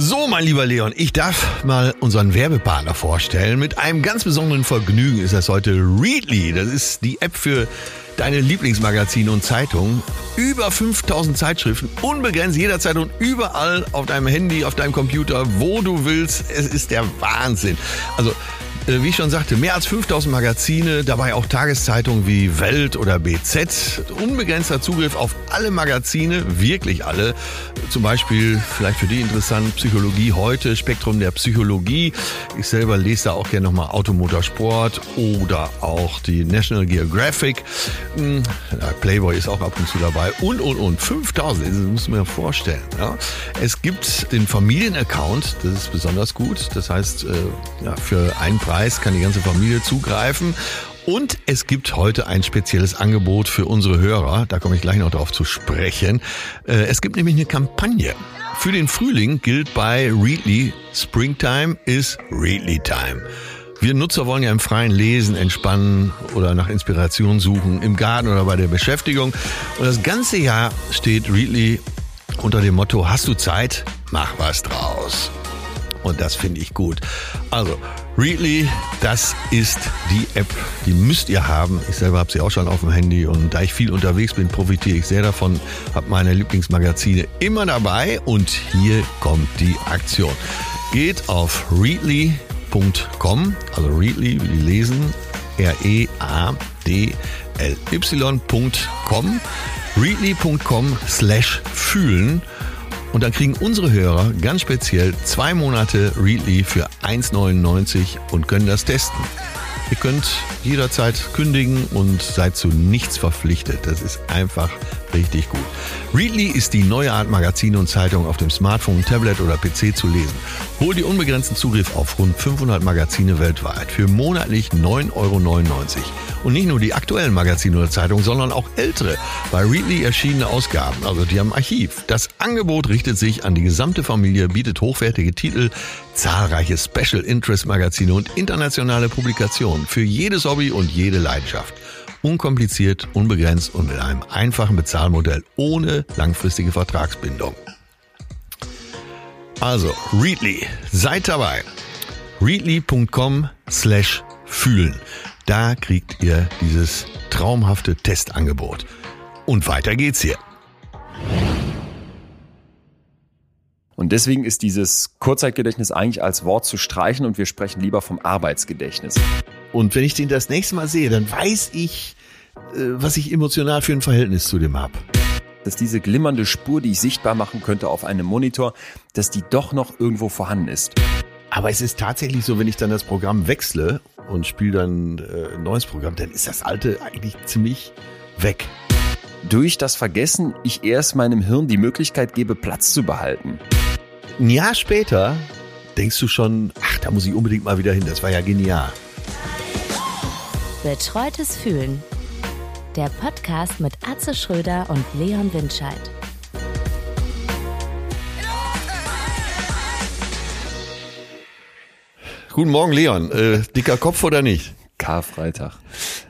So, mein lieber Leon, ich darf mal unseren Werbepartner vorstellen. Mit einem ganz besonderen Vergnügen ist das heute Readly. Das ist die App für deine Lieblingsmagazine und Zeitungen. Über 5000 Zeitschriften, unbegrenzt jederzeit und überall auf deinem Handy, auf deinem Computer, wo du willst. Es ist der Wahnsinn. Also wie ich schon sagte, mehr als 5000 Magazine, dabei auch Tageszeitungen wie Welt oder BZ. Unbegrenzter Zugriff auf alle Magazine, wirklich alle. Zum Beispiel, vielleicht für die interessant, Psychologie heute, Spektrum der Psychologie. Ich selber lese da auch gerne nochmal Automotorsport oder auch die National Geographic. Hm, Playboy ist auch ab und zu dabei. Und, und, und. 5000, das muss man mir vorstellen. Ja. Es gibt den Familienaccount, das ist besonders gut. Das heißt, äh, ja, für einen Preis Preis kann die ganze Familie zugreifen. Und es gibt heute ein spezielles Angebot für unsere Hörer. Da komme ich gleich noch darauf zu sprechen. Äh, es gibt nämlich eine Kampagne. Für den Frühling gilt bei Readly, Springtime is Readly Time. Wir Nutzer wollen ja im Freien lesen, entspannen oder nach Inspiration suchen, im Garten oder bei der Beschäftigung. Und das ganze Jahr steht Readly unter dem Motto, hast du Zeit? Mach was draus. Und das finde ich gut. Also, Readly, das ist die App, die müsst ihr haben. Ich selber habe sie auch schon auf dem Handy und da ich viel unterwegs bin, profitiere ich sehr davon, habe meine Lieblingsmagazine immer dabei und hier kommt die Aktion. Geht auf readly.com, also Readly, wie die lesen, R-E-A-D-L-Y.com, readly.com slash fühlen und dann kriegen unsere Hörer ganz speziell zwei Monate Readly für 1,99 und können das testen. Ihr könnt jederzeit kündigen und seid zu nichts verpflichtet. Das ist einfach richtig gut. Readly ist die neue Art Magazine und Zeitung auf dem Smartphone, Tablet oder PC zu lesen. Hol dir unbegrenzten Zugriff auf rund 500 Magazine weltweit für monatlich 9,99 Euro. Und nicht nur die aktuellen Magazine oder Zeitungen, sondern auch ältere, bei Readly erschienene Ausgaben, also die am Archiv. Das Angebot richtet sich an die gesamte Familie, bietet hochwertige Titel, zahlreiche Special Interest Magazine und internationale Publikationen für jedes Hobby und jede Leidenschaft. Unkompliziert, unbegrenzt und mit einem einfachen Bezahlmodell ohne langfristige Vertragsbindung. Also, Readly, seid dabei. Readly.com slash fühlen. Da kriegt ihr dieses traumhafte Testangebot. Und weiter geht's hier. Und deswegen ist dieses Kurzzeitgedächtnis eigentlich als Wort zu streichen und wir sprechen lieber vom Arbeitsgedächtnis. Und wenn ich den das nächste Mal sehe, dann weiß ich, äh, was ich emotional für ein Verhältnis zu dem habe. Dass diese glimmernde Spur, die ich sichtbar machen könnte auf einem Monitor, dass die doch noch irgendwo vorhanden ist. Aber es ist tatsächlich so, wenn ich dann das Programm wechsle und spiele dann äh, ein neues Programm, dann ist das alte eigentlich ziemlich weg. Durch das Vergessen ich erst meinem Hirn die Möglichkeit gebe, Platz zu behalten. Ein Jahr später denkst du schon, ach, da muss ich unbedingt mal wieder hin, das war ja genial. Betreutes Fühlen. Der Podcast mit Atze Schröder und Leon Windscheid. Guten Morgen, Leon. Äh, dicker Kopf oder nicht? Karfreitag.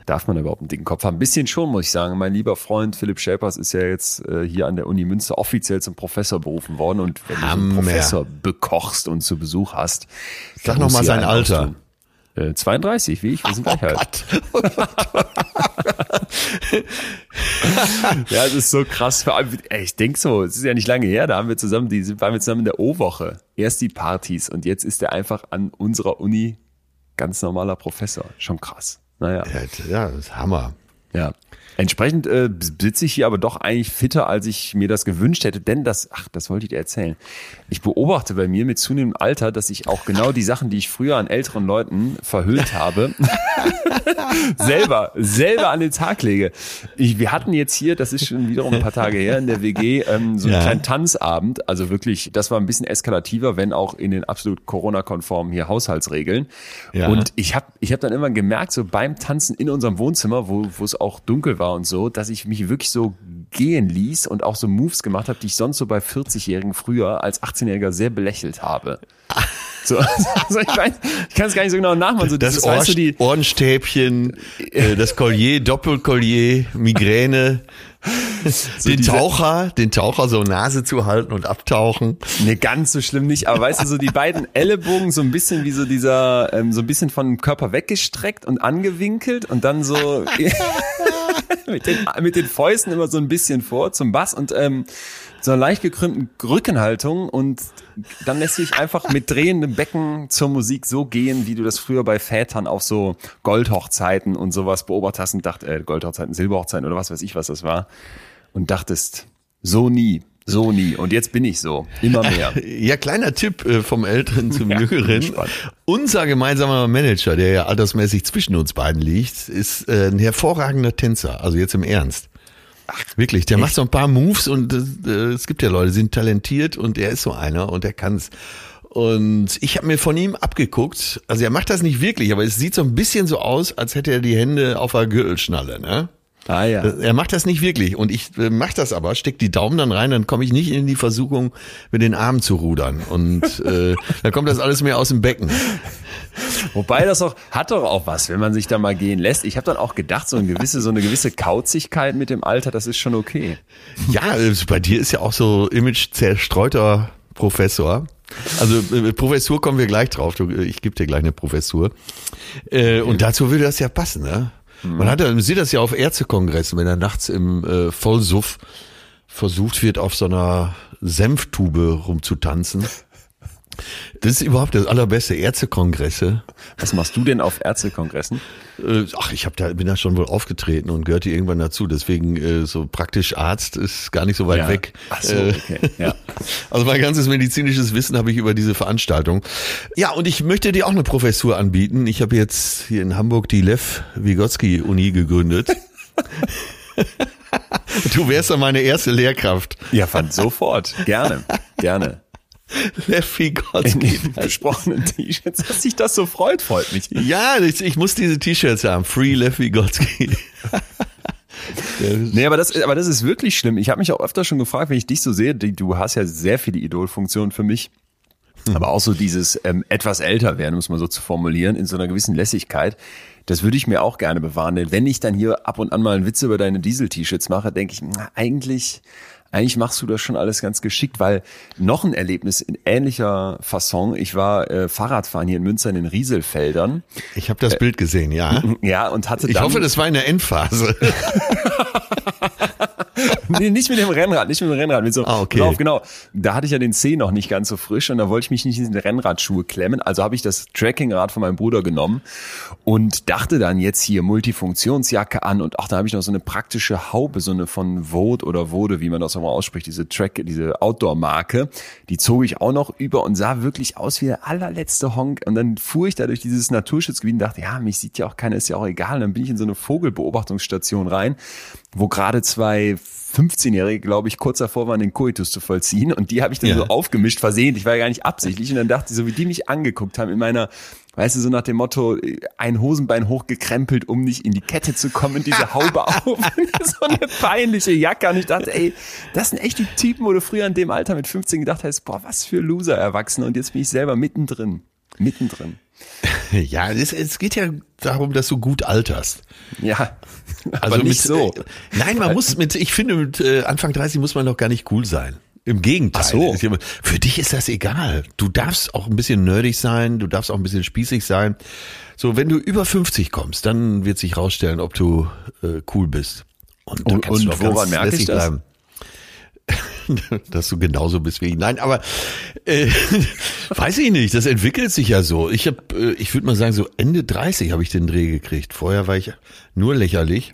Darf man überhaupt einen dicken Kopf haben? Ein bisschen schon, muss ich sagen. Mein lieber Freund Philipp Schäpers ist ja jetzt äh, hier an der Uni Münster offiziell zum Professor berufen worden. Und wenn Hammer. du einen Professor bekochst und zu Besuch hast, sag noch mal sein Alter. Tun. 32, äh, wie ich, wir sind gleich alt. Oh ja, es ist so krass. Ey, ich denk so, es ist ja nicht lange her, da haben wir zusammen, die waren wir zusammen in der O-Woche. Erst die Partys und jetzt ist er einfach an unserer Uni ganz normaler Professor. Schon krass. Naja. Ja, das ist Hammer. Ja. Entsprechend äh, sitze ich hier aber doch eigentlich fitter, als ich mir das gewünscht hätte, denn das, ach, das wollte ich dir erzählen. Ich beobachte bei mir mit zunehmendem Alter, dass ich auch genau die Sachen, die ich früher an älteren Leuten verhüllt habe, selber, selber an den Tag lege. Ich, wir hatten jetzt hier, das ist schon wiederum ein paar Tage her, in der WG, ähm, so einen ja. kleinen Tanzabend. Also wirklich, das war ein bisschen eskalativer, wenn auch in den absolut Corona-konformen hier Haushaltsregeln. Ja. Und ich habe ich hab dann immer gemerkt, so beim Tanzen in unserem Wohnzimmer, wo, wo es auch dunkel war, war und so, dass ich mich wirklich so gehen ließ und auch so Moves gemacht habe, die ich sonst so bei 40-Jährigen früher als 18-Jähriger sehr belächelt habe. So, also ich, weiß, ich kann es gar nicht so genau nachmachen. So Das dieses, Ohr, weißt du, die, Ohrenstäbchen, äh, das Collier, Doppelcollier, Migräne, den diese- Taucher, den Taucher so Nase zu halten und abtauchen. Nee, ganz so schlimm nicht. Aber weißt du, so die beiden Ellenbogen so ein bisschen wie so dieser, ähm, so ein bisschen von dem Körper weggestreckt und angewinkelt und dann so mit, den, mit den Fäusten immer so ein bisschen vor zum Bass und ähm, so einer leicht gekrümmten Rückenhaltung und dann lässt sich einfach mit drehendem Becken zur Musik so gehen, wie du das früher bei Vätern auf so Goldhochzeiten und sowas beobachtet hast und dacht, äh, Goldhochzeiten, Silberhochzeiten oder was weiß ich, was das war und dachtest, so nie, so nie. Und jetzt bin ich so, immer mehr. Ja, kleiner Tipp äh, vom Älteren zum Ja, Jüngeren. Unser gemeinsamer Manager, der ja altersmäßig zwischen uns beiden liegt, ist äh, ein hervorragender Tänzer. Also jetzt im Ernst. Ach, wirklich, der macht so ein paar Moves und äh, es gibt ja Leute, die sind talentiert und er ist so einer und er kann's. Und ich habe mir von ihm abgeguckt, also er macht das nicht wirklich, aber es sieht so ein bisschen so aus, als hätte er die Hände auf der Gürtelschnalle, ne? Ah ja. Er macht das nicht wirklich und ich äh, mach das aber, steck die Daumen dann rein, dann komme ich nicht in die Versuchung, mit den Armen zu rudern und äh, dann kommt das alles mehr aus dem Becken. Wobei das auch hat doch auch was, wenn man sich da mal gehen lässt. Ich habe dann auch gedacht, so eine gewisse so eine gewisse Kauzigkeit mit dem Alter, das ist schon okay. Ja, äh, bei dir ist ja auch so Image zerstreuter Professor. Also äh, Professur kommen wir gleich drauf. Äh, ich gebe dir gleich eine Professur. Äh, und dazu würde das ja passen, ne? Man hat man sieht das ja auf Ärztekongressen, wenn er nachts im äh, Vollsuff versucht wird, auf so einer Senftube rumzutanzen. Das ist überhaupt das allerbeste Ärztekongresse. Was machst du denn auf Ärztekongressen? Äh, Ach, ich hab da, bin da schon wohl aufgetreten und gehörte irgendwann dazu. Deswegen äh, so praktisch Arzt ist gar nicht so weit weg. Ach so, Äh, okay. Ja. Also mein ganzes medizinisches Wissen habe ich über diese Veranstaltung. Ja, und ich möchte dir auch eine Professur anbieten. Ich habe jetzt hier in Hamburg die Lev Vygotsky Uni gegründet. du wärst ja meine erste Lehrkraft. Ja, fand sofort. Gerne, gerne. Lev In Vygotsky. den besprochenen T-Shirts, dass sich das so freut, freut mich. Ja, ich, ich muss diese T-Shirts haben. Free Lev Vygotsky. Nee, aber das, aber das ist wirklich schlimm. Ich habe mich auch öfter schon gefragt, wenn ich dich so sehe, du hast ja sehr viele Idolfunktionen für mich. Aber auch so dieses ähm, etwas älter werden, muss man so zu formulieren, in so einer gewissen Lässigkeit. Das würde ich mir auch gerne bewahren. Denn wenn ich dann hier ab und an mal einen Witz über deine Diesel-T-Shirts mache, denke ich, na, eigentlich, eigentlich machst du das schon alles ganz geschickt, weil noch ein Erlebnis in ähnlicher Fasson. Ich war äh, Fahrradfahren hier in Münster in den Rieselfeldern. Ich habe das Bild gesehen, ja. Ja, und hatte Ich dann, hoffe, das war in der Endphase. Nee, nicht mit dem Rennrad, nicht mit dem Rennrad. Mit so, Ah, okay. Pass auf, genau. Da hatte ich ja den Zeh noch nicht ganz so frisch und da wollte ich mich nicht in die Rennradschuhe klemmen. Also habe ich das Trekkingrad von meinem Bruder genommen und dachte dann jetzt hier Multifunktionsjacke an und ach, da habe ich noch so eine praktische Haube, so eine von Vode oder Vode, wie man das auch mal ausspricht, diese Track, diese Outdoor-Marke. Die zog ich auch noch über und sah wirklich aus wie der allerletzte Honk. Und dann fuhr ich da durch dieses Naturschutzgebiet und dachte, ja, mich sieht ja auch keiner, ist ja auch egal. Und dann bin ich in so eine Vogelbeobachtungsstation rein, wo gerade zwei 15-Jährige, glaube ich, kurz davor waren, den Koitus zu vollziehen. Und die habe ich dann Ja. so aufgemischt, versehentlich, war ja gar nicht absichtlich. Und dann dachte ich, so wie die mich angeguckt haben in meiner, weißt du, so nach dem Motto, ein Hosenbein hochgekrempelt, um nicht in die Kette zu kommen, diese Haube auf. so eine peinliche Jacke. Und ich dachte, ey, das sind echt die Typen, wo du früher in dem Alter mit 15 gedacht hast, boah, was für Loser Erwachsene. Und jetzt bin ich selber mittendrin. Mittendrin. ja, es, es geht ja darum, dass du gut alterst. Ja. Aber Also nicht mit, so. Äh, nein, man muss mit, ich finde, mit äh, Anfang 30 muss man doch gar nicht cool sein. Im Gegenteil. Ach so. Für dich ist das egal. Du darfst auch ein bisschen nerdig sein, du darfst auch ein bisschen spießig sein. So, wenn du über 50 kommst, dann wird sich rausstellen, ob du äh, cool bist. Und, Und- kannst du und woran merke ich das? bleiben. dass du genauso bist wie ich. Nein, aber äh, weiß ich nicht, das entwickelt sich ja so. Ich habe, äh, ich würde mal sagen, so Ende 30 habe ich den Dreh gekriegt. Vorher war ich nur lächerlich.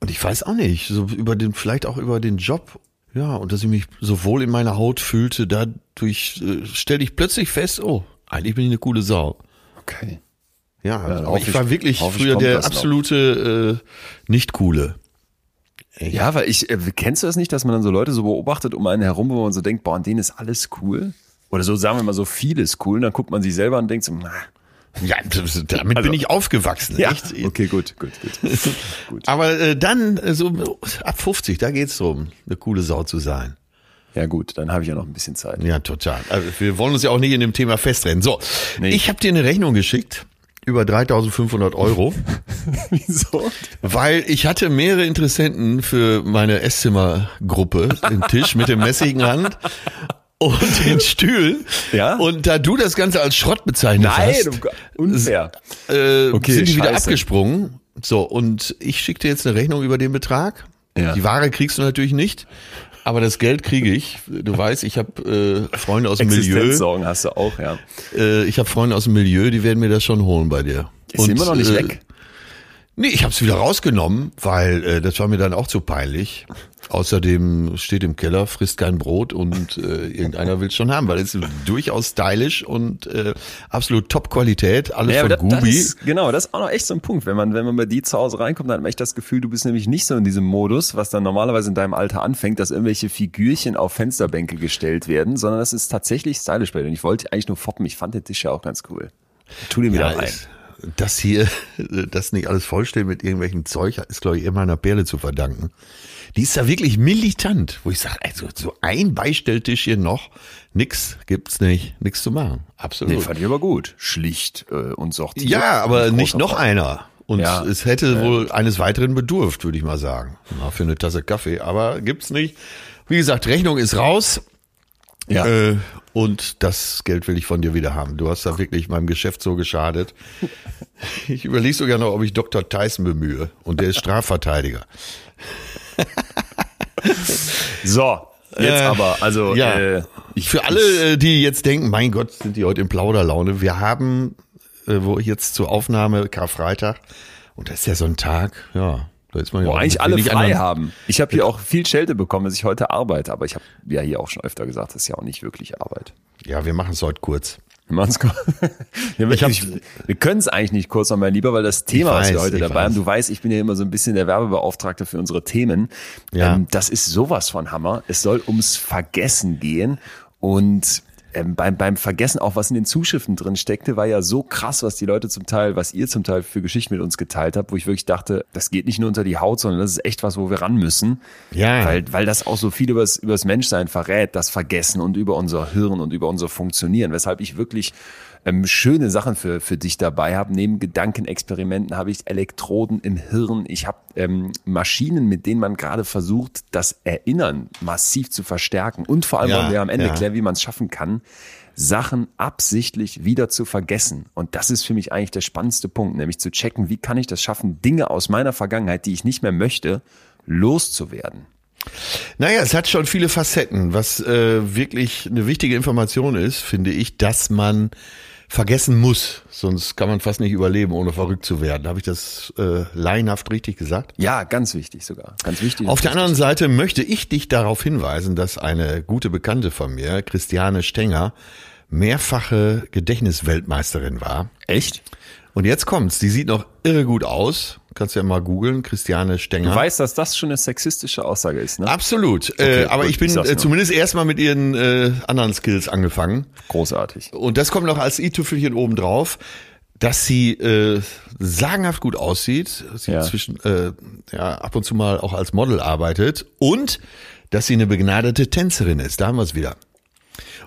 Und ich weiß auch nicht, so über den, vielleicht auch über den Job. Ja, und dass ich mich so wohl in meiner Haut fühlte, dadurch äh, stellte ich plötzlich fest, oh, eigentlich bin ich eine coole Sau. Okay. Ja, Ja, ich ich- war wirklich früher der absolute äh, nicht coole. Ja, weil ich, äh, kennst du das nicht, dass man dann so Leute so beobachtet um einen herum, wo man so denkt, boah, an denen ist alles cool? Oder so sagen wir mal so vieles cool, und dann guckt man sich selber an und denkt so, na, Ja, damit Also- bin ich aufgewachsen. ja, echt. okay, gut, gut, gut. Aber äh, dann äh, so ab 50, da geht's drum, eine coole Sau zu sein. Ja gut, dann habe ich ja noch ein bisschen Zeit. Ja, total. Also wir wollen uns ja auch nicht in dem Thema festrennen. So, Nee. ich habe dir eine Rechnung geschickt über 3.500 Euro, Wieso? weil ich hatte mehrere Interessenten für meine Esszimmergruppe, den Tisch mit dem messigen Rand und den Stühlen. Ja? Und da du das Ganze als Schrott bezeichnet Nein, hast, unfair. äh, Okay, sind die wieder abgesprungen. So, und ich schicke dir jetzt eine Rechnung über den Betrag. Ja. Die Ware kriegst du natürlich nicht, aber das Geld kriege ich. Du weißt, ich habe äh, Freunde aus dem Milieu. Existenzsorgen hast du auch, ja. Äh, ich habe Freunde aus dem Milieu, die werden mir das schon holen bei dir. Ist immer noch nicht äh, weg. Nee, ich habe es wieder rausgenommen, weil äh, das war mir dann auch zu peinlich. Außerdem steht im Keller, frisst kein Brot und äh, irgendeiner will es schon haben, weil es durchaus stylisch und äh, absolut Top-Qualität, alles Ja, von das, das Gubi. ist, genau, das ist auch noch echt so ein Punkt. Wenn man, wenn man bei die zu Hause reinkommt, dann hat man echt das Gefühl, du bist nämlich nicht so in diesem Modus, was dann normalerweise in deinem Alter anfängt, dass irgendwelche Figürchen auf Fensterbänke gestellt werden, sondern das ist tatsächlich stylisch bei dir. Und ich wollte eigentlich nur foppen, ich fand den Tisch ja auch ganz cool. Tu den wieder Ja, rein. ist, das hier, das nicht alles vollstehen mit irgendwelchen Zeug, ist, glaube ich, immer einer Perle zu verdanken. Die ist da wirklich militant, wo ich sage, also so ein Beistelltisch hier noch, nix gibt's nicht, nix zu machen. Absolut. Nee, fand ich aber gut. Schlicht äh, und sortiert. ja, aber nicht noch einer. Und Ja. es hätte wohl eines weiteren bedurft, würde ich mal sagen. Na, für eine Tasse Kaffee, aber gibt's nicht. Wie gesagt, Rechnung ist raus. Ja. Äh, und das Geld will ich von dir wieder haben. Du hast da wirklich meinem Geschäft so geschadet. Ich überlege sogar noch, ob ich Dr. Tyson bemühe. Und der ist Strafverteidiger. So, jetzt Äh, aber, also ja. äh, ich, Für alle, äh, die jetzt denken, mein Gott, sind die heute in Plauderlaune. Wir haben, äh, wo ich jetzt zur Aufnahme Karfreitag, und das ist ja so ein Tag, ja, da ist man ja wo eigentlich alle frei haben. Ich habe hier auch viel Schelte bekommen, dass ich heute arbeite, aber ich habe ja hier auch schon öfter gesagt, das ist ja auch nicht wirklich Arbeit. Ja, wir machen es heute kurz. Wir machen's kurz. Ja, Ich hab- ich, wir können es eigentlich nicht kurz, mein Lieber, weil das Thema, was weiß, wir heute dabei weiß. haben, du weißt, ich bin ja immer so ein bisschen der Werbebeauftragte für unsere Themen. Ja. Ähm, das ist sowas von Hammer. Es soll ums Vergessen gehen und ähm, beim, beim Vergessen auch, was in den Zuschriften drin steckte, war ja so krass, was die Leute zum Teil, was ihr zum Teil für Geschichten mit uns geteilt habt, wo ich wirklich dachte, das geht nicht nur unter die Haut, sondern das ist echt was, wo wir ran müssen. Ja. Weil, weil das auch so viel übers, übers Menschsein verrät, das Vergessen und über unser Hirn und über unser Funktionieren. Weshalb ich wirklich ähm, schöne Sachen für, für dich dabei habe. Neben Gedankenexperimenten habe ich Elektroden im Hirn. Ich habe ähm, Maschinen, mit denen man gerade versucht, das Erinnern massiv zu verstärken. Und vor allem Ja, wollen wir am Ende ja. klären, wie man es schaffen kann, Sachen absichtlich wieder zu vergessen. Und das ist für mich eigentlich der spannendste Punkt, nämlich zu checken, wie kann ich das schaffen, Dinge aus meiner Vergangenheit, die ich nicht mehr möchte, loszuwerden. Naja, es hat schon viele Facetten. Was äh, wirklich eine wichtige Information ist, finde ich, dass man vergessen muss. Sonst kann man fast nicht überleben, ohne verrückt zu werden. Habe ich das äh, laienhaft richtig gesagt? Ja, ganz wichtig sogar. Ganz wichtig. Auf der anderen Seite möchte ich dich darauf hinweisen, dass eine gute Bekannte von mir, Christiane Stenger, mehrfache Gedächtnisweltmeisterin war. Echt? Und jetzt kommt's, die sieht noch irre gut aus. Kannst ja mal googeln, Christiane Stenger. Du weißt, dass das schon eine sexistische Aussage ist, ne? Absolut. äh, aber gut, ich bin ich äh, zumindest erstmal mit ihren äh, anderen Skills angefangen. Großartig. Und das kommt noch als i-Tüpfelchen oben drauf, dass sie äh, sagenhaft gut aussieht, sie Ja. zwischen äh, ja, ab und zu mal auch als Model arbeitet und dass sie eine begnadete Tänzerin ist. Da haben wir es wieder.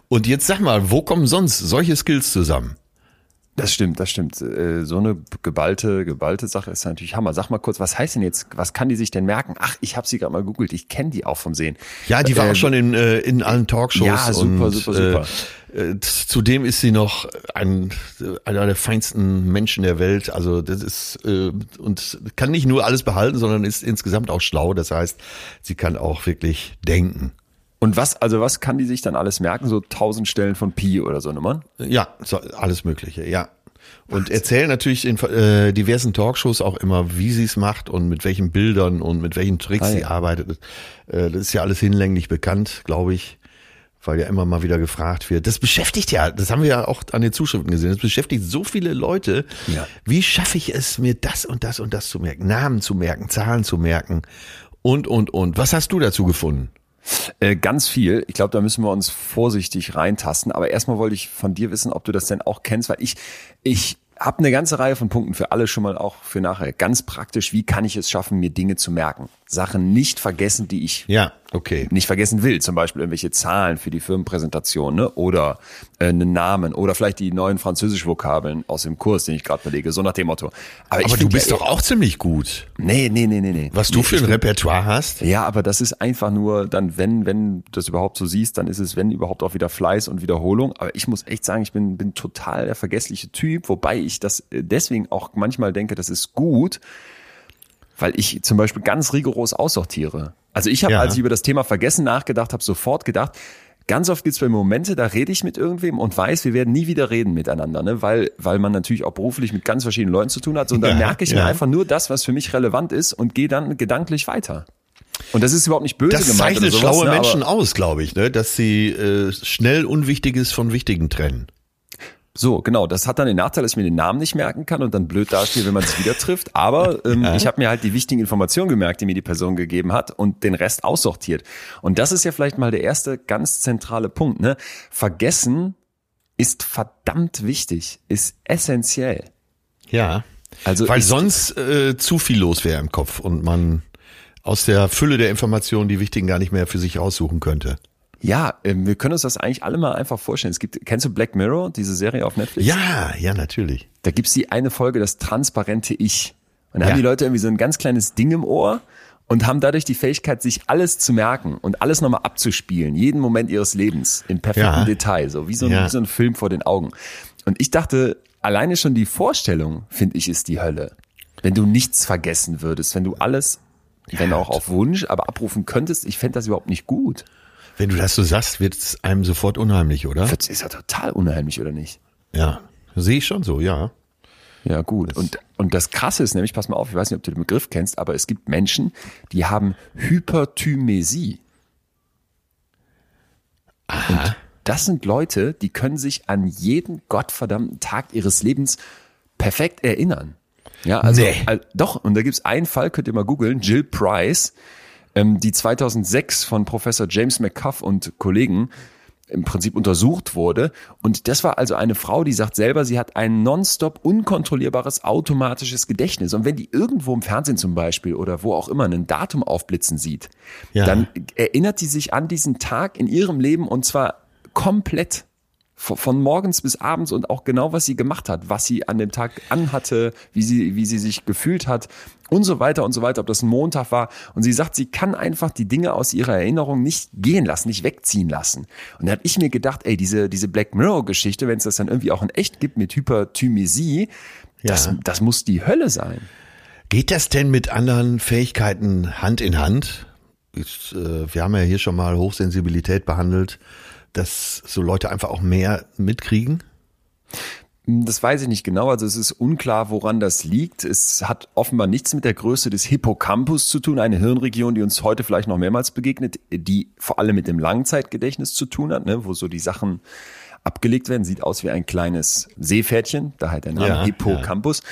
Und jetzt sag mal, wo kommen sonst solche Skills zusammen? Das stimmt, das stimmt. Äh, So eine geballte, geballte Sache ist natürlich Hammer. Sag mal kurz, was heißt denn jetzt, was kann die sich denn merken? Ach, ich habe sie gerade mal googelt, ich kenne die auch vom Sehen. Ja, die war Äh, auch schon in, äh, in allen Talkshows. Ja, super, und, super, super. Äh, äh, zudem ist sie noch ein, einer der feinsten Menschen der Welt. Also das ist äh, und kann nicht nur alles behalten, sondern ist insgesamt auch schlau. Das heißt, sie kann auch wirklich denken. Und was, also was kann die sich dann alles merken? So tausend Stellen von Pi oder so Nummern? Ja, so, alles Mögliche, ja. Und erzählen natürlich in äh, diversen Talkshows auch immer, wie sie es macht und mit welchen Bildern und mit welchen Tricks Ah, sie ja. arbeitet. Äh, das ist ja alles hinlänglich bekannt, glaube ich, weil ja immer mal wieder gefragt wird. Das beschäftigt ja, das haben wir ja auch an den Zuschriften gesehen, das beschäftigt so viele Leute. Ja. Wie schaffe ich es, mir das und das und das zu merken, Namen zu merken, Zahlen zu merken und, und, und. Was hast du dazu gefunden? Äh, ganz viel. Ich glaube, da müssen wir uns vorsichtig reintasten. Aber erstmal wollte ich von dir wissen, ob du das denn auch kennst, weil ich, ich habe eine ganze Reihe von Punkten für alle schon mal auch für nachher. Ganz praktisch, wie kann ich es schaffen, mir Dinge zu merken? Sachen nicht vergessen, die ich Ja. Okay. nicht vergessen will. Zum Beispiel irgendwelche Zahlen für die Firmenpräsentation ne? oder äh, einen Namen oder vielleicht die neuen Französisch-Vokabeln aus dem Kurs, den ich gerade belege, so nach dem Motto. Aber du find bist ja, doch auch ziemlich gut. Nee, nee, nee, nee, nee. Was du für ein Repertoire hast? Ja, aber das ist einfach nur dann, wenn, wenn du das überhaupt so siehst, dann ist es, wenn überhaupt auch wieder Fleiß und Wiederholung. Aber ich muss echt sagen, ich bin, bin total der vergessliche Typ, wobei ich das äh, deswegen auch manchmal denke, das ist gut, weil ich zum Beispiel ganz rigoros aussortiere. Also ich habe, Ja. als ich über das Thema Vergessen nachgedacht habe, sofort gedacht, ganz oft gibt es bei Momente, da rede ich mit irgendwem und weiß, wir werden nie wieder reden miteinander, ne? weil, weil man natürlich auch beruflich mit ganz verschiedenen Leuten zu tun hat. Und dann Ja, merke ich ja. mir einfach nur das, was für mich relevant ist und gehe dann gedanklich weiter. Und das ist überhaupt nicht böse Das gemeint zeichnet oder sowas, schlaue ne? Menschen aus, glaube ich, ne? dass sie äh, schnell Unwichtiges von Wichtigen trennen. So, genau. Das hat dann den Nachteil, dass ich mir den Namen nicht merken kann und dann blöd dastehe, wenn man sich wieder trifft. Aber ähm, ich habe mir halt die wichtigen Informationen gemerkt, die mir die Person gegeben hat und den Rest aussortiert. Und das ist ja vielleicht mal der erste ganz zentrale Punkt. Ne? Vergessen ist verdammt wichtig, ist essentiell. Ja. Also Weil sonst äh, zu viel los wäre im Kopf und man aus der Fülle der Informationen die wichtigen gar nicht mehr für sich raussuchen könnte. Ja, ähm, wir können uns das eigentlich alle mal einfach vorstellen. Es gibt, kennst du Black Mirror, diese Serie auf Netflix? Ja, ja, natürlich. Da gibt's die eine Folge, das transparente Ich. Und da Ja. haben die Leute irgendwie so ein ganz kleines Ding im Ohr und haben dadurch die Fähigkeit, sich alles zu merken und alles nochmal abzuspielen, jeden Moment ihres Lebens im perfekten Ja. Detail, so wie so, ein, Ja. wie so ein Film vor den Augen. Und ich dachte, alleine schon die Vorstellung, finde ich, ist die Hölle. Wenn du nichts vergessen würdest, wenn du alles, wenn auch auf Wunsch, aber abrufen könntest, ich fände das überhaupt nicht gut. Wenn du das so sagst, wird es einem sofort unheimlich, oder? Das ist ja total unheimlich, oder nicht? Ja, sehe ich schon so, ja. Ja, gut. Und, und das Krasse ist nämlich, pass mal auf, ich weiß nicht, ob du den Begriff kennst, aber es gibt Menschen, die haben Hyperthymesie. Und das sind Leute, die können sich an jeden gottverdammten Tag ihres Lebens perfekt erinnern. Ja, also, Nee. doch, und da gibt's einen Fall, könnt ihr mal googeln, Jill Price, ähm, die 2006 von Professor James McCuff und Kollegen im Prinzip untersucht wurde. Und das war also eine Frau, die sagt selber, sie hat ein nonstop unkontrollierbares automatisches Gedächtnis. Und wenn die irgendwo im Fernsehen zum Beispiel oder wo auch immer ein Datum aufblitzen sieht, Ja. dann erinnert die sich an diesen Tag in ihrem Leben und zwar komplett. Von, von morgens bis abends und auch genau, was sie gemacht hat, was sie an dem Tag anhatte, wie sie, wie sie sich gefühlt hat und so weiter und so weiter, ob das ein Montag war. Und sie sagt, sie kann einfach die Dinge aus ihrer Erinnerung nicht gehen lassen, nicht wegziehen lassen. Und da habe ich mir gedacht, ey, diese, diese Black Mirror-Geschichte, wenn es das dann irgendwie auch in echt gibt mit Hyperthymesie, das, Ja. das muss die Hölle sein. Geht das denn mit anderen Fähigkeiten Hand in Hand? Ich, äh, wir haben ja hier schon mal Hochsensibilität behandelt, dass so Leute einfach auch mehr mitkriegen. Das weiß ich nicht genau. Also es ist unklar, woran das liegt. Es hat offenbar nichts mit der Größe des Hippocampus zu tun, eine Hirnregion, die uns heute vielleicht noch mehrmals begegnet, die vor allem mit dem Langzeitgedächtnis zu tun hat, ne, wo so die Sachen abgelegt werden. Sieht aus wie ein kleines Seepferdchen, daher der Name Ja, Hippocampus.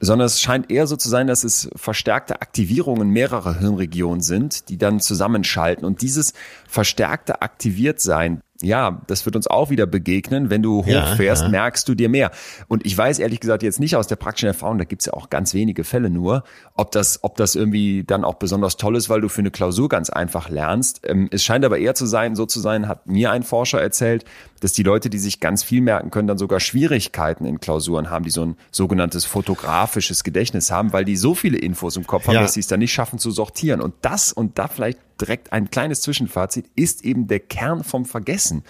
Sondern es scheint eher so zu sein, dass es verstärkte Aktivierungen mehrerer Hirnregionen sind, die dann zusammenschalten. Und dieses verstärkte Aktiviertsein, ja, das wird uns auch wieder begegnen. Wenn du Ja, hochfährst, ja. merkst du dir mehr. Und ich weiß ehrlich gesagt jetzt nicht aus der praktischen Erfahrung, da gibt's ja auch ganz wenige Fälle nur, ob das, ob das irgendwie dann auch besonders toll ist, weil du für eine Klausur ganz einfach lernst. Ähm, es scheint aber eher zu sein, so zu sein, hat mir ein Forscher erzählt, dass die Leute, die sich ganz viel merken können, dann sogar Schwierigkeiten in Klausuren haben, die so ein sogenanntes fotografisches Gedächtnis haben, weil die so viele Infos im Kopf haben, Ja. dass sie es dann nicht schaffen zu sortieren. Und das, und da vielleicht direkt ein kleines Zwischenfazit, ist eben der Kern vom Vergessen.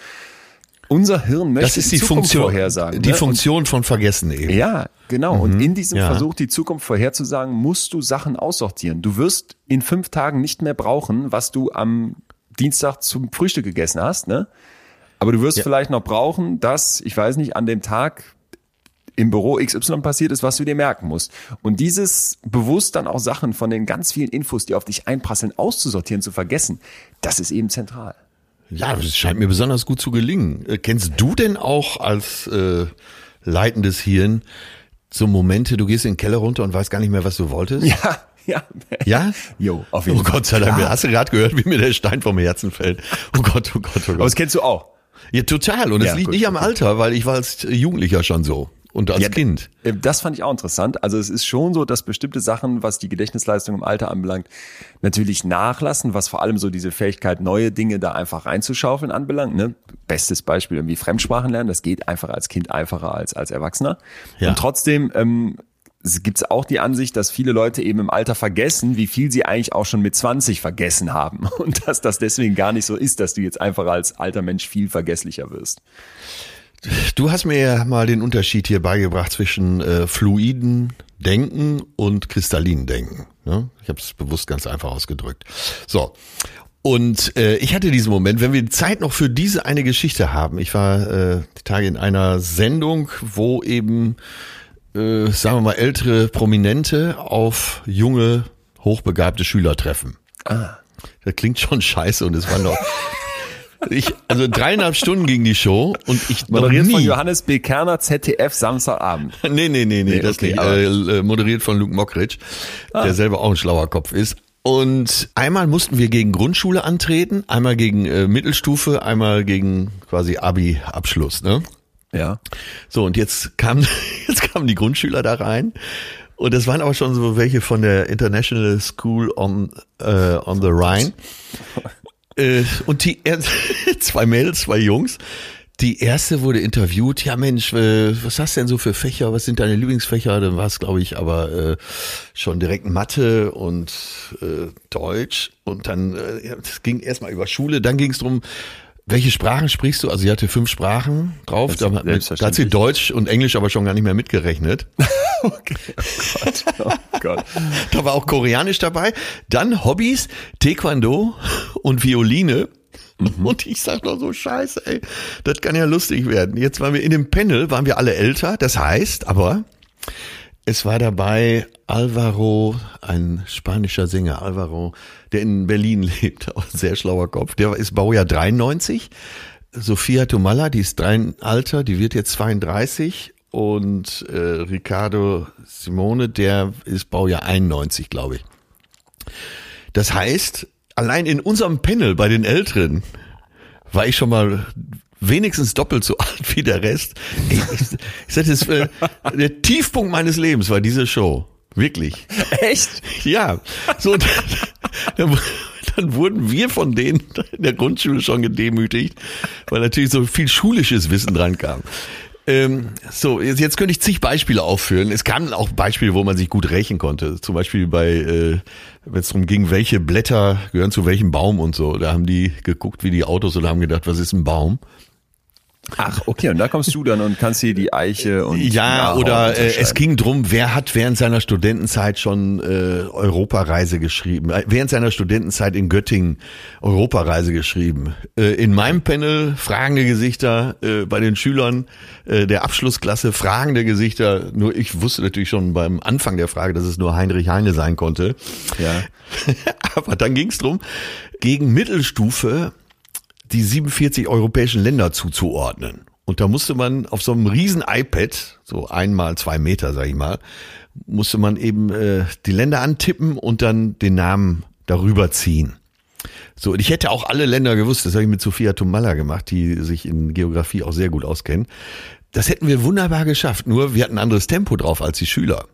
Unser Hirn möchte Das ist die Zukunft Funktion, vorhersagen. die ne? Funktion von Vergessen eben. Ja, genau. Und in diesem ja. Versuch, die Zukunft vorherzusagen, musst du Sachen aussortieren. Du wirst in fünf Tagen nicht mehr brauchen, was du am Dienstag zum Frühstück gegessen hast, ne? Aber du wirst vielleicht noch brauchen, dass, ich weiß nicht, an dem Tag im Büro XY passiert ist, was du dir merken musst. Und dieses bewusst dann auch Sachen von den ganz vielen Infos, die auf dich einprasseln, auszusortieren, zu vergessen, das ist eben zentral. Ja, das scheint mir besonders gut zu gelingen. Äh, Kennst du denn auch als äh, leitendes Hirn so Momente, du gehst in den Keller runter und weißt gar nicht mehr, was du wolltest? Ja, ja. Ja? Jo, auf jeden Oh Fall. Gott sei Dank, Klar. hast du gerade gehört, wie mir der Stein vom Herzen fällt. Oh Gott, oh Gott, oh Aber Gott. das kennst du auch. Ja, total. Und es Ja, liegt gut, nicht am. Alter, weil ich war als Jugendlicher schon so. Und als Ja, Kind. Äh, Das fand ich auch interessant. Also es ist schon so, dass bestimmte Sachen, was die Gedächtnisleistung im Alter anbelangt, natürlich nachlassen, was vor allem so diese Fähigkeit, neue Dinge da einfach reinzuschaufeln anbelangt. Ne? Bestes Beispiel irgendwie Fremdsprachen lernen. Das geht einfach als Kind einfacher als als Erwachsener. Ja. Und trotzdem ähm, gibt es auch die Ansicht, dass viele Leute eben im Alter vergessen, wie viel sie eigentlich auch schon mit 20 vergessen haben. Und dass das deswegen gar nicht so ist, dass du jetzt einfach als alter Mensch viel vergesslicher wirst. Du hast mir ja mal den Unterschied hier beigebracht zwischen äh, fluiden Denken und kristallinen Denken. Ne? Ich habe es bewusst ganz einfach ausgedrückt. So. Und äh, ich hatte diesen Moment, wenn wir Zeit noch für diese eine Geschichte haben. Ich war äh, die Tage in einer Sendung, wo eben, äh, sagen wir mal, ältere Prominente auf junge, hochbegabte Schüler treffen. Ah. Das klingt schon scheiße und es war noch. Ich, also dreieinhalb Stunden ging die Show und ich Moderiert von Johannes B. Kerner, ZDF, Samstagabend. Nee, nee, nee, nee, Nee, das okay, nicht. Äh, äh, moderiert von Luke Mockridge, der selber auch ein schlauer Kopf ist. Und einmal mussten wir gegen Grundschule antreten, einmal gegen äh, Mittelstufe, einmal gegen quasi Abi-Abschluss, ne? Ja. So, und jetzt kamen, jetzt kamen die Grundschüler da rein. Und das waren aber schon so welche von der International School on, äh, on the Rhine. Äh, und die er- zwei Mädels, zwei Jungs. Die erste wurde interviewt. Ja, Mensch, äh, was hast du denn so für Fächer? Was sind deine Lieblingsfächer? Dann war es, glaube ich, aber äh, schon direkt Mathe und äh, Deutsch. Und dann äh, ging erstmal über Schule. Dann ging es drum, welche Sprachen sprichst du? Also sie hatte fünf Sprachen drauf. Da, da hat sie. Deutsch und Englisch aber schon gar nicht mehr mitgerechnet. Okay. Oh Gott. Oh Gott. Da war auch Koreanisch dabei. Dann Hobbys, Taekwondo und Violine. Und ich sag noch so, scheiße, ey, das kann ja lustig werden. Jetzt waren wir in dem Panel, waren wir alle älter. Das heißt aber, es war dabei Alvaro, ein spanischer Sänger, Alvaro, der in Berlin lebt, auch sehr schlauer Kopf. Der ist Baujahr 93. Sophia Tomalla, die ist drei Alter, die wird jetzt 32. Und äh, Ricardo Simone, der ist Baujahr 91, glaube ich. Das heißt, allein in unserem Panel bei den Älteren war ich schon mal wenigstens doppelt so alt wie der Rest. Ey, ich, ich sag, das, äh, der Tiefpunkt meines Lebens war diese Show. Wirklich. Echt? Ja. So, dann, dann, dann wurden wir von denen in der Grundschule schon gedemütigt, weil natürlich so viel schulisches Wissen dran kam. Ähm, so, jetzt, jetzt könnte ich zig Beispiele aufführen. Es kamen auch Beispiele, wo man sich gut rächen konnte. Zum Beispiel bei, äh, wenn es darum ging, welche Blätter gehören zu welchem Baum und so. Da haben die geguckt wie die Autos und haben gedacht, was ist ein Baum? Ach, okay, und da kommst du dann und kannst hier die Eiche und Ja, oder äh, es ging drum, wer hat während seiner Studentenzeit schon äh, Europareise geschrieben, äh, während seiner Studentenzeit in Göttingen Europareise geschrieben. Äh, in meinem Panel fragende Gesichter, äh, bei den Schülern äh, der Abschlussklasse fragende Gesichter. Nur ich wusste natürlich schon beim Anfang der Frage, dass es nur Heinrich Heine sein konnte. Ja. Aber dann ging es drum, gegen Mittelstufe die 47 europäischen Länder zuzuordnen. Und da musste man auf so einem riesen iPad, so einmal zwei Meter, sag ich mal, musste man eben äh, die Länder antippen und dann den Namen darüber ziehen. So, und ich hätte auch alle Länder gewusst, das habe ich mit Sophia Tomalla gemacht, die sich in Geografie auch sehr gut auskennt. Das hätten wir wunderbar geschafft, nur wir hatten ein anderes Tempo drauf als die Schüler.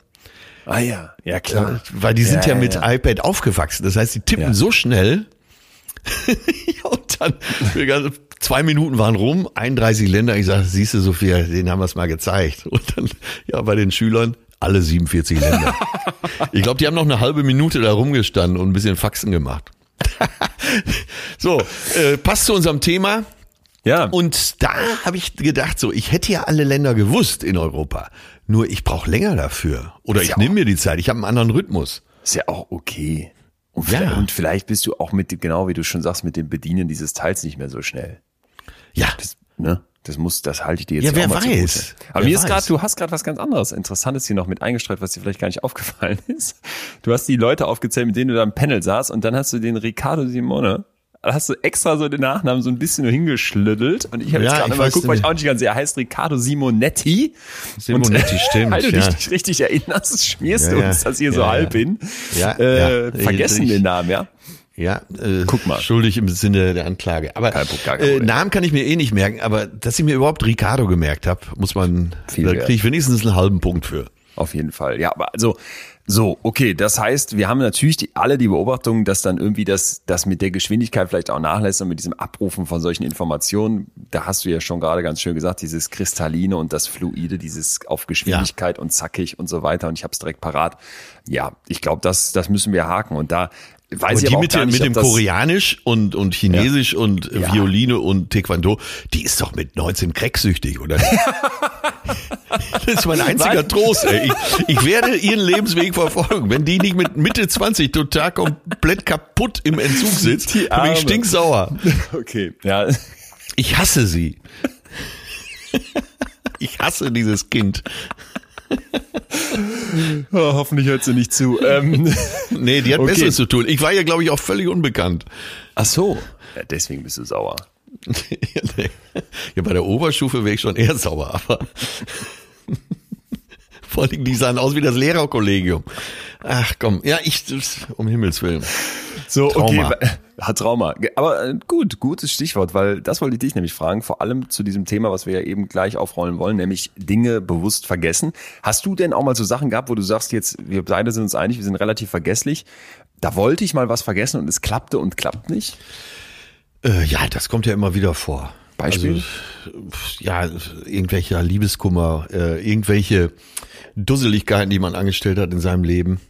Ah ja, ja klar. Weil die sind ja, Ja, mit ja. iPad aufgewachsen. Das heißt, die tippen Ja. so schnell. und dann zwei Minuten waren rum, 31 Länder. Ich sage, siehst du, Sophia, den haben wir es mal gezeigt. Und dann, ja, bei den Schülern alle 47 Länder. ich glaube, die haben noch eine halbe Minute da rumgestanden und ein bisschen Faxen gemacht. so, äh, passt zu unserem Thema. Ja. Und da habe ich gedacht, so, ich hätte ja alle Länder gewusst in Europa. Nur ich brauche länger dafür. Oder ich ja nehme mir die Zeit. Ich habe einen anderen Rhythmus. Ist ja auch okay. Und, Ja. vielleicht, und vielleicht bist du auch mit, genau wie du schon sagst, mit dem Bedienen dieses Teils nicht mehr so schnell. Ja, Das, ne? Das muss, das halte ich dir jetzt Ja, wer auch mal zugute. weiß. Aber Wer mir ist gerade, du hast gerade was ganz anderes Interessantes hier noch mit eingestreut, was dir vielleicht gar nicht aufgefallen ist. Du hast die Leute aufgezählt, mit denen du da im Panel saßt und dann hast du den Ricardo Simone, hast du extra so den Nachnamen so ein bisschen nur hingeschlüttelt und ich habe Ja, jetzt gerade mal geguckt, weil ich auch nicht ganz sehe. Er heißt Ricardo Simonetti. Simonetti, und, stimmt, Weil du dich nicht richtig erinnerst, schmierst du uns das hier so halb hin. Ja, äh. Vergessen Ich- den Namen, ja. Ja, äh, Guck mal. schuldig im Sinne der Anklage. Aber Kein gar kein äh. Namen kann ich mir eh nicht merken, aber dass ich mir überhaupt Ricardo gemerkt habe, muss man, Viel da kriege ich wenigstens einen halben Punkt für. Auf jeden Fall. Ja, aber also, so, okay, das heißt, wir haben natürlich die, alle die Beobachtung, dass dann irgendwie das, das mit der Geschwindigkeit vielleicht auch nachlässt und mit diesem Abrufen von solchen Informationen, da hast du ja schon gerade ganz schön gesagt, dieses Kristalline und das Fluide, dieses auf Geschwindigkeit und zackig und so weiter. Und ich habe es direkt parat. Ja, ich glaube, das, das müssen wir haken. Und da weiß ich die mit, nicht, mit dem Koreanisch und, und Chinesisch und Ja. Violine und Taekwondo, die ist doch mit 19 cracksüchtig, oder? das ist mein einziger Was? Trost, ey. Ich, ich werde ihren Lebensweg verfolgen. Wenn die nicht mit Mitte 20 total komplett kaputt im Entzug sitzt, Die bin ich stinksauer. Okay, ja. Ich hasse sie. Ich hasse dieses Kind. Oh, hoffentlich hört sie nicht zu. Ähm, Nee, die hat Okay. Besseres zu tun. Ich war ja, glaube ich, auch völlig unbekannt. ach so. Ja, deswegen bist du sauer. ja, bei der Oberstufe wäre ich schon eher sauer, aber vor allem die sahen aus wie das Lehrerkollegium. Ach komm, ja, ich, um Himmels Willen. So, Trauma. okay. Hat Trauma. Aber äh, gut, gutes Stichwort, weil das wollte ich dich nämlich fragen, vor allem zu diesem Thema, was wir ja eben gleich aufrollen wollen, nämlich Dinge bewusst vergessen. Hast du denn auch mal so Sachen gehabt, wo du sagst jetzt, wir beide sind uns einig, wir sind relativ vergesslich. Da wollte ich mal was vergessen und es klappte und klappt nicht? Äh, ja, das kommt ja immer wieder vor. Beispiel? Also, ja, irgendwelcher Liebeskummer, äh, irgendwelche Dusseligkeiten, die man angestellt hat in seinem Leben.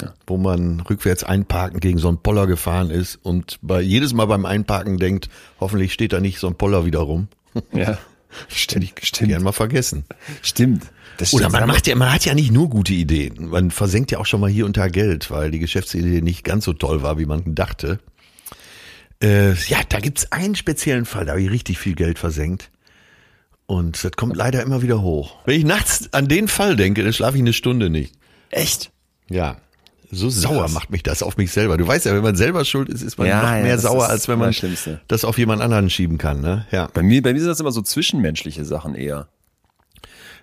Ja. wo man rückwärts einparken gegen so einen Poller gefahren ist und bei jedes Mal beim Einparken denkt, hoffentlich steht da nicht so ein Poller wieder rum. Ja. Stimmt, Gern mal vergessen. Stimmt. Das Oder stimmt. man macht ja, man hat ja nicht nur gute Ideen. Man versenkt ja auch schon mal hier und da Geld, weil die Geschäftsidee nicht ganz so toll war, wie man dachte. Äh, ja, da gibt's einen speziellen Fall, da habe ich richtig viel Geld versenkt. Und das kommt leider immer wieder hoch. Wenn ich nachts an den Fall denke, dann schlafe ich eine Stunde nicht. Echt? Ja. So sauer macht mich das auf mich selber. Du weißt ja, wenn man selber schuld ist, ist man Ja, noch mehr sauer, als wenn man das auf jemand anderen schieben kann. Ne? Ja. Bei mir, bei mir sind das immer so zwischenmenschliche Sachen eher.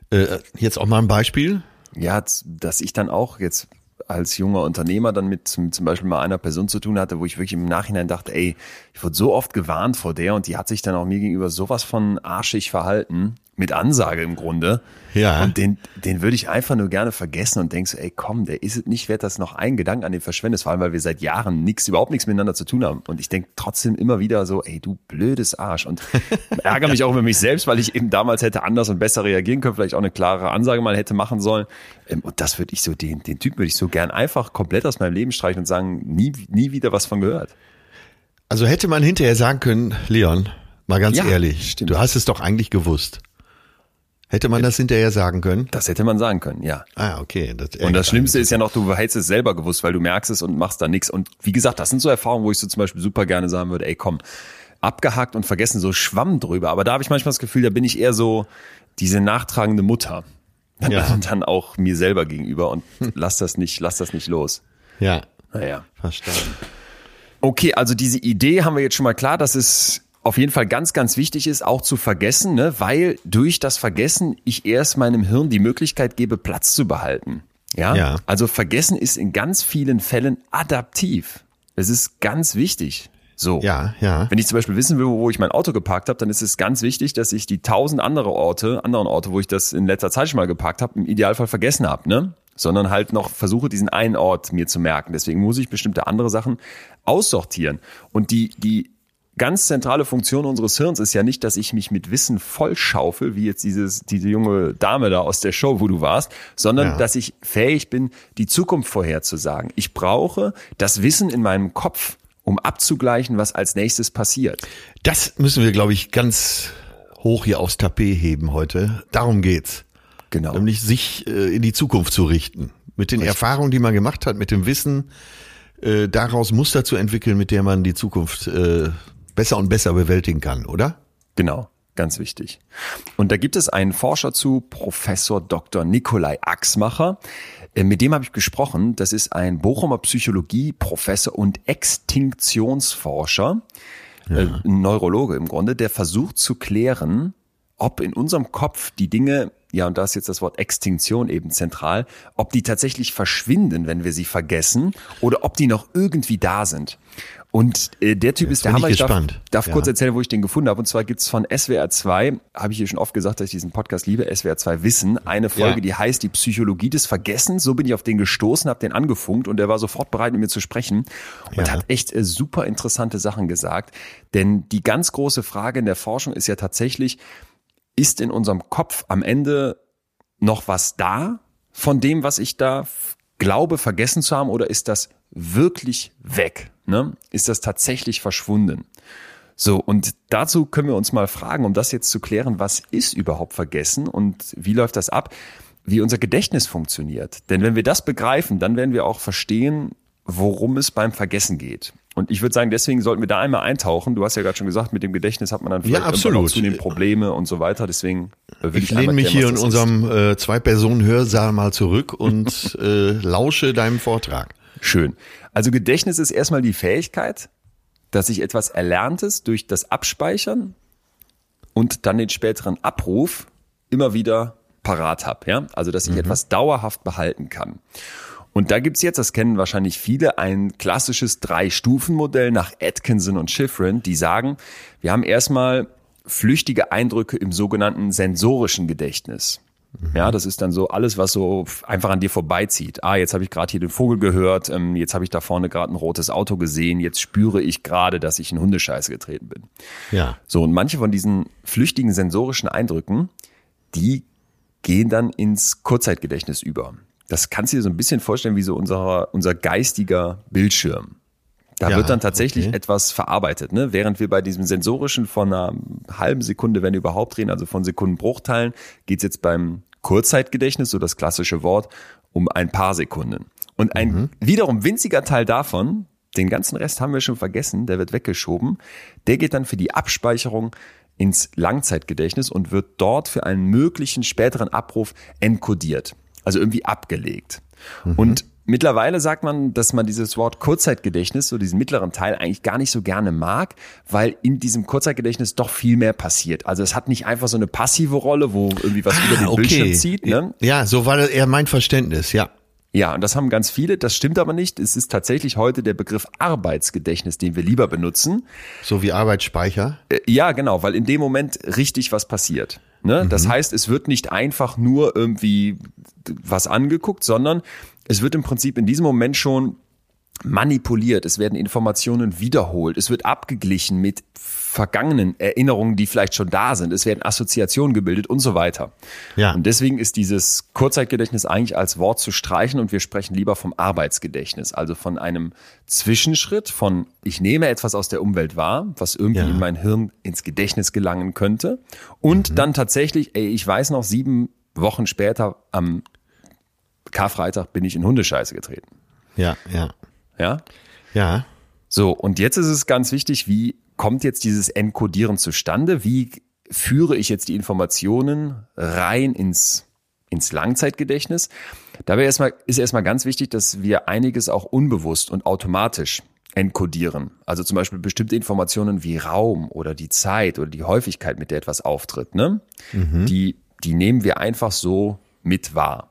Äh, jetzt auch mal ein Beispiel. Ja, dass ich dann auch jetzt als junger Unternehmer dann mit zum zum Beispiel mal einer Person zu tun hatte, wo ich wirklich im Nachhinein dachte, ey, ich wurde so oft gewarnt vor der und die hat sich dann auch mir gegenüber sowas von arschig verhalten, mit Ansage im Grunde. Ja. Und den, den würde ich einfach nur gerne vergessen und denkst, so, ey, komm, der ist es nicht wert, dass noch ein Gedanken an den verschwendest, vor allem, weil wir seit Jahren nichts, überhaupt nichts miteinander zu tun haben. Und ich denke trotzdem immer wieder so, ey, du blödes Arsch. Und ärgere mich auch über mich selbst, weil ich eben damals hätte anders und besser reagieren können, vielleicht auch eine klare Ansage mal hätte machen sollen. Ähm, Und das würde ich so, den, den Typ würde ich so gern einfach komplett aus meinem Leben streichen und sagen, nie, nie wieder was von gehört. Also hätte man hinterher sagen können, Leon, mal ganz Ja, ehrlich, stimmt. du hast es doch eigentlich gewusst. Hätte man das hinterher sagen können? Das hätte man sagen können, ja. Ah, okay. Das Und das Schlimmste ist ja noch, du hättest es selber gewusst, weil du merkst es und machst da nichts. Und wie gesagt, das sind so Erfahrungen, wo ich so zum Beispiel super gerne sagen würde, ey komm, abgehakt und vergessen, so Schwamm drüber. Aber da habe ich manchmal das Gefühl, da bin ich eher so diese nachtragende Mutter. Ja. Und dann auch mir selber gegenüber und lass das nicht, lass das nicht los. Ja, Naja. verstanden. Okay, also diese Idee haben wir jetzt schon mal klar, dass es auf jeden Fall ganz, ganz wichtig ist, auch zu vergessen, ne? weil durch das Vergessen ich erst meinem Hirn die Möglichkeit gebe, Platz zu behalten. Ja? Ja. Also Vergessen ist in ganz vielen Fällen adaptiv. Es ist ganz wichtig. So. Ja, ja. Wenn ich zum Beispiel wissen will, wo ich mein Auto geparkt habe, dann ist es ganz wichtig, dass ich die tausend andere Orte, anderen Orte, wo ich das in letzter Zeit schon mal geparkt habe, im Idealfall vergessen habe, ne? Sondern halt noch versuche, diesen einen Ort mir zu merken. Deswegen muss ich bestimmte andere Sachen aussortieren. Und die, die ganz zentrale Funktion unseres Hirns ist ja nicht, dass ich mich mit Wissen vollschaufel, wie jetzt dieses, diese junge Dame da aus der Show, wo du warst, sondern Ja. dass ich fähig bin, die Zukunft vorherzusagen. Ich brauche das Wissen in meinem Kopf, um abzugleichen, was als nächstes passiert. Das müssen wir, glaube ich, ganz hoch hier aufs Tapet heben heute. Darum geht's. Genau. Nämlich sich äh, in die Zukunft zu richten. Mit den Erfahrungen, die man gemacht hat, mit dem Wissen, äh, daraus Muster zu entwickeln, mit der man die Zukunft äh, besser und besser bewältigen kann, oder? Genau, ganz wichtig. Und da gibt es einen Forscher zu, Professor Dr. Nikolai Axmacher. Äh, Mit dem habe ich gesprochen. Das ist ein Bochumer Psychologie-Professor und Extinktionsforscher, äh, ein Neurologe im Grunde, der versucht zu klären, ob in unserem Kopf die Dinge, ja, und da ist jetzt das Wort Extinktion eben zentral, ob die tatsächlich verschwinden, wenn wir sie vergessen, oder ob die noch irgendwie da sind. Und äh, der Typ Jetzt ist der Hammer. Ich darf, gespannt. darf Ja. kurz erzählen, wo ich den gefunden habe. Und zwar gibt's von SWR 2, habe ich hier schon oft gesagt, dass ich diesen Podcast liebe, SWR 2 Wissen, eine Folge, Ja. die heißt Die Psychologie des Vergessens. So bin ich auf den gestoßen, habe den angefunkt und der war sofort bereit, mit mir zu sprechen und Ja. hat echt äh, super interessante Sachen gesagt. Denn die ganz große Frage in der Forschung ist ja tatsächlich, ist in unserem Kopf am Ende noch was da von dem, was ich da glaube, vergessen zu haben, oder ist das wirklich weg? Ne? Ist das tatsächlich verschwunden? So, und dazu können wir uns mal fragen, um das jetzt zu klären, was ist überhaupt vergessen und wie läuft das ab, wie unser Gedächtnis funktioniert. Denn wenn wir das begreifen, dann werden wir auch verstehen, worum es beim Vergessen geht. Und ich würde sagen, deswegen sollten wir da einmal eintauchen. Du hast ja gerade schon gesagt, mit dem Gedächtnis hat man dann vielleicht irgendwann absolut. zunehmend Probleme und so weiter. Deswegen äh, will ich, Ich lehne mich hier in unserem äh, Zwei-Personen-Hörsaal mal zurück und äh, lausche deinem Vortrag. Schön. Also Gedächtnis ist erstmal die Fähigkeit, dass ich etwas Erlerntes durch das Abspeichern und dann den späteren Abruf immer wieder parat habe. Ja? Also dass ich etwas dauerhaft behalten kann. Und da gibt's jetzt, das kennen wahrscheinlich viele, ein klassisches Drei-Stufen-Modell nach Atkinson und Schifrin, die sagen, wir haben erstmal flüchtige Eindrücke im sogenannten sensorischen Gedächtnis. Ja, das ist dann so alles, was so einfach an dir vorbeizieht. Ah, jetzt habe ich gerade hier den Vogel gehört, ähm, jetzt habe ich da vorne gerade ein rotes Auto gesehen, jetzt spüre ich gerade, dass ich in Hundescheiße getreten bin. Ja. So, und manche von diesen flüchtigen sensorischen Eindrücken, die gehen dann ins Kurzzeitgedächtnis über. Das kannst du dir so ein bisschen vorstellen wie so unser, unser geistiger Bildschirm. Da Ja, wird dann tatsächlich okay. etwas verarbeitet, ne? Während wir bei diesem sensorischen von einer halben Sekunde, wenn überhaupt reden, also von Sekundenbruchteilen, geht's jetzt beim Kurzzeitgedächtnis, so das klassische Wort, um ein paar Sekunden. Und ein Mhm. wiederum winziger Teil davon, den ganzen Rest haben wir schon vergessen, der wird weggeschoben, der geht dann für die Abspeicherung ins Langzeitgedächtnis und wird dort für einen möglichen späteren Abruf enkodiert, also irgendwie abgelegt. Und mittlerweile sagt man, dass man dieses Wort Kurzzeitgedächtnis, so diesen mittleren Teil, eigentlich gar nicht so gerne mag, weil in diesem Kurzzeitgedächtnis doch viel mehr passiert. Also es hat nicht einfach so eine passive Rolle, wo irgendwie was über den Bildschirm zieht. Ne? Ja, so war das eher mein Verständnis, ja. Ja, und das haben ganz viele. Das stimmt aber nicht. Es ist tatsächlich heute der Begriff Arbeitsgedächtnis, den wir lieber benutzen. So wie Arbeitsspeicher. Äh, Ja, genau, weil in dem Moment richtig was passiert. Ne? Das heißt, es wird nicht einfach nur irgendwie was angeguckt, sondern es wird im Prinzip in diesem Moment schon manipuliert, es werden Informationen wiederholt, es wird abgeglichen mit vergangenen Erinnerungen, die vielleicht schon da sind, es werden Assoziationen gebildet und so weiter. Ja. Und deswegen ist dieses Kurzzeitgedächtnis eigentlich als Wort zu streichen und wir sprechen lieber vom Arbeitsgedächtnis, also von einem Zwischenschritt von ich nehme etwas aus der Umwelt wahr, was irgendwie Ja. Mhm. in mein Hirn ins Gedächtnis gelangen könnte und dann tatsächlich, ey, ich weiß noch sieben Wochen später am Karfreitag bin ich in Hundescheiße getreten. Ja, ja. Ja? Ja. So, und jetzt ist es ganz wichtig, wie kommt jetzt dieses Encodieren zustande? Wie führe ich jetzt die Informationen rein ins, ins Langzeitgedächtnis? Dabei erstmal, ist erstmal ganz wichtig, dass wir einiges auch unbewusst und automatisch encodieren. Also zum Beispiel bestimmte Informationen wie Raum oder die Zeit oder die Häufigkeit, mit der etwas auftritt, ne? Die, die nehmen wir einfach so mit wahr.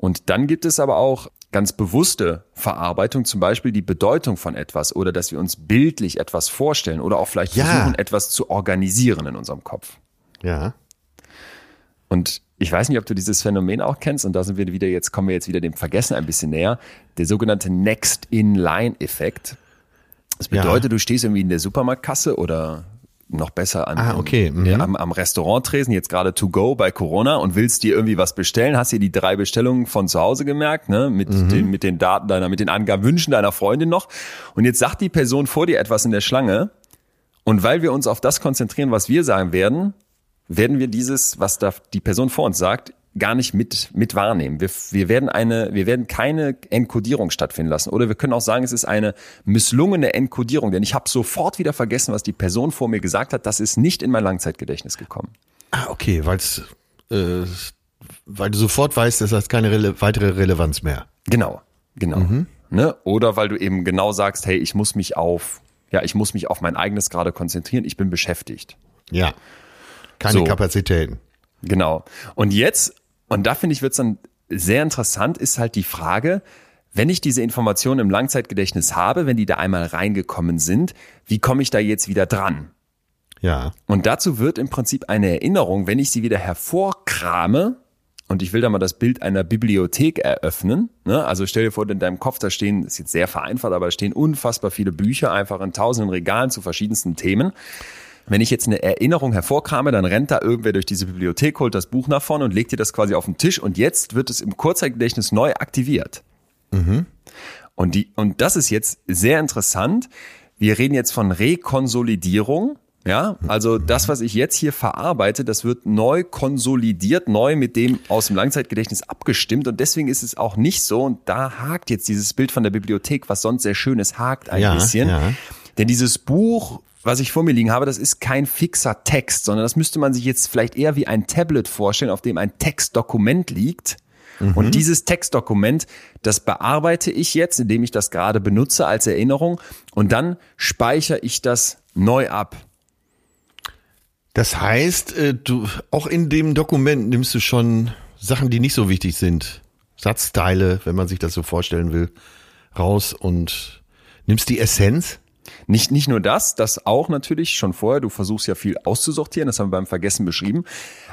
Und dann gibt es aber auch ganz bewusste Verarbeitung, zum Beispiel die Bedeutung von etwas oder dass wir uns bildlich etwas vorstellen oder auch vielleicht Ja. versuchen, etwas zu organisieren in unserem Kopf. Ja. Und ich weiß nicht, ob du dieses Phänomen auch kennst, und da sind wir wieder, jetzt kommen wir jetzt wieder dem Vergessen ein bisschen näher, der sogenannte Next-in-Line-Effekt. Das Ja. bedeutet, du stehst irgendwie in der Supermarktkasse oder noch besser an, Ah, okay, mhm. am, am Restauranttresen, jetzt gerade to go bei Corona und willst dir irgendwie was bestellen, hast dir die drei Bestellungen von zu Hause gemerkt, ne, mit Mhm. den, mit den Daten deiner, mit den Angaben, Wünschen deiner Freundin noch. Und jetzt sagt die Person vor dir etwas in der Schlange. Und weil wir uns auf das konzentrieren, was wir sagen werden, werden wir dieses, was da die Person vor uns sagt, gar nicht mit, mit wahrnehmen. Wir, wir werden eine, wir werden keine Enkodierung stattfinden lassen. Oder wir können auch sagen, es ist eine misslungene Enkodierung, denn ich habe sofort wieder vergessen, was die Person vor mir gesagt hat. Das ist nicht in mein Langzeitgedächtnis gekommen. Ah, okay, weil's, äh, weil du sofort weißt, das hat keine Rele weitere Relevanz mehr. Genau, genau. Ne? Oder weil du eben genau sagst, hey, ich muss mich auf, ja, ich muss mich auf mein eigenes gerade konzentrieren, ich bin beschäftigt. Ja. Keine So. Kapazitäten. Genau. Und jetzt, und da finde ich, wird's dann sehr interessant, ist halt die Frage, wenn ich diese Informationen im Langzeitgedächtnis habe, wenn die da einmal reingekommen sind, wie komme ich da jetzt wieder dran? Ja. Und dazu wird im Prinzip eine Erinnerung, wenn ich sie wieder hervorkrame, und ich will da mal das Bild einer Bibliothek eröffnen. Ne? Also stell dir vor, in deinem Kopf, da stehen, ist jetzt sehr vereinfacht, aber da stehen unfassbar viele Bücher einfach in tausenden Regalen zu verschiedensten Themen. Wenn ich jetzt eine Erinnerung hervorkrame, dann rennt da irgendwer durch diese Bibliothek, holt das Buch nach vorne und legt dir das quasi auf den Tisch und jetzt wird es im Kurzzeitgedächtnis neu aktiviert. Und, die, und das ist jetzt sehr interessant. Wir reden jetzt von Rekonsolidierung. Ja, also das, was ich jetzt hier verarbeite, das wird neu konsolidiert, neu mit dem aus dem Langzeitgedächtnis abgestimmt. Und deswegen ist es auch nicht so, und da hakt jetzt dieses Bild von der Bibliothek, was sonst sehr schön ist, hakt ein Ja, bisschen. ja. Denn dieses Buch, was ich vor mir liegen habe, das ist kein fixer Text, sondern das müsste man sich jetzt vielleicht eher wie ein Tablet vorstellen, auf dem ein Textdokument liegt. Und dieses Textdokument, das bearbeite ich jetzt, indem ich das gerade benutze als Erinnerung und dann speichere ich das neu ab. Das heißt, äh, du, auch in dem Dokument nimmst du schon Sachen, die nicht so wichtig sind. Satzteile, wenn man sich das so vorstellen will, raus und nimmst die Essenz. Nicht, nicht nur das, das auch natürlich schon vorher. Du versuchst ja viel auszusortieren, das haben wir beim Vergessen beschrieben.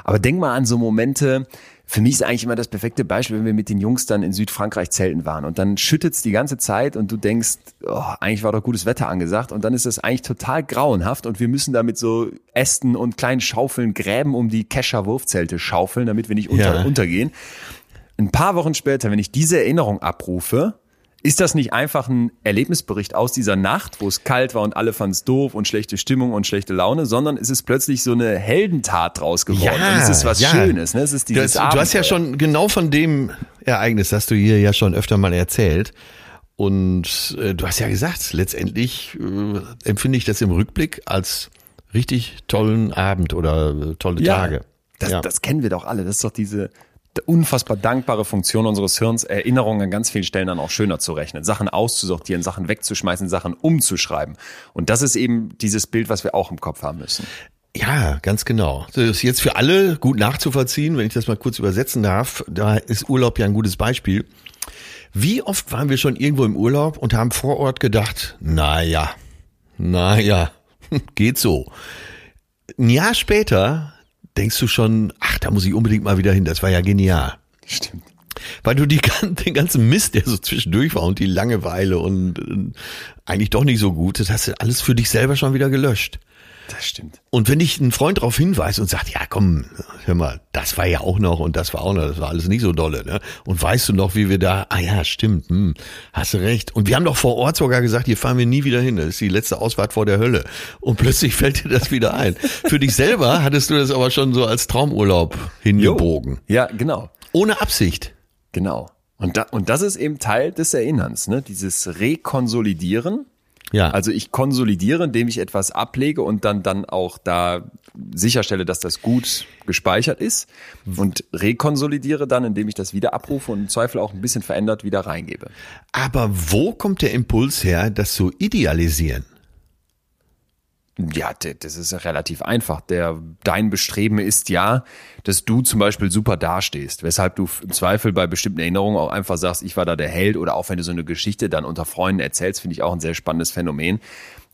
Aber denk mal an so Momente. Für mich ist eigentlich immer das perfekte Beispiel, wenn wir mit den Jungs dann in Südfrankreich zelten waren und dann schüttet's die ganze Zeit und du denkst, oh, eigentlich war doch gutes Wetter angesagt und dann ist das eigentlich total grauenhaft und wir müssen da mit so Ästen und kleinen Schaufeln Gräben um die Kescher Wurfzelte schaufeln, damit wir nicht unter, Ja. untergehen. Ein paar Wochen später, wenn ich diese Erinnerung abrufe, ist das nicht einfach ein Erlebnisbericht aus dieser Nacht, wo es kalt war und alle fanden es doof und schlechte Stimmung und schlechte Laune, sondern es ist plötzlich so eine Heldentat draus geworden. und es ist was ja. Schönes. Ne? Es ist dieses du, hast, du hast ja schon genau von dem Ereignis, das du hier ja schon öfter mal erzählt. Und äh, du hast ja gesagt, letztendlich äh, empfinde ich das im Rückblick als richtig tollen Abend oder äh, tolle ja, Tage. Das, ja. das kennen wir doch alle. Das ist doch diese unfassbar dankbare Funktion unseres Hirns, Erinnerungen an ganz vielen Stellen dann auch schöner zu rechnen, Sachen auszusortieren, Sachen wegzuschmeißen, Sachen umzuschreiben. Und das ist eben dieses Bild, was wir auch im Kopf haben müssen. Ja, ganz genau. Das ist jetzt für alle gut nachzuvollziehen, wenn ich das mal kurz übersetzen darf. Da ist Urlaub ja ein gutes Beispiel. Wie oft waren wir schon irgendwo im Urlaub und haben vor Ort gedacht, na ja, na ja, geht so. Ein Jahr später denkst du schon, ach, da muss ich unbedingt mal wieder hin. Das war ja genial. Stimmt. Weil du die, den ganzen Mist, der so zwischendurch war und die Langeweile und äh, eigentlich doch nicht so gut, das hast du alles für dich selber schon wieder gelöscht. Das stimmt. Und wenn ich einen Freund darauf hinweise und sagt, ja komm, hör mal, das war ja auch noch und das war auch noch, das war alles nicht so dolle, ne? Und weißt du noch, wie wir da, ah ja, stimmt, hm, hast du recht. Und wir haben doch vor Ort sogar gesagt, hier fahren wir nie wieder hin, das ist die letzte Ausfahrt vor der Hölle. Und plötzlich fällt dir das wieder ein. Für dich selber hattest du das aber schon so als Traumurlaub hingebogen. Ja, genau. Ohne Absicht. Genau. Und, da, und das ist eben Teil des Erinnerns, ne? dieses Rekonsolidieren. Ja. Also ich konsolidiere, indem ich etwas ablege und dann, dann auch da sicherstelle, dass das gut gespeichert ist und rekonsolidiere dann, indem ich das wieder abrufe und im Zweifel auch ein bisschen verändert wieder reingebe. aber wo kommt der Impuls her, das zu idealisieren? Ja, das ist ja relativ einfach. Der, dein Bestreben ist ja, dass du zum Beispiel super dastehst, weshalb du im Zweifel bei bestimmten Erinnerungen auch einfach sagst, ich war da der Held oder auch wenn du so eine Geschichte dann unter Freunden erzählst, finde ich auch ein sehr spannendes Phänomen.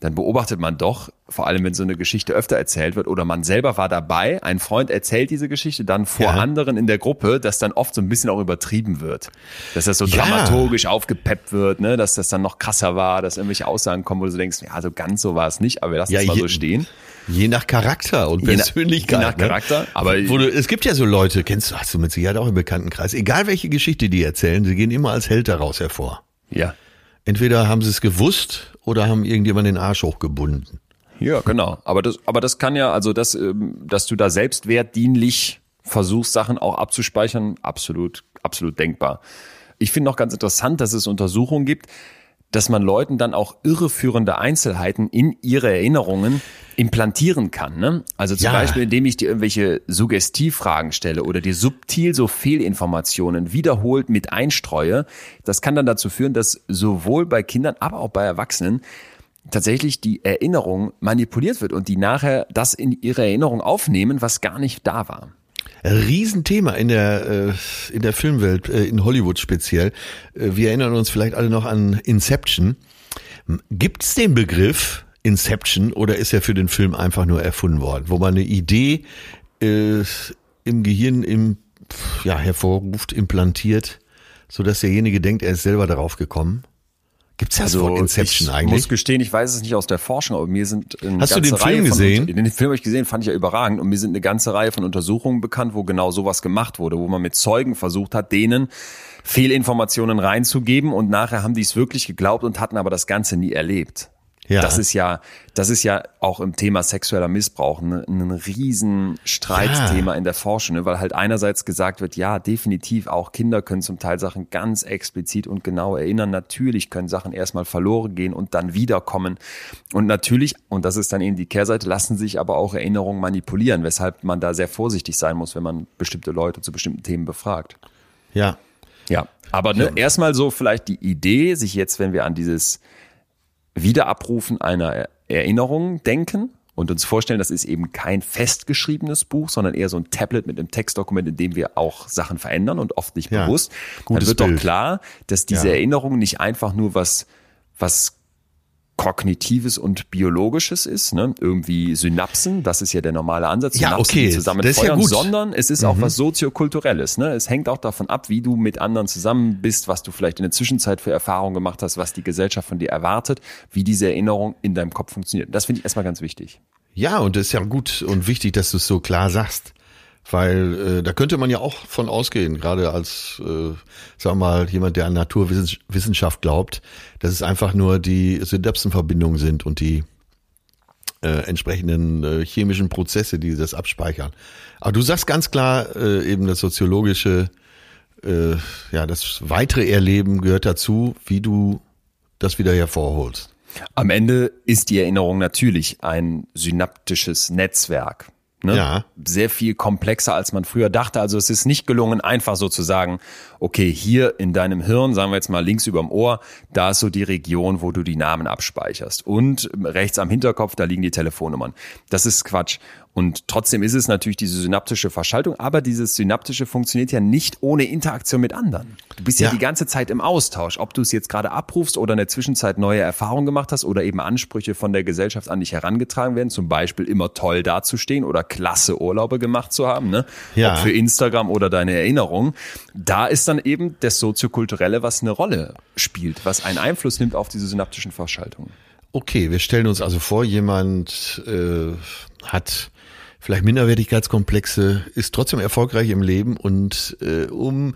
Dann beobachtet man doch, vor allem wenn so eine Geschichte öfter erzählt wird oder man selber war dabei, ein Freund erzählt diese Geschichte dann vor Ja. anderen in der Gruppe, dass dann oft so ein bisschen auch übertrieben wird. Dass das so Ja. dramaturgisch aufgepeppt wird, ne, dass das dann noch krasser war, dass irgendwelche Aussagen kommen, wo du denkst, ja, so ganz so war es nicht, aber wir lassen Ja, es mal je- so stehen. Je nach Charakter und Je Persönlichkeit. je nach ne? Charakter, aber- Wo du, es gibt ja so Leute, kennst du, hast du mit Sicherheit auch im Bekanntenkreis, egal welche Geschichte die erzählen, sie gehen immer als Held daraus hervor. Ja. Entweder haben sie es gewusst oder haben irgendjemand den Arsch hochgebunden. Ja, genau. Aber das, aber das kann ja, also das, ähm, dass du da selbstwertdienlich versuchst, Sachen auch abzuspeichern, absolut, absolut denkbar. Ich finde noch ganz interessant, dass es Untersuchungen gibt, dass man Leuten dann auch irreführende Einzelheiten in ihre Erinnerungen implantieren kann. Ne? Also zum Ja. Beispiel, indem ich dir irgendwelche Suggestivfragen stelle oder dir subtil so Fehlinformationen wiederholt mit einstreue. Das kann dann dazu führen, dass sowohl bei Kindern, aber auch bei Erwachsenen tatsächlich die Erinnerung manipuliert wird und die nachher das in ihre Erinnerung aufnehmen, was gar nicht da war. Riesenthema in der äh, in der Filmwelt, äh, in Hollywood speziell. Äh, wir erinnern uns vielleicht alle noch an Inception. Gibt's den Begriff Inception oder ist er für den Film einfach nur erfunden worden, wo man eine Idee im Gehirn im ja hervorruft, implantiert, so dass derjenige denkt, er ist selber darauf gekommen? Gibt's das Also Wort Inception ich eigentlich? muss gestehen, ich weiß es nicht aus der Forschung, aber mir sind eine Hast du ganze den Reihe Film von, gesehen? Den Film habe ich gesehen, fand ich ja überragend und mir sind eine ganze Reihe von Untersuchungen bekannt, wo genau sowas gemacht wurde, wo man mit Zeugen versucht hat, denen Fehlinformationen reinzugeben und nachher haben die es wirklich geglaubt und hatten aber das Ganze nie erlebt. Ja. Das ist ja, das ist ja auch im Thema sexueller Missbrauch ein, ein riesen Streitthema in der Forschung, ne? weil halt einerseits gesagt wird, ja, definitiv auch Kinder können zum Teil Sachen ganz explizit und genau erinnern. Natürlich können Sachen erstmal verloren gehen und dann wiederkommen. Und natürlich, und das ist dann eben die Kehrseite, lassen sich aber auch Erinnerungen manipulieren, weshalb man da sehr vorsichtig sein muss, wenn man bestimmte Leute zu bestimmten Themen befragt. ja. Ja, aber ne, erstmal so vielleicht die Idee, sich jetzt, wenn wir an dieses Wiederabrufen einer Erinnerung denken und uns vorstellen, das ist eben kein festgeschriebenes Buch, sondern eher so ein Tablet mit einem Textdokument, in dem wir auch Sachen verändern und oft nicht Ja, bewusst, dann wird Bild. doch klar, dass diese Ja. Erinnerung nicht einfach nur was, was kognitives und biologisches ist, ne? irgendwie Synapsen, das ist ja der normale Ansatz, Ja, Synapsen, okay, die zusammen das ist ja sondern es ist auch was soziokulturelles. Ne? Es hängt auch davon ab, wie du mit anderen zusammen bist, was du vielleicht in der Zwischenzeit für Erfahrungen gemacht hast, was die Gesellschaft von dir erwartet, wie diese Erinnerung in deinem Kopf funktioniert. Das finde ich erstmal ganz wichtig. Ja, und das ist ja gut und wichtig, dass du es so klar sagst. Weil äh, da könnte man ja auch von ausgehen, gerade als, äh, sag mal, jemand, der an Naturwissenschaft glaubt, dass es einfach nur die Synapsenverbindungen sind und die äh, entsprechenden äh, chemischen Prozesse, die das abspeichern. Aber du sagst ganz klar, äh, eben das soziologische, äh, ja, das weitere Erleben gehört dazu, wie du das wieder hervorholst. Am Ende ist die Erinnerung natürlich ein synaptisches Netzwerk. Ne? Ja. Sehr viel komplexer, als man früher dachte. Also es ist nicht gelungen, einfach so zu sagen, okay, hier in deinem Hirn, sagen wir jetzt mal links überm Ohr, da ist so die Region, wo du die Namen abspeicherst. Und rechts am Hinterkopf, da liegen die Telefonnummern. Das ist Quatsch. Und trotzdem ist es natürlich diese synaptische Verschaltung, aber dieses synaptische funktioniert ja nicht ohne Interaktion mit anderen. Du bist ja, Ja. die ganze Zeit im Austausch, ob du es jetzt gerade abrufst oder in der Zwischenzeit neue Erfahrungen gemacht hast oder eben Ansprüche von der Gesellschaft an dich herangetragen werden, zum Beispiel immer toll dazustehen oder klasse Urlaube gemacht zu haben, ne? Ja. Ob für Instagram oder deine Erinnerung. Da ist dann eben das Soziokulturelle, was eine Rolle spielt, was einen Einfluss nimmt auf diese synaptischen Verschaltungen. Okay, wir stellen uns also vor, jemand äh, hat vielleicht Minderwertigkeitskomplexe, ist trotzdem erfolgreich im Leben und äh, um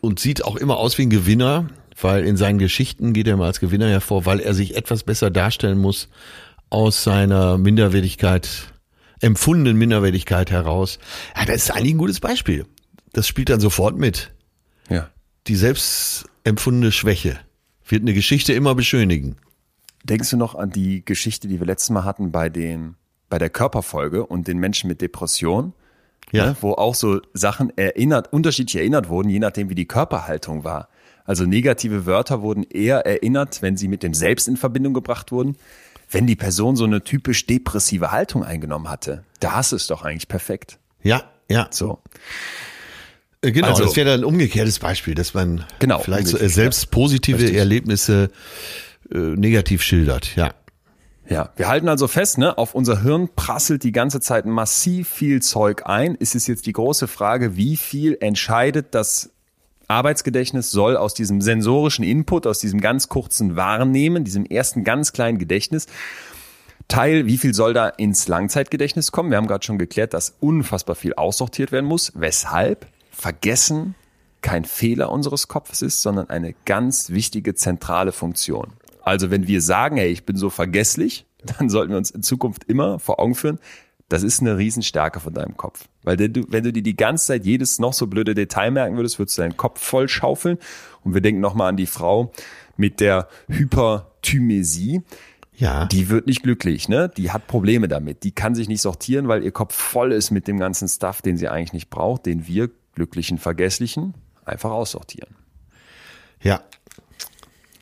und sieht auch immer aus wie ein Gewinner, weil in seinen Geschichten geht er immer als Gewinner hervor, weil er sich etwas besser darstellen muss aus seiner Minderwertigkeit, empfundenen Minderwertigkeit heraus. Ja, das ist eigentlich ein gutes Beispiel. Das spielt dann sofort mit. Ja. Die selbst empfundene Schwäche wird eine Geschichte immer beschönigen. Denkst du noch an die Geschichte, die wir letztes Mal hatten bei den, bei der Körperfolge und den Menschen mit Depression? Ja. Ne, wo auch so Sachen erinnert, unterschiedlich erinnert wurden, je nachdem, wie die Körperhaltung war. Also negative Wörter wurden eher erinnert, wenn sie mit dem Selbst in Verbindung gebracht wurden. Wenn die Person so eine typisch depressive Haltung eingenommen hatte, da ist doch eigentlich perfekt. Ja, ja. So. Äh, Genau, Also- das wäre dann ein umgekehrtes Beispiel, dass man Genau, vielleicht so, äh, selbst positive. Erlebnisse äh, negativ schildert. Ja, Ja, wir halten also fest, ne, auf unser Hirn prasselt die ganze Zeit massiv viel Zeug ein. Ist es jetzt die große Frage, wie viel entscheidet das Arbeitsgedächtnis soll aus diesem sensorischen Input, aus diesem ganz kurzen Wahrnehmen, diesem ersten ganz kleinen Gedächtnis, Teil, wie viel soll da ins Langzeitgedächtnis kommen? Wir haben gerade schon geklärt, dass unfassbar viel aussortiert werden muss. Weshalb? Vergessen kein Fehler unseres Kopfes ist, sondern eine ganz wichtige zentrale Funktion. Also wenn wir sagen, hey, ich bin so vergesslich, dann sollten wir uns in Zukunft immer vor Augen führen, das ist eine Riesenstärke von deinem Kopf. Weil wenn du, wenn du dir die ganze Zeit jedes noch so blöde Detail merken würdest, würdest du deinen Kopf voll schaufeln. Und wir denken nochmal an die Frau mit der Hyperthymesie. ja. Die wird nicht glücklich, ne? Die hat Probleme damit. Die kann sich nicht sortieren, weil ihr Kopf voll ist mit dem ganzen Stuff, den sie eigentlich nicht braucht, den wir glücklichen Vergesslichen einfach aussortieren. ja.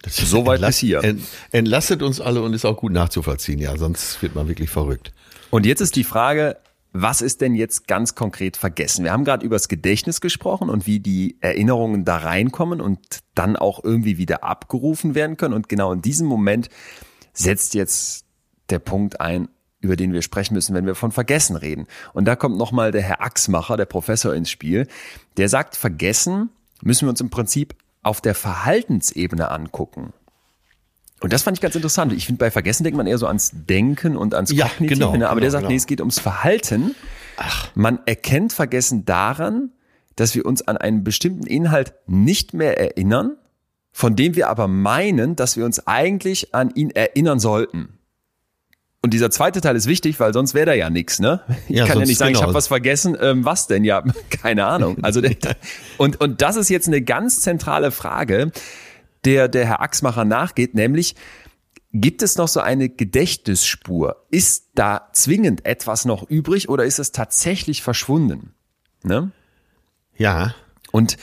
Das Soweit bis hier. Ent, entlastet uns alle und ist auch gut nachzuvollziehen. Ja, sonst wird man wirklich verrückt. Und jetzt ist die Frage, was ist denn jetzt ganz konkret vergessen? Wir haben gerade über das Gedächtnis gesprochen und wie die Erinnerungen da reinkommen und dann auch irgendwie wieder abgerufen werden können. Und genau in diesem Moment setzt jetzt der Punkt ein, über den wir sprechen müssen, wenn wir von Vergessen reden. Und da kommt nochmal der Herr Axmacher, der Professor ins Spiel. Der sagt, Vergessen müssen wir uns im Prinzip auf der Verhaltensebene angucken. Und das fand ich ganz interessant. Ich finde, bei Vergessen denkt man eher so ans Denken und ans Ja, Kognitive. genau, ne? Aber der genau, sagt, genau. nee, es geht ums Verhalten. Ach. Man erkennt Vergessen daran, dass wir uns an einen bestimmten Inhalt nicht mehr erinnern, von dem wir aber meinen, dass wir uns eigentlich an ihn erinnern sollten. Und dieser zweite Teil ist wichtig, weil sonst wäre da ja nichts, ne? Ich Ja, kann ja nicht sagen, ich genau. habe was vergessen. Ähm, was denn? Ja, keine Ahnung. Also und und das ist jetzt eine ganz zentrale Frage, der der Herr Axmacher nachgeht, nämlich gibt es noch so eine Gedächtnisspur? Ist da zwingend etwas noch übrig oder ist es tatsächlich verschwunden? Ne? Ja, Und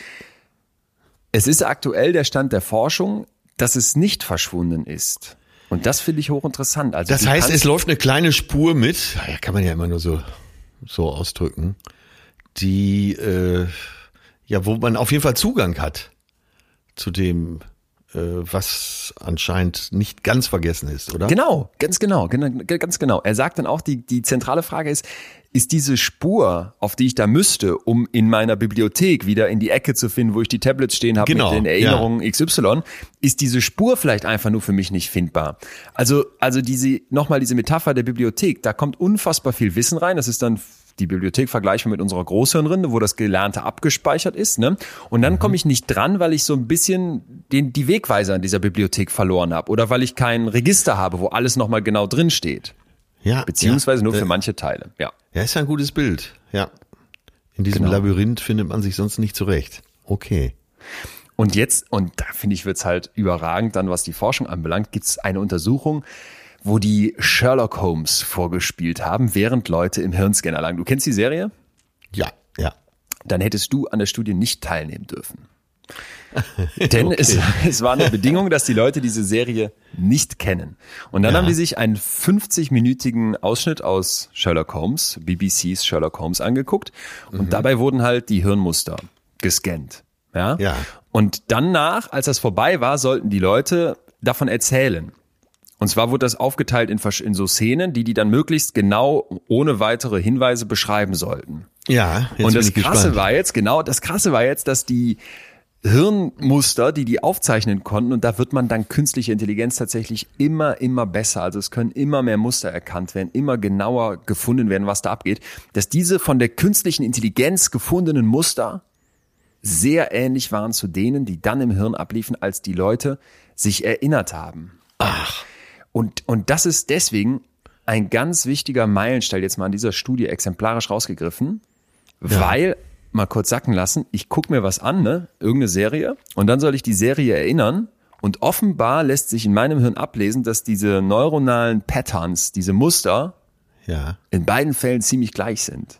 es ist aktuell der Stand der Forschung, dass es nicht verschwunden ist. Und das finde ich hochinteressant. Also das heißt, es läuft eine kleine Spur mit, ja, kann man ja immer nur so, so ausdrücken, die, äh, ja, wo man auf jeden Fall Zugang hat zu dem, was anscheinend nicht ganz vergessen ist, oder? Genau, ganz genau, gen- ganz genau. Er sagt dann auch, die, die zentrale Frage ist, ist diese Spur, auf die ich da müsste, um in meiner Bibliothek wieder in die Ecke zu finden, wo ich die Tablets stehen habe Genau, mit den Erinnerungen XY, ist diese Spur vielleicht einfach nur für mich nicht findbar. Also, also diese, nochmal diese Metapher der Bibliothek, da kommt unfassbar viel Wissen rein. Das ist dann die Bibliothek vergleichbar mit unserer Großhirnrinde, wo das Gelernte abgespeichert ist. Ne? Und Mhm. dann komme ich nicht dran, weil ich so ein bisschen den, die Wegweiser in dieser Bibliothek verloren habe oder weil ich kein Register habe, wo alles nochmal genau drin steht. Ja, Beziehungsweise ja, nur für äh, manche Teile. Ja. Ja, ist ja ein gutes Bild, ja. In diesem Genau. Labyrinth findet man sich sonst nicht zurecht. Okay. Und jetzt, und da finde ich, wird's halt überragend dann, was die Forschung anbelangt, gibt's eine Untersuchung, wo die Sherlock Holmes vorgespielt haben, während Leute im Hirnscanner lagen. Du kennst die Serie? Ja, ja. Dann hättest du an der Studie nicht teilnehmen dürfen. Denn es, es war eine Bedingung, dass die Leute diese Serie nicht kennen. Und dann Ja. haben die sich einen 50-minütigen Ausschnitt aus Sherlock Holmes, BBCs Sherlock Holmes angeguckt. Und dabei wurden halt die Hirnmuster gescannt. Ja? Ja. Und danach, als das vorbei war, sollten die Leute davon erzählen. Und zwar wurde das aufgeteilt in, in so Szenen, die die dann möglichst genau ohne weitere Hinweise beschreiben sollten. Ja, jetzt Und das Krasse gespannt. war jetzt, genau, das Krasse war jetzt, dass die Hirnmuster, die die aufzeichnen konnten, und da wird man dann künstliche Intelligenz tatsächlich immer, immer besser. Also es können immer mehr Muster erkannt werden, immer genauer gefunden werden, was da abgeht, dass diese von der künstlichen Intelligenz gefundenen Muster sehr ähnlich waren zu denen, die dann im Hirn abliefen, als die Leute sich erinnert haben. Ach. Und, und das ist deswegen ein ganz wichtiger Meilenstein jetzt mal an dieser Studie exemplarisch rausgegriffen, weil, mal kurz sacken lassen, ich gucke mir was an, ne, irgendeine Serie, und dann soll ich die Serie erinnern. Und offenbar lässt sich in meinem Hirn ablesen, dass diese neuronalen Patterns, diese Muster, Ja. in beiden Fällen ziemlich gleich sind.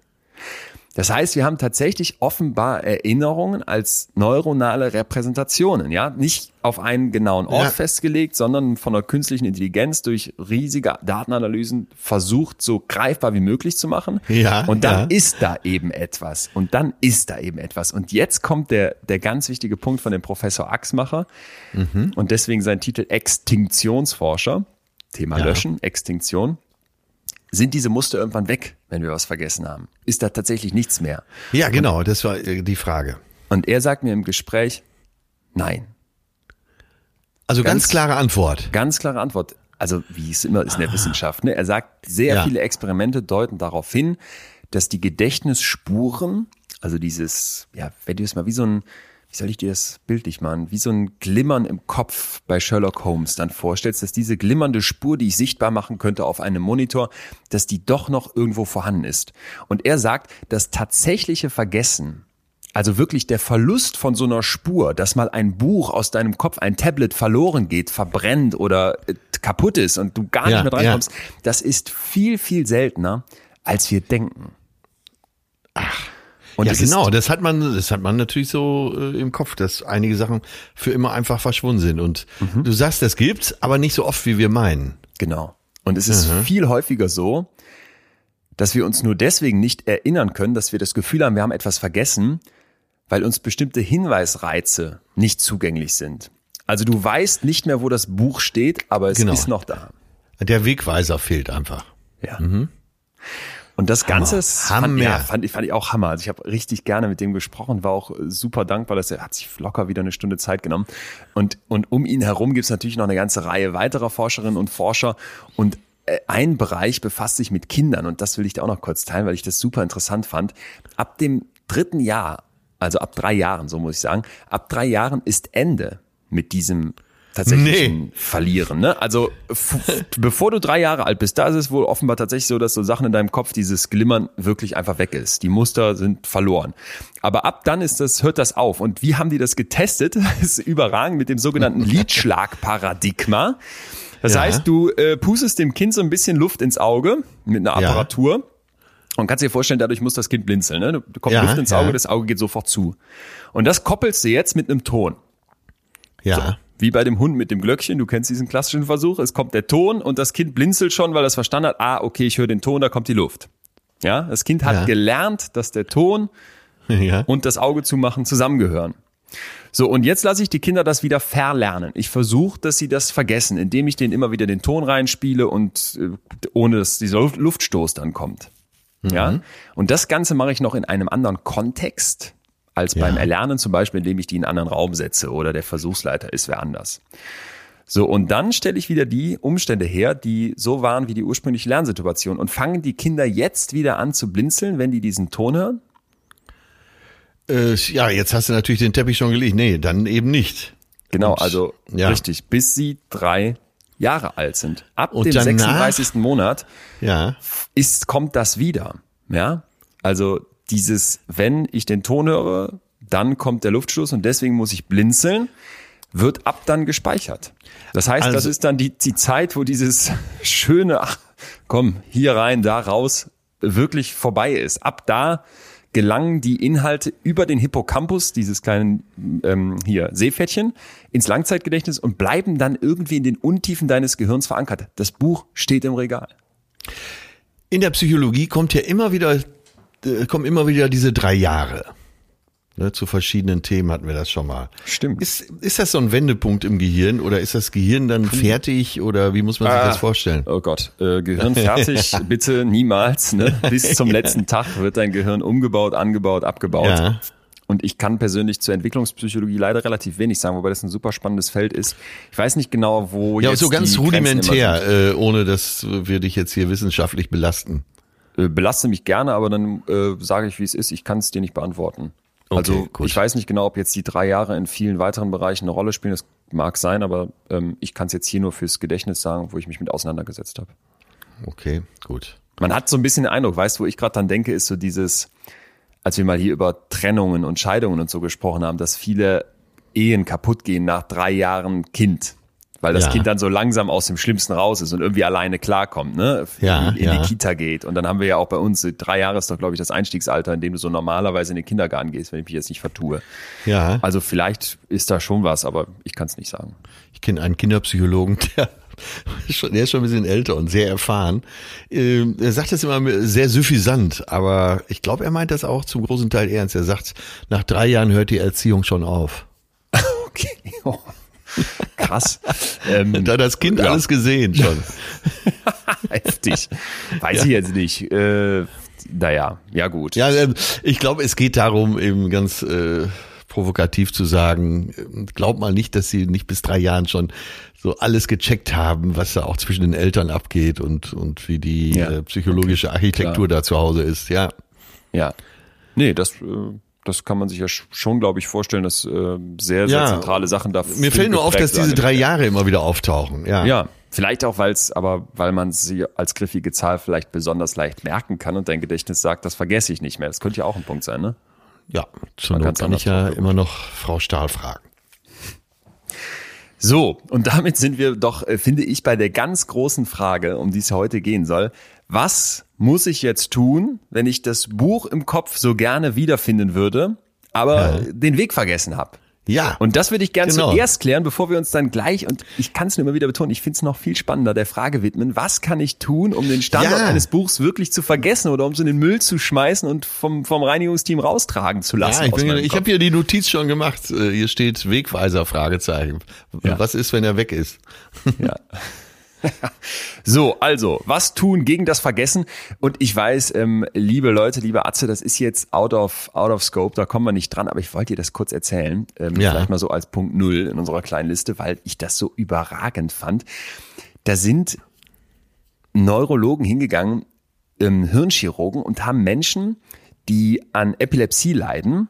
Das heißt, wir haben tatsächlich offenbar Erinnerungen als neuronale Repräsentationen, ja, nicht auf einen genauen Ort Ja. festgelegt, sondern von der künstlichen Intelligenz durch riesige Datenanalysen versucht, so greifbar wie möglich zu machen. Ja, Und dann ja. ist da eben etwas. Und dann ist da eben etwas. Und jetzt kommt der, der ganz wichtige Punkt von dem Professor Axmacher. Mhm. Und deswegen sein Titel Extinktionsforscher. Thema Ja. Löschen, Extinktion. Sind diese Muster irgendwann weg, wenn wir was vergessen haben? Ist da tatsächlich nichts mehr? Ja, genau, das war äh, die Frage. Und er sagt mir im Gespräch, nein. Also ganz, Ganz- klare Antwort. Ganz klare Antwort. Also wie es immer ist in der Wissenschaft. Ne? Er sagt, sehr Ja. viele Experimente deuten darauf hin, dass die Gedächtnisspuren, also dieses, ja, wenn du es mal wie so ein, wie soll ich dir das bildlich machen, wie so ein Glimmern im Kopf bei Sherlock Holmes dann vorstellst, dass diese glimmernde Spur, die ich sichtbar machen könnte auf einem Monitor, dass die doch noch irgendwo vorhanden ist. Und er sagt, das tatsächliche Vergessen, also wirklich der Verlust von so einer Spur, dass mal ein Buch aus deinem Kopf, ein Tablet verloren geht, verbrennt oder äh, kaputt ist und du gar Ja, nicht mehr reinkommst, das ist viel, viel seltener, als wir denken. Und ja, genau, das hat man, das hat man natürlich so äh, im Kopf, dass einige Sachen für immer einfach verschwunden sind. Und Mhm. du sagst, das gibt's, aber nicht so oft, wie wir meinen. Genau. Und es ist viel häufiger so, dass wir uns nur deswegen nicht erinnern können, dass wir das Gefühl haben, wir haben etwas vergessen, weil uns bestimmte Hinweisreize nicht zugänglich sind. Also du weißt nicht mehr, wo das Buch steht, aber es Genau. ist noch da. Der Wegweiser fehlt einfach. Ja. Und das Ganze ist- fand, Hammer. ja, fand, ich, fand ich auch Hammer. Also ich habe richtig gerne mit dem gesprochen, war auch äh, super dankbar, dass er hat sich locker wieder eine Stunde Zeit genommen. Und, und um ihn herum gibt es natürlich noch eine ganze Reihe weiterer Forscherinnen und Forscher. Und äh, ein Bereich befasst sich mit Kindern und das will ich da auch noch kurz teilen, weil ich das super interessant fand. Ab dem dritten Jahr, also ab drei Jahren, so muss ich sagen, ab drei Jahren ist Ende mit diesem tatsächlichen Nee. verlieren. Ne? Also bevor du drei Jahre alt bist, da ist es wohl offenbar tatsächlich so, dass so Sachen in deinem Kopf, dieses Glimmern wirklich einfach weg ist. Die Muster sind verloren. Aber ab dann ist das, hört das auf. Und wie haben die das getestet? Das ist überragend mit dem sogenannten Lidschlagparadigma. Das Ja. heißt, du äh, pustest dem Kind so ein bisschen Luft ins Auge mit einer Ja. Apparatur. Und kannst dir vorstellen, dadurch muss das Kind blinzeln. Ne? Du kommt Ja, Luft ins ja. Auge, das Auge geht sofort zu. Und das koppelst du jetzt mit einem Ton. Ja. Wie bei dem Hund mit dem Glöckchen, du kennst diesen klassischen Versuch, es kommt der Ton und das Kind blinzelt schon, weil es verstanden hat, ah, okay, ich höre den Ton, da kommt die Luft. Ja, das Kind hat Ja. gelernt, dass der Ton ja. und das Auge zumachen zusammengehören. So, und jetzt lasse ich die Kinder das wieder verlernen. Ich versuche, dass sie das vergessen, indem ich denen immer wieder den Ton reinspiele und äh, ohne dass dieser Luft- Luftstoß dann kommt. Ja, und das Ganze mache ich noch in einem anderen Kontext als beim Erlernen, zum Beispiel, indem ich die in einen anderen Raum setze oder der Versuchsleiter ist wer anders. So, und dann stelle ich wieder die Umstände her, die so waren wie die ursprüngliche Lernsituation und fangen die Kinder jetzt wieder an zu blinzeln, wenn die diesen Ton hören? Äh, ja, jetzt hast du natürlich den Teppich schon gelegt. Nee, dann eben nicht. Genau, Und- also ja. richtig, bis sie drei Jahre alt sind. Ab Und dem danach- 36. Monat Ja. ist, kommt das wieder. Ja, also dieses, wenn ich den Ton höre, dann kommt der Luftstoß und deswegen muss ich blinzeln, wird ab dann gespeichert. Das heißt, das Also- ist dann die, die Zeit, wo dieses schöne, ach, komm, hier rein, da raus, wirklich vorbei ist. Ab da gelangen die Inhalte über den Hippocampus, dieses kleinen ähm, hier Seepferdchen, ins Langzeitgedächtnis und bleiben dann irgendwie in den Untiefen deines Gehirns verankert. Das Buch steht im Regal. In der Psychologie kommt ja immer wieder, kommen immer wieder diese drei Jahre. Ne, zu verschiedenen Themen hatten wir das schon mal. Stimmt. Ist, ist das so ein Wendepunkt im Gehirn oder ist das Gehirn dann fertig oder wie muss man sich Ah. das vorstellen? Oh Gott, äh, Gehirn fertig, bitte niemals. Ne? Bis zum letzten Tag wird dein Gehirn umgebaut, angebaut, abgebaut. Ja. Und ich kann persönlich zur Entwicklungspsychologie leider relativ wenig sagen, wobei das ein super spannendes Feld ist. Ich weiß nicht genau, wo Ja, jetzt so ganz rudimentär, äh, ohne dass wir dich jetzt hier wissenschaftlich belasten. Äh, belaste mich gerne, aber dann äh, sage ich, wie es ist. Ich kann es dir nicht beantworten. also Okay, gut. ich weiß nicht genau, ob jetzt die drei Jahre in vielen weiteren Bereichen eine Rolle spielen. Das mag sein, aber ähm, ich kann es jetzt hier nur fürs Gedächtnis sagen, wo ich mich mit auseinandergesetzt habe. Okay, gut. Man hat so ein bisschen den Eindruck, weißt du, wo ich gerade dann denke, ist so dieses, als wir mal hier über Trennungen und Scheidungen und so gesprochen haben, dass viele Ehen kaputt gehen nach drei Jahren Kind. Weil das Ja. Kind dann so langsam aus dem Schlimmsten raus ist und irgendwie alleine klarkommt, ne? Ja, in, in ja. die Kita geht. Und dann haben wir ja auch bei uns, drei Jahre ist doch, glaube ich, das Einstiegsalter, in dem du so normalerweise in den Kindergarten gehst, wenn ich mich jetzt nicht vertue. Ja, Also vielleicht ist da schon was, aber ich kann es nicht sagen. ich kenne einen Kinderpsychologen, der, ist schon- der ist schon ein bisschen älter und sehr erfahren. Ähm, Er sagt das immer sehr suffisant, aber ich glaube, er meint das auch zum großen Teil ernst. Er sagt, nach drei Jahren hört die Erziehung schon auf. Okay. Krass. ähm, Da hat das Kind Ja. alles gesehen schon. Heftig. Weiß ich jetzt nicht. Äh, naja, ja gut. Ja, ähm, ich glaube, es geht darum, eben ganz äh, provokativ zu sagen, glaub mal nicht, dass sie nicht bis drei Jahren schon so alles gecheckt haben, was da auch zwischen den Eltern abgeht und, und wie die Ja. äh, psychologische Architektur da zu Hause ist. Ja, Ja. Nee, das, äh, das kann man sich ja sch- schon, glaube ich, vorstellen, dass äh, sehr, sehr Ja. zentrale Sachen da mir fällt nur auf, dass diese drei Jahre immer wieder auftauchen. Ja, Ja, vielleicht auch, weil es, aber weil man sie als griffige Zahl vielleicht besonders leicht merken kann und dein Gedächtnis sagt, das vergesse ich nicht mehr. Das könnte ja auch ein Punkt sein, ne? ja zur Man Not kann ich ja immer noch Frau Stahl fragen. So, und damit sind wir doch, äh, finde ich, bei der ganz großen Frage, um die es heute gehen soll. Was muss ich jetzt tun, wenn ich das Buch im Kopf so gerne wiederfinden würde, aber Ja. den Weg vergessen habe? Ja. Und das würde ich gerne Genau. zuerst klären, bevor wir uns dann gleich, und ich kann es nur immer wieder betonen, ich finde es noch viel spannender, der Frage widmen, was kann ich tun, um den Standort Ja. eines Buchs wirklich zu vergessen oder um es in den Müll zu schmeißen und vom, vom Reinigungsteam raustragen zu lassen? Ja, ich, bin, ich habe hier die Notiz schon gemacht. Äh, Hier steht Wegweiser, Fragezeichen. Ja. Was ist, wenn er weg ist? Ja. So, also, was tun gegen das Vergessen? Und ich weiß, ähm, liebe Leute, liebe Atze, das ist jetzt out of, out of scope, da kommen wir nicht dran, aber ich wollte dir das kurz erzählen. Ähm, Ja. Vielleicht mal so als Punkt Null in unserer kleinen Liste, weil ich das so überragend fand. Da sind Neurologen hingegangen, ähm, Hirnchirurgen und haben Menschen, die an Epilepsie leiden,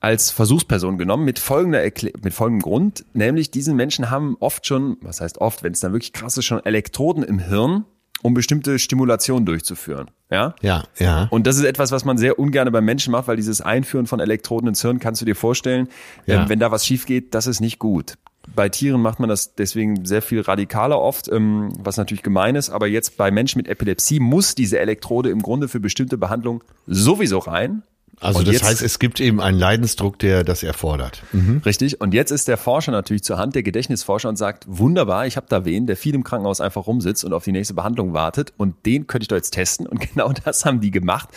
als Versuchsperson genommen mit folgender mit folgendem Grund, nämlich diese Menschen haben oft schon, was heißt oft, wenn es dann wirklich krass ist, schon Elektroden im Hirn, um bestimmte Stimulationen durchzuführen. Ja? Ja, ja. Und das ist etwas, was man sehr ungern beim Menschen macht, weil dieses Einführen von Elektroden ins Hirn, kannst du dir vorstellen, Ja. ähm, wenn da was schief geht, das ist nicht gut. Bei Tieren macht man das deswegen sehr viel radikaler oft, ähm, was natürlich gemein ist. Aber jetzt bei Menschen mit Epilepsie muss diese Elektrode im Grunde für bestimmte Behandlungen sowieso rein. Also Und das jetzt- heißt, es gibt eben einen Leidensdruck, der das erfordert. Richtig. Und jetzt ist der Forscher natürlich zur Hand, der Gedächtnisforscher, und sagt, wunderbar, ich habe da wen, der viel im Krankenhaus einfach rumsitzt und auf die nächste Behandlung wartet. Und den könnte ich doch jetzt testen. Und genau das haben die gemacht.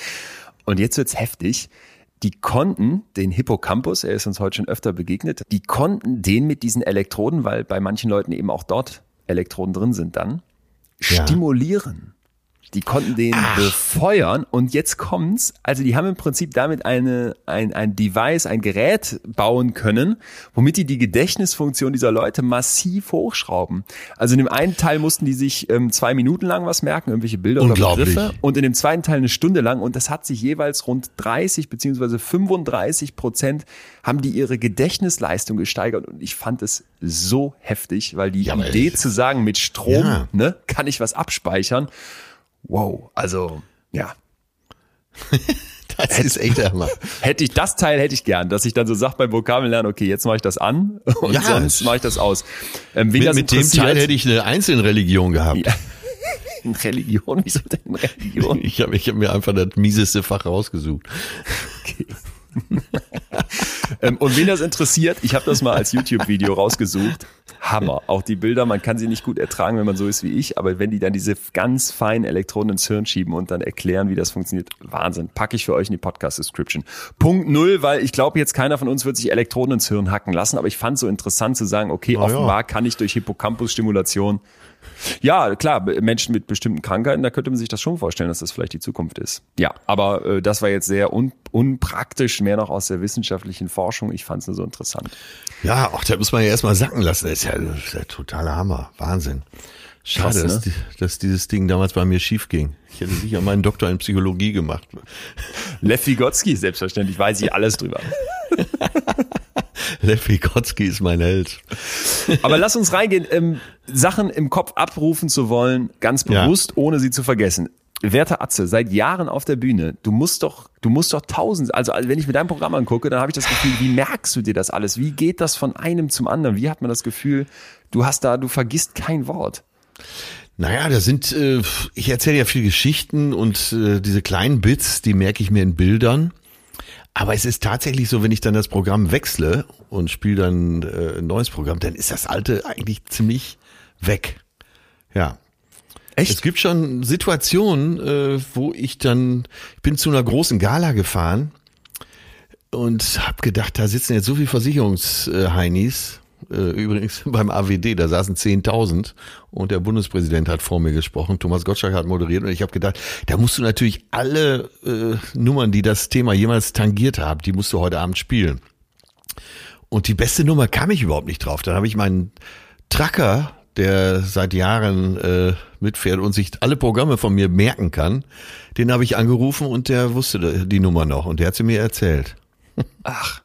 Und jetzt wird's heftig. Die konnten den Hippocampus, er ist uns heute schon öfter begegnet, die konnten den mit diesen Elektroden, weil bei manchen Leuten eben auch dort Elektroden drin sind dann, Ja. stimulieren. Die konnten den befeuern und jetzt kommt's. Also die haben im Prinzip damit eine, ein, ein Device, ein Gerät bauen können, womit die die Gedächtnisfunktion dieser Leute massiv hochschrauben. Also in dem einen Teil mussten die sich ähm, zwei Minuten lang was merken, irgendwelche Bilder oder. Begriffe und in dem zweiten Teil eine Stunde lang und das hat sich jeweils rund 30 beziehungsweise 35 Prozent haben die ihre Gedächtnisleistung gesteigert und ich fand es so heftig, weil die Ja, Idee zu sagen, mit Strom Ja. ne, kann ich was abspeichern. Wow, also ja, Das ist echt der Hammer. hätte ich das Teil hätte ich gern, dass ich dann so sag beim Vokabellernen, okay, jetzt mache ich das an und Ja. sonst mache ich das aus. Ähm, Mit, das mit dem Teil hätte ich eine Einzelreligion gehabt. Ja. Religion, wieso denn Religion? Ich habe ich hab mir einfach das mieseste Fach rausgesucht. Ähm, und wen das interessiert, ich habe das mal als YouTube-Video rausgesucht. Hammer. Auch die Bilder, man kann sie nicht gut ertragen, wenn man so ist wie ich, aber wenn die dann diese ganz feinen Elektroden ins Hirn schieben und dann erklären, wie das funktioniert, Wahnsinn. Packe ich für euch in die Podcast-Description. Punkt null, weil ich glaube, jetzt keiner von uns wird sich Elektroden ins Hirn hacken lassen, aber ich fand so interessant zu sagen, okay, Na ja. offenbar kann ich durch Hippocampus-Stimulation ja, klar, Menschen mit bestimmten Krankheiten, da könnte man sich das schon vorstellen, dass das vielleicht die Zukunft ist. Ja, aber äh, das war jetzt sehr un unpraktisch, mehr noch aus der wissenschaftlichen Forschung. Ich fand es nur so interessant. Ja, auch da muss man ja erstmal sacken lassen. Das ist ja, das ist ja totaler Hammer. Wahnsinn. Schade, Krass, ne? dass, dass dieses Ding damals bei mir schief ging. Ich hätte sicher meinen Doktor in Psychologie gemacht. Lev Vygotsky, selbstverständlich, weiß ich alles drüber. Lev Vygotsky ist mein Held. Aber lass uns reingehen, ähm, Sachen im Kopf abrufen zu wollen, ganz Ja. bewusst, ohne sie zu vergessen. Werter Atze, seit Jahren auf der Bühne, du musst doch, du musst doch tausend, also wenn ich mir dein Programm angucke, dann habe ich das Gefühl, wie merkst du dir das alles? Wie geht das von einem zum anderen? Wie hat man das Gefühl, du hast da, du vergisst kein Wort? Naja, da sind, äh, ich erzähle ja viel Geschichten und äh, diese kleinen Bits, die merke ich mir in Bildern. Aber es ist tatsächlich so, wenn ich dann das Programm wechsle und spiele dann äh, ein neues Programm, dann ist das alte eigentlich ziemlich weg. Ja. Echt? Es gibt schon Situationen, äh, wo ich dann, ich bin zu einer großen Gala gefahren und habe gedacht, da sitzen jetzt so viele Versicherungsheinis. Äh, übrigens beim AWD, da saßen 10.000 und der Bundespräsident hat vor mir gesprochen. Thomas Gottschalk hat moderiert und ich habe gedacht, da musst du natürlich alle äh, Nummern, die das Thema jemals tangiert haben, die musst du heute Abend spielen. Und die beste Nummer kam ich überhaupt nicht drauf. Dann habe ich meinen Tracker, der seit Jahren äh, mitfährt und sich alle Programme von mir merken kann, den habe ich angerufen und der wusste die Nummer noch und der hat sie mir erzählt. Ach.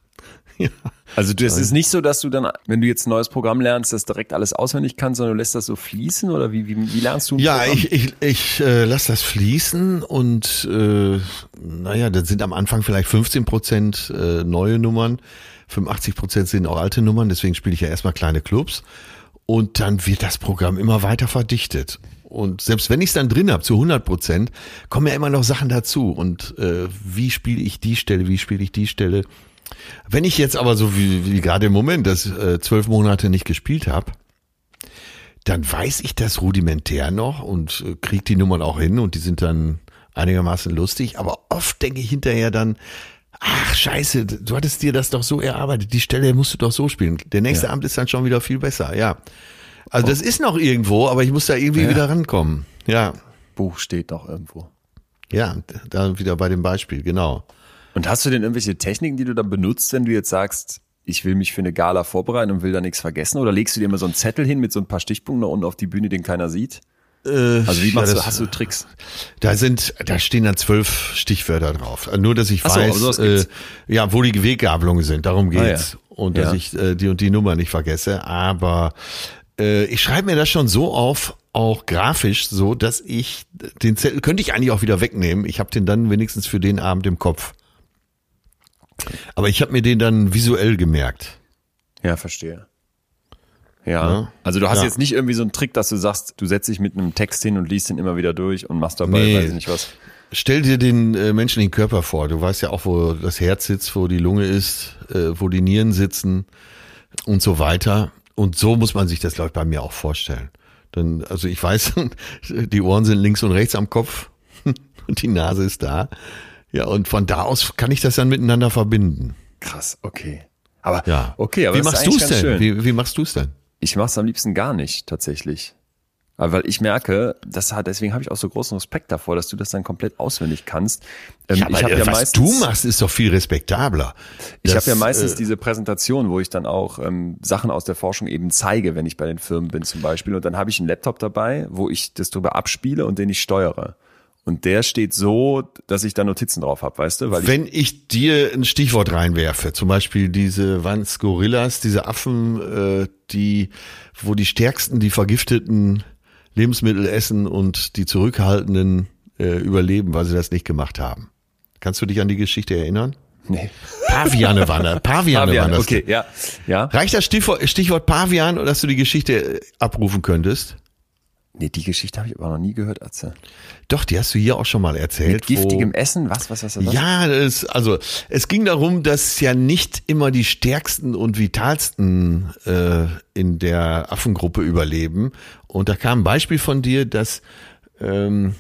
Ja. Also das ist nicht so, dass du dann, wenn du jetzt ein neues Programm lernst, das direkt alles auswendig kannst, sondern du lässt das so fließen oder wie, wie, wie lernst du ein Ja, Programm? ich, ich, ich äh, lasse das fließen und äh, naja, das sind am Anfang vielleicht 15 Prozent äh, neue Nummern, 85 Prozent sind auch alte Nummern, deswegen spiele ich ja erstmal kleine Clubs und dann wird das Programm immer weiter verdichtet. und selbst wenn ich es dann drin habe, zu 100 Prozent, kommen ja immer noch Sachen dazu. Und äh, wie spiele ich die Stelle, wie spiele ich die Stelle? Wenn ich jetzt aber so wie, wie gerade im Moment das äh, zwölf Monate nicht gespielt habe, dann weiß ich das rudimentär noch und äh, kriege die Nummern auch hin und die sind dann einigermaßen lustig. Aber oft denke ich hinterher dann, ach scheiße, du hattest dir das doch so erarbeitet, die Stelle musst du doch so spielen. Der nächste ja. Abend ist dann schon wieder viel besser, ja. Also das ist noch irgendwo, aber ich muss da irgendwie ja. wieder rankommen. Ja. Buch steht doch irgendwo. Ja, da wieder bei dem Beispiel, genau. Und hast du denn irgendwelche Techniken, die du dann benutzt, wenn du jetzt sagst, ich will mich für eine Gala vorbereiten und will da nichts vergessen? Oder legst du dir immer so einen Zettel hin mit so ein paar Stichpunkten unten auf die Bühne, den keiner sieht? Äh, also wie machst ja, du, hast du Tricks? Da sind, da stehen dann zwölf Stichwörter drauf. Nur, dass ich so, weiß, äh, ja, wo die Weggabelungen sind. Darum geht's. Ah, ja. Und dass ja. ich äh, die und die Nummer nicht vergesse. Aber äh, ich schreibe mir das schon so auf, auch grafisch, so dass ich den Zettel könnte ich eigentlich auch wieder wegnehmen. Ich habe den dann wenigstens für den Abend im Kopf. Aber ich habe mir den dann visuell gemerkt. Ja, verstehe. Ja. ja. Also du hast ja. jetzt nicht irgendwie so einen Trick, dass du sagst, du setzt dich mit einem Text hin und liest den immer wieder durch und machst dabei, nee. weiß ich nicht was. Stell dir den äh, menschlichen Körper vor. Du weißt ja auch, wo das Herz sitzt, wo die Lunge ist, äh, wo die Nieren sitzen und so weiter. Und so muss man sich das, glaube ich, bei mir auch vorstellen. Denn, also ich weiß, die Ohren sind links und rechts am Kopf und die Nase ist da. Ja, und von da aus kann ich das dann miteinander verbinden. Krass, okay. Aber ja. okay, aber wie machst du es denn? Wie, wie machst du es denn? Ich mache es am liebsten gar nicht, tatsächlich. Aber weil ich merke, das hat, deswegen habe ich auch so großen Respekt davor, dass du das dann komplett auswendig kannst. Ähm, ja, ich hab ja was meistens, du machst, ist doch viel respektabler. Ich habe ja meistens äh, diese Präsentation, wo ich dann auch ähm, Sachen aus der Forschung eben zeige, wenn ich bei den Firmen bin zum Beispiel. Und dann habe ich einen Laptop dabei, wo ich das drüber abspiele und den ich steuere. Und der steht so, dass ich da Notizen drauf habe, weißt du? Weil Wenn ich dir ein Stichwort reinwerfe, zum Beispiel diese Vans Gorillas, diese Affen, äh, die, wo die Stärksten die vergifteten Lebensmittel essen und die Zurückhaltenden äh, überleben, weil sie das nicht gemacht haben. Kannst du dich an die Geschichte erinnern? Nee. Paviane waren das. Paviane, Paviane waren das. Okay, ja. ja. Reicht das Stichwort, Stichwort Pavian, dass du die Geschichte abrufen könntest? Nee, die Geschichte habe ich aber noch nie gehört, Atze. Doch, die hast du hier auch schon mal erzählt. Mit giftigem Essen? Was, was, was, was? Ja, es, also es ging darum, dass ja nicht immer die stärksten und vitalsten äh, in der Affengruppe überleben. Und da kam ein Beispiel von dir, dass ähm,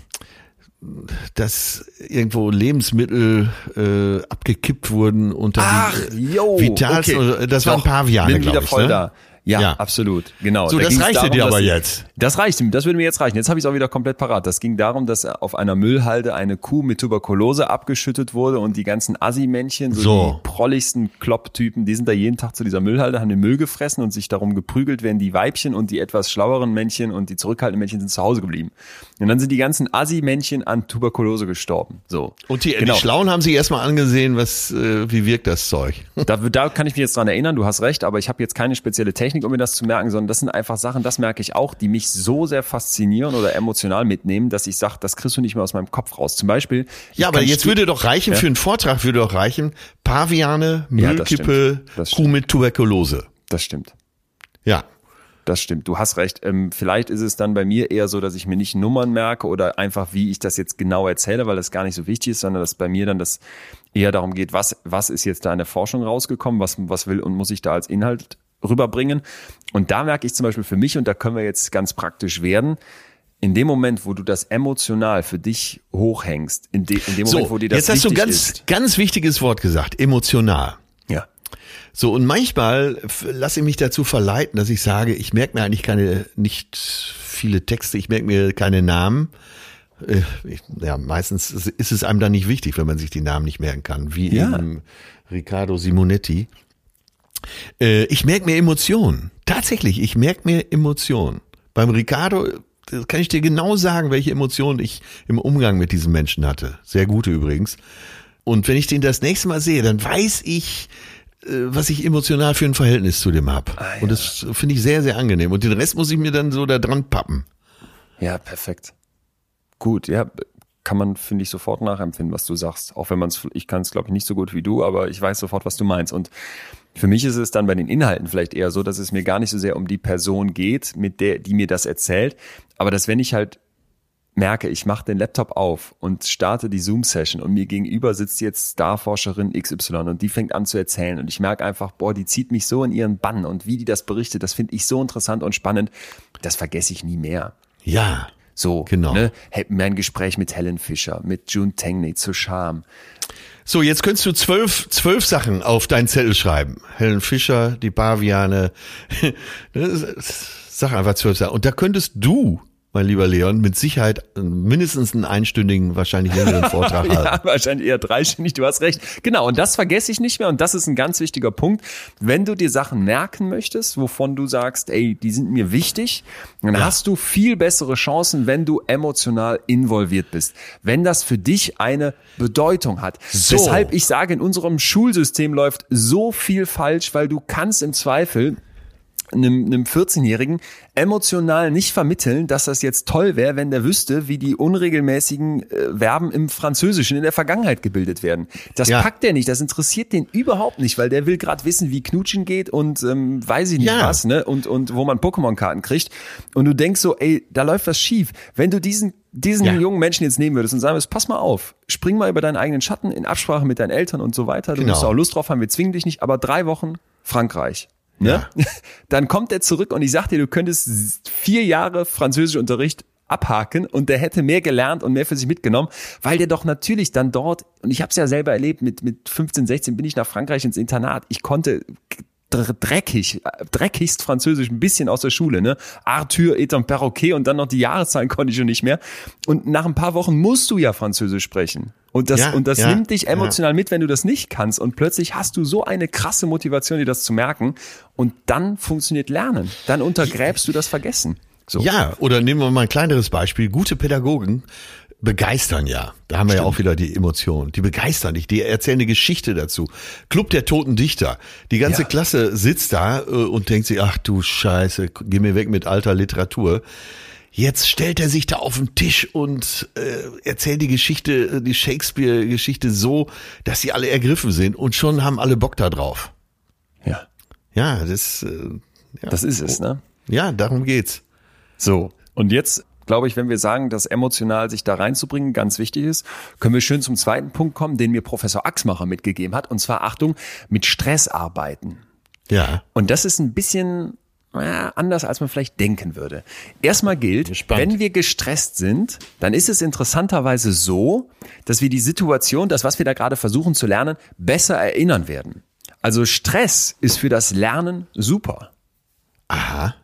dass irgendwo Lebensmittel äh, abgekippt wurden unter Ach, die yo, vitalsten. Okay. Das waren Paviane, glaube ich. Voll ne? da. Ja, ja, absolut. Genau. So, da das reichte darum, dir aber jetzt. Das reicht, das würde mir jetzt reichen. Jetzt habe ich es auch wieder komplett parat. Das ging darum, dass auf einer Müllhalde eine Kuh mit Tuberkulose abgeschüttet wurde und die ganzen Assi-Männchen, so, so, die prolligsten Klopp-Typen, die sind da jeden Tag zu dieser Müllhalde, haben den Müll gefressen und sich darum geprügelt, werden die Weibchen und die etwas schlaueren Männchen und die zurückhaltenden Männchen sind zu Hause geblieben. Und dann sind die ganzen Assi-Männchen an Tuberkulose gestorben. So. Und die, genau. die Schlauen haben sich erstmal angesehen, was, äh, wie wirkt das Zeug? Da, da kann ich mich jetzt dran erinnern, du hast recht, aber ich habe jetzt keine spezielle Technik, um mir das zu merken, sondern das sind einfach Sachen, das merke ich auch, die mich so sehr faszinieren oder emotional mitnehmen, dass ich sage, das kriegst du nicht mehr aus meinem Kopf raus. Zum Beispiel. Ja, aber jetzt würde doch reichen, ja? für einen Vortrag würde doch reichen, Paviane, Müllkippe, ja, Kuh mit Tuberkulose. Das stimmt. Ja. Das stimmt, du hast recht. Ähm, vielleicht ist es dann bei mir eher so, dass ich mir nicht Nummern merke oder einfach, wie ich das jetzt genau erzähle, weil das gar nicht so wichtig ist, sondern dass bei mir dann das eher darum geht, was, was ist jetzt da in der Forschung rausgekommen, was, was will und muss ich da als Inhalt rüberbringen. Und da merke ich zum Beispiel für mich, und da können wir jetzt ganz praktisch werden, in dem Moment, wo du das emotional für dich hochhängst, in, de, in dem Moment, so, wo dir das jetzt hast du ganz, ist. ganz wichtiges Wort gesagt, emotional. Ja. So, und manchmal lasse ich mich dazu verleiten, dass ich sage, ich merke mir eigentlich keine, nicht viele Texte, ich merke mir keine Namen. Äh, ja, meistens ist es einem dann nicht wichtig, wenn man sich die Namen nicht merken kann, wie ja. eben Riccardo Simonetti. Äh, ich merke mir Emotionen. Tatsächlich, ich merke mir Emotionen. Beim Ricardo kann ich dir genau sagen, welche Emotionen ich im Umgang mit diesem Menschen hatte. Sehr gute übrigens. Und wenn ich den das nächste Mal sehe, dann weiß ich, äh, was ich emotional für ein Verhältnis zu dem habe. Ah, ja. Und das finde ich sehr, sehr angenehm. Und den Rest muss ich mir dann so da dran pappen. Ja, perfekt. Gut, ja, kann man, finde ich, sofort nachempfinden, was du sagst. Auch wenn man es, ich kann es, glaube ich, nicht so gut wie du, aber ich weiß sofort, was du meinst. Und für mich ist es dann bei den Inhalten vielleicht eher so, dass es mir gar nicht so sehr um die Person geht, mit der, die mir das erzählt, aber dass wenn ich halt merke, ich mache den Laptop auf und starte die Zoom-Session und mir gegenüber sitzt jetzt Starforscherin XY und die fängt an zu erzählen und ich merke einfach, boah, die zieht mich so in ihren Bann und wie die das berichtet, das finde ich so interessant und spannend, das vergesse ich nie mehr. Ja. So, Genau. Ne? Mein Gespräch mit Helen Fischer, mit June Tangney zu Charme. So, jetzt könntest du zwölf, zwölf Sachen auf deinen Zettel schreiben. Helen Fischer, die Baviane. Sag einfach zwölf Sachen. Und da könntest du, mein lieber Leon, mit Sicherheit mindestens einen einstündigen, wahrscheinlich längeren Vortrag. Ja, wahrscheinlich eher dreistündig, du hast recht. Genau, und das vergesse ich nicht mehr und das ist ein ganz wichtiger Punkt. Wenn du dir Sachen merken möchtest, wovon du sagst, ey, die sind mir wichtig, dann hast du viel bessere Chancen, wenn du emotional involviert bist. Wenn das für dich eine Bedeutung hat. So. Weshalb ich sage, in unserem Schulsystem läuft so viel falsch, weil du kannst im Zweifel einem, einem 14-Jährigen emotional nicht vermitteln, dass das jetzt toll wäre, wenn der wüsste, wie die unregelmäßigen äh, Verben im Französischen in der Vergangenheit gebildet werden. Das Ja. packt der nicht, das interessiert den überhaupt nicht, weil der will gerade wissen, wie Knutschen geht und ähm, weiß ich nicht Ja. was, ne? Und, und wo man Pokémon-Karten kriegt. Und du denkst so, ey, da läuft was schief. Wenn du diesen diesen Ja. jungen Menschen jetzt nehmen würdest und sagen würdest, pass mal auf, spring mal über deinen eigenen Schatten in Absprache mit deinen Eltern und so weiter. Du Genau. musst auch Lust drauf haben, wir zwingen dich nicht, aber drei Wochen Frankreich. Ne? Dann kommt er zurück und ich sag dir, du könntest vier Jahre Französischunterricht abhaken und der hätte mehr gelernt und mehr für sich mitgenommen, weil der doch natürlich dann dort, und ich habe es ja selber erlebt, mit, mit 15, 16 bin ich nach Frankreich ins Internat. Ich konnte dreckig, dreckigst Französisch, ein bisschen aus der Schule, ne? Arthur est un perroquet und dann noch die Jahreszahlen konnte ich schon nicht mehr. Und nach ein paar Wochen musst du ja Französisch sprechen. Und das, Ja, und das ja, nimmt dich emotional mit, wenn du das nicht kannst. Und plötzlich hast du so eine krasse Motivation, dir das zu merken. Und dann funktioniert Lernen. Dann untergräbst du das Vergessen. So. Ja, oder nehmen wir mal ein kleineres Beispiel. Gute Pädagogen begeistern ja. Da haben wir ja auch wieder die Emotionen. Die begeistern dich, die erzählen eine Geschichte dazu. Club der toten Dichter. Die ganze Ja. Klasse sitzt da äh, und denkt sich, ach du Scheiße, geh mir weg mit alter Literatur. Jetzt stellt er sich da auf den Tisch und äh, erzählt die Geschichte, äh, die Shakespeare-Geschichte so, dass sie alle ergriffen sind und schon haben alle Bock da drauf. ja. Ja, das, äh, ja. Das ist es, ne? ja, darum geht's. So. Und jetzt glaube ich, wenn wir sagen, dass emotional sich da reinzubringen ganz wichtig ist, können wir schön zum zweiten Punkt kommen, den mir Professor Axmacher mitgegeben hat. Und zwar, Achtung, mit Stress arbeiten. Ja. Und das ist ein bisschen ja, anders, als man vielleicht denken würde. Erstmal gilt, wenn wir gestresst sind, dann ist es interessanterweise so, dass wir die Situation, das, was wir da gerade versuchen zu lernen, besser erinnern werden. Also Stress ist für das Lernen super. Aha.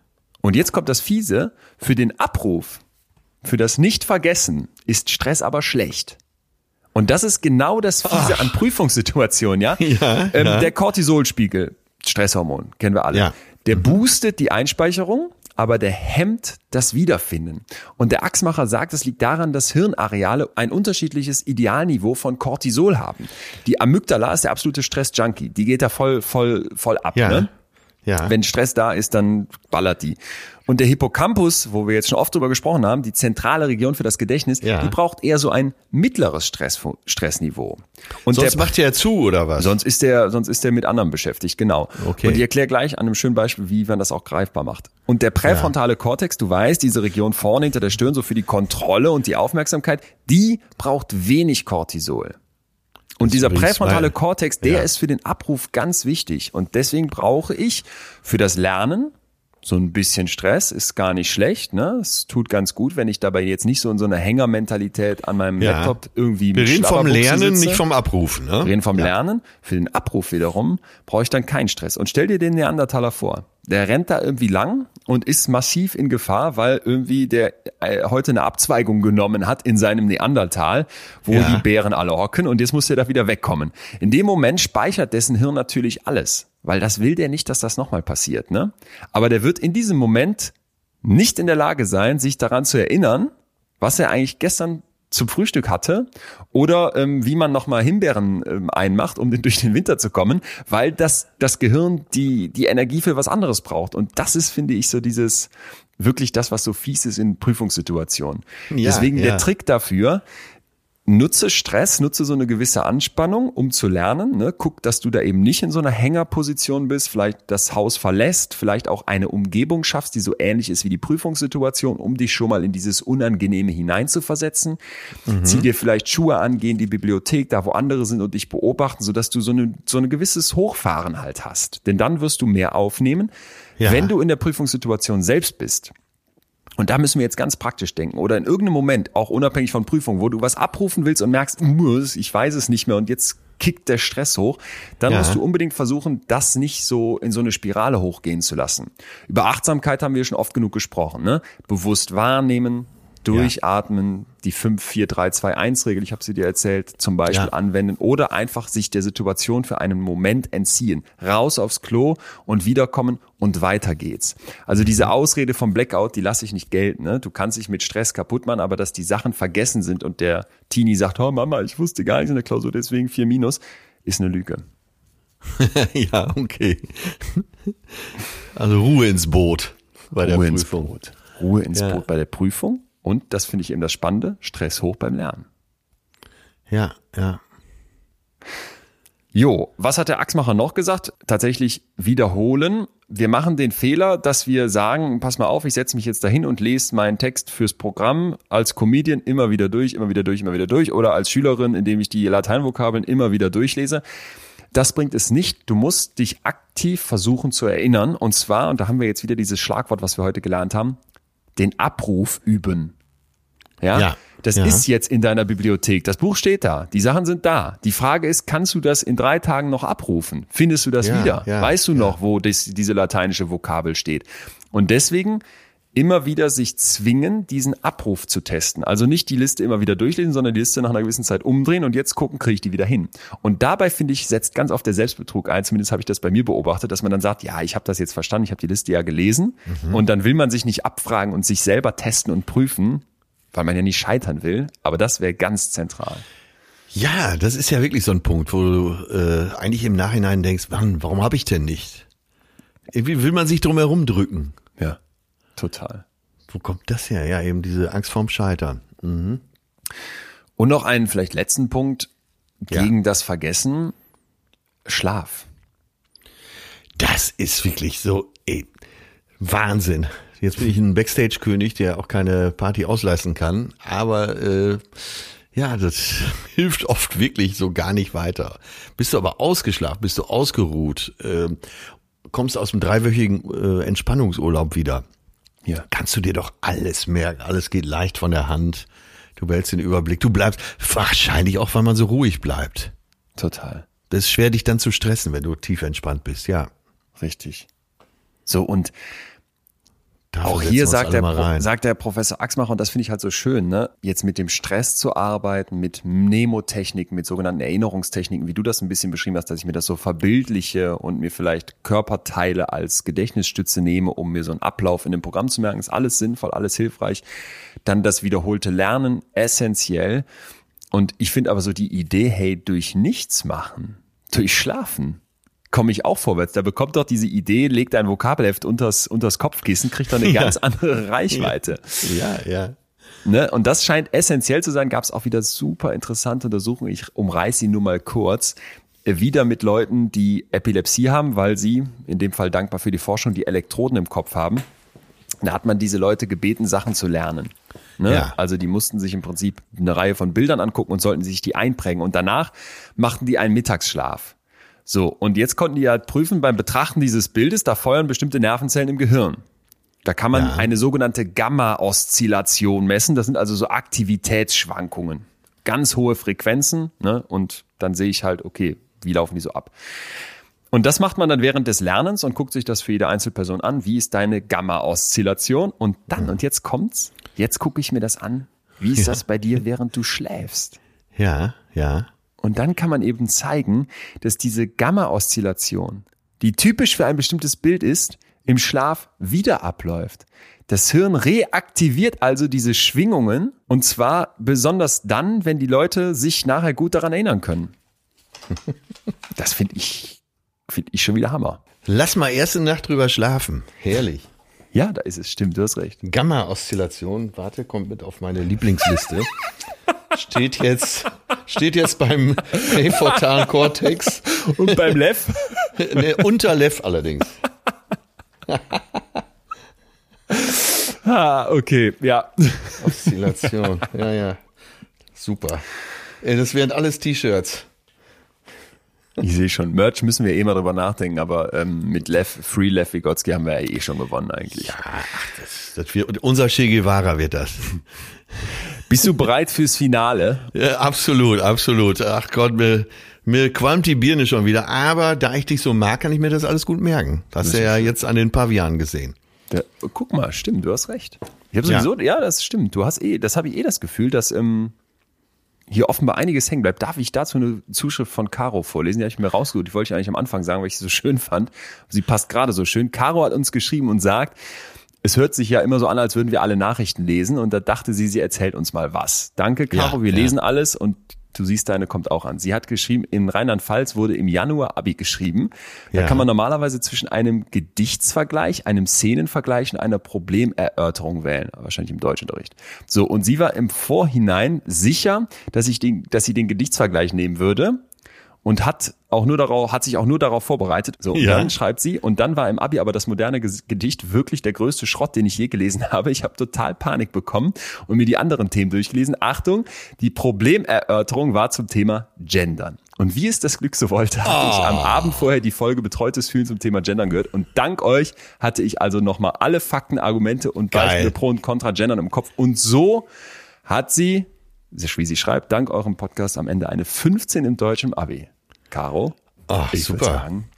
Und jetzt kommt das Fiese, für den Abruf, für das Nicht-Vergessen ist Stress aber schlecht. Und das ist genau das Fiese an Prüfungssituationen, ja? Ja, ähm, ja. Der Cortisolspiegel, Stresshormon, kennen wir alle. Ja. Der boostet die Einspeicherung, aber der hemmt das Wiederfinden. Und der Axmacher sagt, es liegt daran, dass Hirnareale ein unterschiedliches Idealniveau von Cortisol haben. Die Amygdala ist der absolute Stress-Junkie. Die geht da voll, voll, voll ab. Ja. Ne? Ja. Wenn Stress da ist, dann ballert die. Und der Hippocampus, wo wir jetzt schon oft drüber gesprochen haben, die zentrale Region für das Gedächtnis, Ja. die braucht eher so ein mittleres Stress, Stressniveau. Und Sonst der, macht er zu, oder was? sonst ist der, sonst ist der mit anderem beschäftigt, genau. Okay. Und ich erkläre gleich an einem schönen Beispiel, wie man das auch greifbar macht. Und der präfrontale Kortex, du weißt, diese Region vorne hinter der Stirn, so für die Kontrolle und die Aufmerksamkeit, die braucht wenig Cortisol. Und dieser präfrontale Kortex, der Ja. ist für den Abruf ganz wichtig. Und deswegen brauche ich für das Lernen so ein bisschen Stress, ist gar nicht schlecht. Ne? Es tut ganz gut, wenn ich dabei jetzt nicht so in so einer Hängermentalität an meinem Ja. Laptop irgendwie Wir reden vom Lernen, sitze. nicht vom Abrufen. Ne? Wir reden vom Lernen. Für den Abruf wiederum brauche ich dann keinen Stress. Und stell dir den Neandertaler vor. Der rennt da irgendwie lang und ist massiv in Gefahr, weil irgendwie der äh, heute eine Abzweigung genommen hat in seinem Neandertal, wo Ja. die Bären alle hocken und jetzt muss der da wieder wegkommen. In dem Moment speichert dessen Hirn natürlich alles, weil das will der nicht, dass das nochmal passiert. Ne? Aber der wird in diesem Moment nicht in der Lage sein, sich daran zu erinnern, was er eigentlich gestern zum Frühstück hatte oder ähm, wie man nochmal Himbeeren ähm, einmacht, um durch den Winter zu kommen, weil das, das Gehirn die, die Energie für was anderes braucht. Und das ist, finde ich, so dieses wirklich das, was so fies ist in Prüfungssituationen. Ja, Deswegen ja. der Trick dafür, nutze Stress, nutze so eine gewisse Anspannung, um zu lernen. Ne? Guck, dass du da eben nicht in so einer Hängerposition bist, vielleicht das Haus verlässt, vielleicht auch eine Umgebung schaffst, die so ähnlich ist wie die Prüfungssituation, um dich schon mal in dieses Unangenehme hineinzuversetzen. Mhm. Zieh dir vielleicht Schuhe an, geh in die Bibliothek, da wo andere sind und dich beobachten, sodass du so eine, so ein gewisses Hochfahren halt hast. Denn dann wirst du mehr aufnehmen. Ja. Wenn du in der Prüfungssituation selbst bist, und da müssen wir jetzt ganz praktisch denken. Oder in irgendeinem Moment, auch unabhängig von Prüfung, wo du was abrufen willst und merkst, ich weiß es nicht mehr und jetzt kickt der Stress hoch, dann ja. musst du unbedingt versuchen, das nicht so in so eine Spirale hochgehen zu lassen. Über Achtsamkeit haben wir schon oft genug gesprochen. Ne? Bewusst wahrnehmen, Durchatmen, ja. die 5, 4, 3, 2, 1 Regel, ich habe sie dir erzählt, zum Beispiel ja. anwenden oder einfach sich der Situation für einen Moment entziehen. Raus aufs Klo und wiederkommen und weiter geht's. Also diese mhm. Ausrede vom Blackout, die lasse ich nicht gelten. Ne? Du kannst dich mit Stress kaputt machen, aber dass die Sachen vergessen sind und der Teenie sagt, oh Mama, ich wusste gar nichts in der Klausur, deswegen 4 Minus, ist eine Lüge. ja, okay. Also Ruhe ins Boot bei Ruhe der Prüfung. Ins Boot. Ruhe ins ja. Boot bei der Prüfung und, das finde ich eben das Spannende, Stress hoch beim Lernen. Ja, ja. Jo, was hat der Axmacher noch gesagt? Tatsächlich wiederholen. Wir machen den Fehler, dass wir sagen, pass mal auf, ich setze mich jetzt dahin und lese meinen Text fürs Programm als Comedian immer wieder durch, immer wieder durch, immer wieder durch oder als Schülerin, indem ich die Lateinvokabeln immer wieder durchlese. Das bringt es nicht. Du musst dich aktiv versuchen zu erinnern. Und zwar, und da haben wir jetzt wieder dieses Schlagwort, was wir heute gelernt haben, den Abruf üben. Ja. ja das ja. ist jetzt in deiner Bibliothek. Das Buch steht da. Die Sachen sind da. Die Frage ist, kannst du das in drei Tagen noch abrufen? Findest du das ja, wieder? weißt du noch, wo das, diese lateinische Vokabel steht? Und deswegen immer wieder sich zwingen, diesen Abruf zu testen. Also nicht die Liste immer wieder durchlesen, sondern die Liste nach einer gewissen Zeit umdrehen und jetzt gucken, kriege ich die wieder hin. Und dabei finde ich, setzt ganz oft der Selbstbetrug ein, zumindest habe ich das bei mir beobachtet, dass man dann sagt, ja, ich habe das jetzt verstanden, ich habe die Liste ja gelesen mhm. und dann will man sich nicht abfragen und sich selber testen und prüfen, weil man ja nicht scheitern will, aber das wäre ganz zentral. Ja, das ist ja wirklich so ein Punkt, wo du äh, eigentlich im Nachhinein denkst, Mann, warum habe ich denn nicht? Irgendwie will man sich drum herum drücken. Ja. Total. Wo kommt das her? Ja, eben diese Angst vorm Scheitern. Mhm. Und noch einen vielleicht letzten Punkt gegen ja. das Vergessen. Schlaf. Das ist wirklich so ey, Wahnsinn. Jetzt bin ich ein Backstage-König, der auch keine Party ausleisten kann. Aber äh, ja, das hilft oft wirklich so gar nicht weiter. Bist du aber ausgeschlafen, bist du ausgeruht, äh, kommst aus dem dreiwöchigen äh, Entspannungsurlaub wieder ja. kannst du dir doch alles merken. Alles geht leicht von der Hand. Du behältst den Überblick. Du bleibst wahrscheinlich auch, weil man so ruhig bleibt. Total. Das ist schwer, dich dann zu stressen, wenn du tief entspannt bist, ja. Richtig. So, und Dafür auch hier sagt der, sagt der Professor Axmacher, und das finde ich halt so schön, ne? jetzt mit dem Stress zu arbeiten, mit Mnemotechniken, mit sogenannten Erinnerungstechniken, wie du das ein bisschen beschrieben hast, dass ich mir das so verbildliche und mir vielleicht Körperteile als Gedächtnisstütze nehme, um mir so einen Ablauf in dem Programm zu merken, ist alles sinnvoll, alles hilfreich. Dann das wiederholte Lernen, essentiell. Und ich finde aber so die Idee, hey, durch nichts machen, durch Schlafen, komme ich auch vorwärts. Da bekommt doch diese Idee, legt ein Vokabelheft unters, unters Kopfkissen, kriegt dann eine ganz ja. andere Reichweite. Ja, ja. Ne? Und das scheint essentiell zu sein. Gab es auch wieder super interessante Untersuchungen. Ich umreiße sie nur mal kurz. Wieder mit Leuten, die Epilepsie haben, weil sie, in dem Fall dankbar für die Forschung, die Elektroden im Kopf haben. Da hat man diese Leute gebeten, Sachen zu lernen. Ne? Ja. Also die mussten sich im Prinzip eine Reihe von Bildern angucken und sollten sich die einprägen. Und danach machten die einen Mittagsschlaf. So, und jetzt konnten die halt prüfen beim Betrachten dieses Bildes, da feuern bestimmte Nervenzellen im Gehirn. Da kann man ja. eine sogenannte Gamma-Oszillation messen. Das sind also so Aktivitätsschwankungen. Ganz hohe Frequenzen, ne? Und dann sehe ich halt, okay, wie laufen die so ab? Und das macht man dann während des Lernens und guckt sich das für jede Einzelperson an. Wie ist deine Gamma-Oszillation? Und dann, und jetzt kommt's, jetzt gucke ich mir das an. Wie ist ja. das bei dir, während du schläfst? Ja, ja. Und dann kann man eben zeigen, dass diese Gamma-Oszillation, die typisch für ein bestimmtes Bild ist, im Schlaf wieder abläuft. Das Hirn reaktiviert also diese Schwingungen und zwar besonders dann, wenn die Leute sich nachher gut daran erinnern können. Das finde ich, finde ich schon wieder Hammer. Lass mal erste Nacht drüber schlafen. Herrlich. Ja, da ist es, stimmt, du hast recht. Gamma-Oszillation, warte, kommt mit auf meine Lieblingsliste. Steht jetzt, steht jetzt beim präfrontalen Cortex. Und beim Lev? ne, unter Lev allerdings. ah, okay, ja. Oszillation, ja, ja. Super. Das wären alles T-Shirts. Ich sehe schon. Merch müssen wir eh mal drüber nachdenken, aber ähm, mit Lev, Free Lev Vygotsky haben wir ja eh schon gewonnen eigentlich. Ja, das, das wird, unser Che Guevara wird das. Bist du bereit fürs Finale? Ja, absolut, absolut. Ach Gott, mir, mir qualmt die Birne schon wieder. Aber da ich dich so mag, kann ich mir das alles gut merken. Das hast du ja jetzt an den Pavianen gesehen. Ja, guck mal, stimmt, du hast recht. Ich habe sowieso, ja. ja, das stimmt. Du hast eh, das habe ich eh das Gefühl, dass ähm, hier offenbar einiges hängen bleibt. Darf ich dazu eine Zuschrift von Caro vorlesen? Die habe ich mir rausgesucht. Die wollte ich eigentlich am Anfang sagen, weil ich sie so schön fand. Sie passt gerade so schön. Caro hat uns geschrieben und sagt, es hört sich ja immer so an, als würden wir alle Nachrichten lesen und da dachte sie, sie erzählt uns mal was. Danke, Caro, ja, wir ja. lesen alles und du siehst, deine kommt auch an. Sie hat geschrieben, in Rheinland-Pfalz wurde im Januar Abi geschrieben. Da ja. kann man normalerweise zwischen einem Gedichtsvergleich, einem Szenenvergleich und einer Problemerörterung wählen. Wahrscheinlich im Deutschunterricht. So, und sie war im Vorhinein sicher, dass ich den, dass sie den Gedichtsvergleich nehmen würde und hat auch nur darauf, hat sich auch nur darauf vorbereitet. So, ja. dann schreibt sie, und dann war im Abi aber das moderne Gedicht wirklich der größte Schrott, den ich je gelesen habe. Ich habe total Panik bekommen und mir die anderen Themen durchgelesen. Achtung, die Problemerörterung war zum Thema Gendern. Und wie es das Glück so wollte, hatte oh. ich am ah. Abend vorher die Folge Betreutes Fühlen zum Thema Gendern gehört. Und dank euch hatte ich also nochmal alle Fakten, Argumente und Beispiele pro und contra Gendern im Kopf. Und so hat sie wie sie schreibt, dank eurem Podcast am Ende eine 15 im deutschen Abi. Caro? Ach, ich super. Sagen,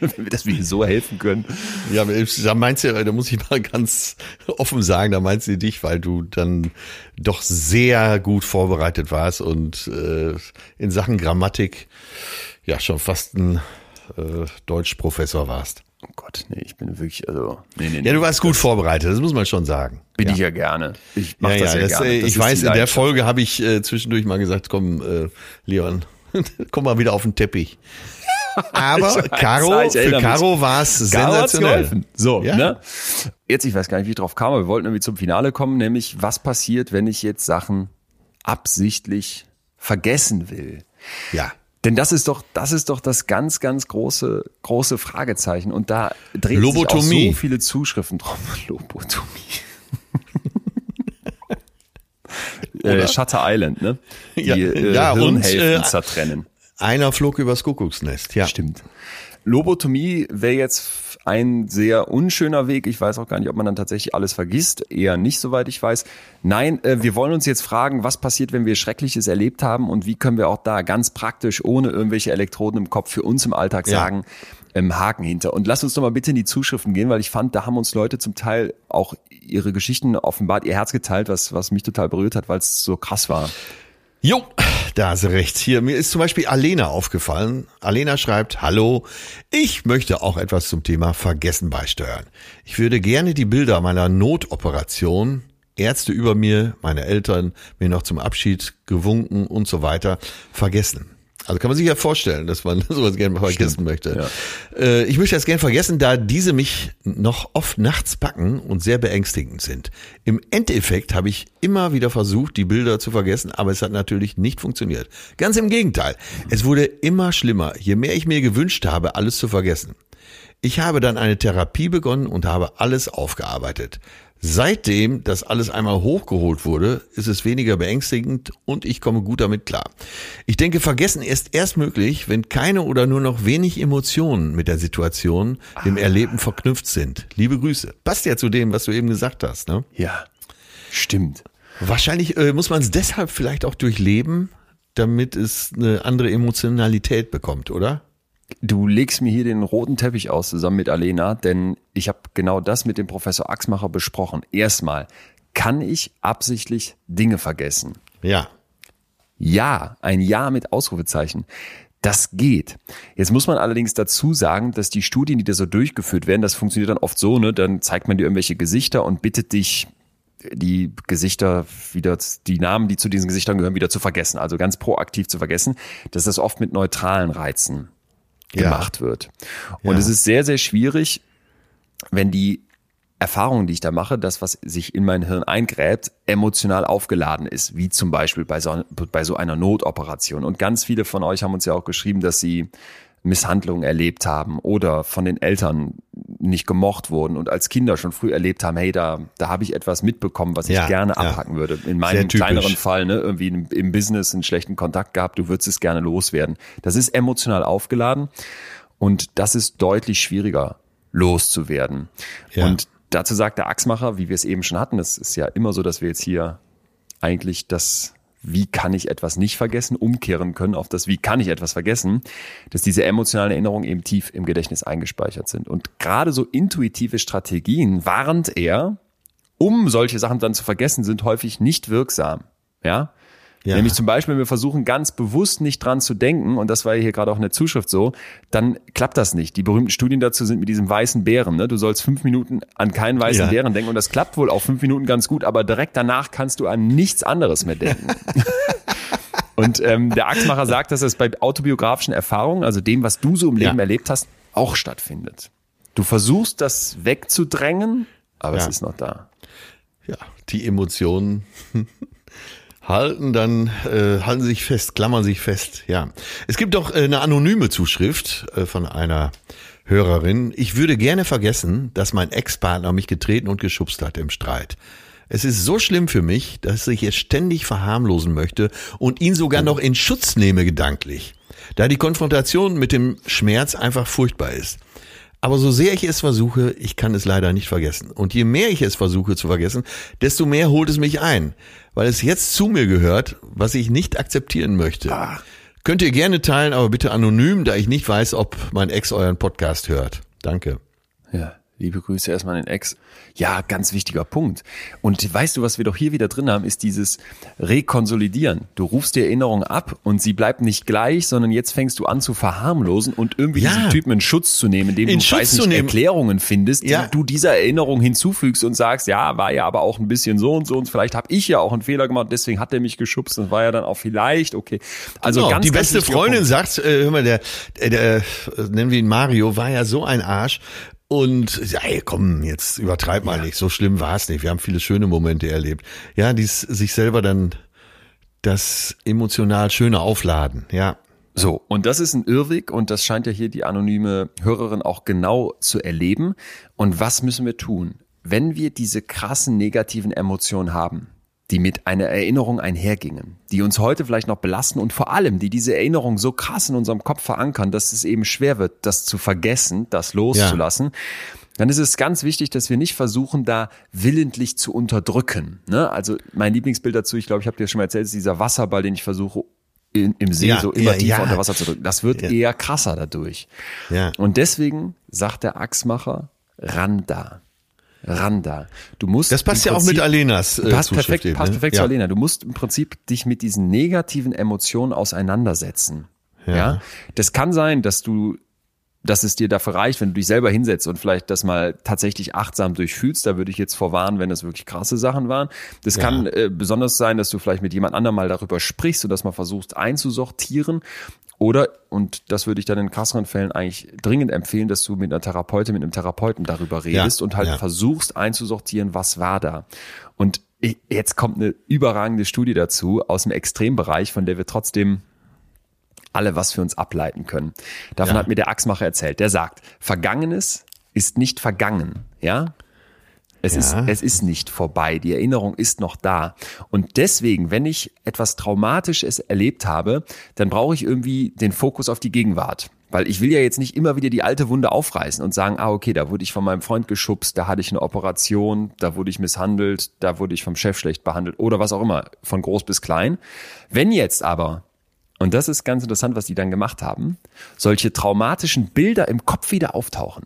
dass wir ihr so helfen können. Ja, da meinst du, da muss ich mal ganz offen sagen, da meinst du dich, weil du dann doch sehr gut vorbereitet warst und äh, in Sachen Grammatik ja schon fast ein äh, Deutschprofessor warst. Oh Gott, nee, ich bin wirklich, also. Nee, nee, ja, du warst gut vorbereitet, das muss man schon sagen. Bin ja. ich ja gerne. Ich mach ja, das ja, das, gerne. Äh, das ich weiß, in der Folge habe ich äh, zwischendurch mal gesagt, komm, äh, Leon, komm mal wieder auf den Teppich. Aber Caro, für Caro war es sensationell. So, ja? ne? Jetzt, ich weiß gar nicht, wie ich drauf kam, aber wir wollten irgendwie zum Finale kommen, nämlich was passiert, wenn ich jetzt Sachen absichtlich vergessen will? Ja. Denn das ist doch, das ist doch das ganz, ganz große, große Fragezeichen. Und da drehen sich auch so viele Zuschriften drum. Lobotomie. äh, Shutter Island, ne? Die, ja, äh, ja und äh, zertrennen. Einer flog übers Kuckucksnest, ja. Stimmt. Lobotomie wäre jetzt ein sehr unschöner Weg. Ich weiß auch gar nicht, ob man dann tatsächlich alles vergisst. Eher nicht, soweit ich weiß. Nein, äh, wir wollen uns jetzt fragen, was passiert, wenn wir Schreckliches erlebt haben und wie können wir auch da ganz praktisch, ohne irgendwelche Elektroden im Kopf für uns im Alltag sagen, ja. ähm, Haken hinter. Und lass uns doch mal bitte in die Zuschriften gehen, weil ich fand, da haben uns Leute zum Teil auch ihre Geschichten offenbart, ihr Herz geteilt, was, was mich total berührt hat, weil es so krass war. Jo, da hast du recht. Hier, mir ist zum Beispiel Alena aufgefallen. Alena schreibt, hallo, ich möchte auch etwas zum Thema Vergessen beisteuern. Ich würde gerne die Bilder meiner Notoperation, Ärzte über mir, meine Eltern, mir noch zum Abschied gewunken und so weiter, vergessen. Also kann man sich ja vorstellen, dass man sowas gerne mal vergessen Stimmt, möchte. Ja. Äh, ich möchte das gerne vergessen, da diese mich noch oft nachts packen und sehr beängstigend sind. Im Endeffekt habe ich immer wieder versucht, die Bilder zu vergessen, aber es hat natürlich nicht funktioniert. Ganz im Gegenteil. Es wurde immer schlimmer, je mehr ich mir gewünscht habe, alles zu vergessen. Ich habe dann eine Therapie begonnen und habe alles aufgearbeitet. Seitdem das alles einmal hochgeholt wurde, ist es weniger beängstigend und ich komme gut damit klar. Ich denke, Vergessen ist erst möglich, wenn keine oder nur noch wenig Emotionen mit der Situation, dem ah. Erleben verknüpft sind. Liebe Grüße. Passt ja zu dem, was du eben gesagt hast, ne? Ja, stimmt. Wahrscheinlich äh, muss man es deshalb vielleicht auch durchleben, damit es eine andere Emotionalität bekommt, oder? Du legst mir hier den roten Teppich aus zusammen mit Alena, denn ich habe genau das mit dem Professor Axmacher besprochen. Erstmal, kann ich absichtlich Dinge vergessen? Ja. Ja, ein Ja mit Ausrufezeichen. Das geht. Jetzt muss man allerdings dazu sagen, dass die Studien, die da so durchgeführt werden, das funktioniert dann oft so, ne, dann zeigt man dir irgendwelche Gesichter und bittet dich, die Gesichter wieder, die Namen, die zu diesen Gesichtern gehören, wieder zu vergessen. Also ganz proaktiv zu vergessen. Das ist oft mit neutralen Reizen gemacht ja. wird. Und ja. es ist sehr, sehr schwierig, wenn die Erfahrungen, die ich da mache, das, was sich in mein Hirn eingräbt, emotional aufgeladen ist, wie zum Beispiel bei so, bei so einer Notoperation. Und ganz viele von euch haben uns ja auch geschrieben, dass sie Misshandlungen erlebt haben oder von den Eltern nicht gemocht wurden und als Kinder schon früh erlebt haben, hey, da, da habe ich etwas mitbekommen, was ich Ja, gerne ja. abhacken würde. In meinem kleineren Fall, ne, irgendwie im, im Business einen schlechten Kontakt gehabt, du würdest es gerne loswerden. Das ist emotional aufgeladen und das ist deutlich schwieriger loszuwerden. Ja. Und dazu sagt der Achsmacher, wie wir es eben schon hatten, es ist ja immer so, dass wir jetzt hier eigentlich das wie kann ich etwas nicht vergessen, umkehren können auf das, wie kann ich etwas vergessen, dass diese emotionalen Erinnerungen eben tief im Gedächtnis eingespeichert sind. Und gerade so intuitive Strategien, warnt er, um solche Sachen dann zu vergessen, sind häufig nicht wirksam. Ja? Ja. Nämlich zum Beispiel, wir versuchen ganz bewusst nicht dran zu denken, und das war ja hier gerade auch in der Zuschrift so, dann klappt das nicht. Die berühmten Studien dazu sind mit diesem weißen Bären. Ne? Du sollst fünf Minuten an keinen weißen Ja. Bären denken und das klappt wohl auch fünf Minuten ganz gut, aber direkt danach kannst du an nichts anderes mehr denken. und ähm, der Axtmacher sagt, dass es bei autobiografischen Erfahrungen, also dem, was du so im Leben Ja. erlebt hast, auch stattfindet. Du versuchst das wegzudrängen, aber es ist noch da. Ja, die Emotionen halten dann, äh, halten sich fest, klammern sich fest, ja. Es gibt doch äh, eine anonyme Zuschrift äh, von einer Hörerin. Ich würde gerne vergessen, dass mein Ex-Partner mich getreten und geschubst hat im Streit. Es ist so schlimm für mich, dass ich es ständig verharmlosen möchte und ihn sogar noch in Schutz nehme gedanklich, da die Konfrontation mit dem Schmerz einfach furchtbar ist. Aber so sehr ich es versuche, ich kann es leider nicht vergessen. Und je mehr ich es versuche zu vergessen, desto mehr holt es mich ein, weil es jetzt zu mir gehört, was ich nicht akzeptieren möchte. Könnt ihr gerne teilen, aber bitte anonym, da ich nicht weiß, ob mein Ex euren Podcast hört. Danke. Ja, liebe Grüße erstmal an den Ex. Ja, ganz wichtiger Punkt. Und weißt du, was wir doch hier wieder drin haben, ist dieses Rekonsolidieren. Du rufst die Erinnerung ab und sie bleibt nicht gleich, sondern jetzt fängst du an zu verharmlosen und irgendwie Ja. diesen Typen in Schutz zu nehmen, indem In du Schutz weiß nicht. Erklärungen findest, Ja. die du dieser Erinnerung hinzufügst und sagst, ja, war ja aber auch ein bisschen so und so und vielleicht habe ich ja auch einen Fehler gemacht, deswegen hat er mich geschubst und war ja dann auch vielleicht okay. Also Genau, ganz, die ganz beste wichtiger Freundin Punkt. sagt, äh, hör mal, der, der, der, äh, nennen wir ihn Mario, war ja so ein Arsch. Und ja, ey, komm, jetzt übertreib mal nicht, so schlimm war es nicht. Wir haben viele schöne Momente erlebt. Ja, dies sich selber dann das emotional schöne aufladen, ja. So, und das ist ein Irrweg und das scheint ja hier die anonyme Hörerin auch genau zu erleben. Und was müssen wir tun? Wenn wir diese krassen negativen Emotionen haben, die mit einer Erinnerung einhergingen, die uns heute vielleicht noch belasten und vor allem, die diese Erinnerung so krass in unserem Kopf verankern, dass es eben schwer wird, das zu vergessen, das loszulassen, dann ist es ganz wichtig, dass wir nicht versuchen, da willentlich zu unterdrücken. Ne? Also mein Lieblingsbild dazu, ich glaube, ich habe dir schon mal erzählt, ist dieser Wasserball, den ich versuche in, im See Ja, so immer ja, tiefer ja. unter Wasser zu drücken. Das wird Ja. eher krasser dadurch. Ja. Und deswegen sagt der Achsmacher, ran da. Ran da. Du musst Das passt ja auch mit Alenas äh, passt Zuschrift perfekt, eben, passt ne? perfekt ja. zu Alena. Du musst im Prinzip dich mit diesen negativen Emotionen auseinandersetzen. Ja. Das kann sein, dass du, dass es dir dafür reicht, wenn du dich selber hinsetzt und vielleicht das mal tatsächlich achtsam durchfühlst. Da würde ich jetzt vorwarnen, wenn das wirklich krasse Sachen waren. Das kann äh, besonders sein, dass du vielleicht mit jemand anderem mal darüber sprichst und das mal versuchst einzusortieren. Oder, und das würde ich dann in krasseren Fällen eigentlich dringend empfehlen, dass du mit einer Therapeutin, mit einem Therapeuten darüber redest Ja, und halt ja. versuchst einzusortieren, was war da. Und jetzt kommt eine überragende Studie dazu aus dem Extrembereich, von der wir trotzdem alle was für uns ableiten können. Davon Ja. hat mir der Axmacher erzählt. Der sagt, Vergangenes ist nicht vergangen, ja? Es, Ja. ist, es ist nicht vorbei. Die Erinnerung ist noch da. Und deswegen, wenn ich etwas Traumatisches erlebt habe, dann brauche ich irgendwie den Fokus auf die Gegenwart. Weil ich will ja jetzt nicht immer wieder die alte Wunde aufreißen und sagen, ah, okay, da wurde ich von meinem Freund geschubst, da hatte ich eine Operation, da wurde ich misshandelt, da wurde ich vom Chef schlecht behandelt oder was auch immer, von groß bis klein. Wenn jetzt aber und das ist ganz interessant, was die dann gemacht haben, solche traumatischen Bilder im Kopf wieder auftauchen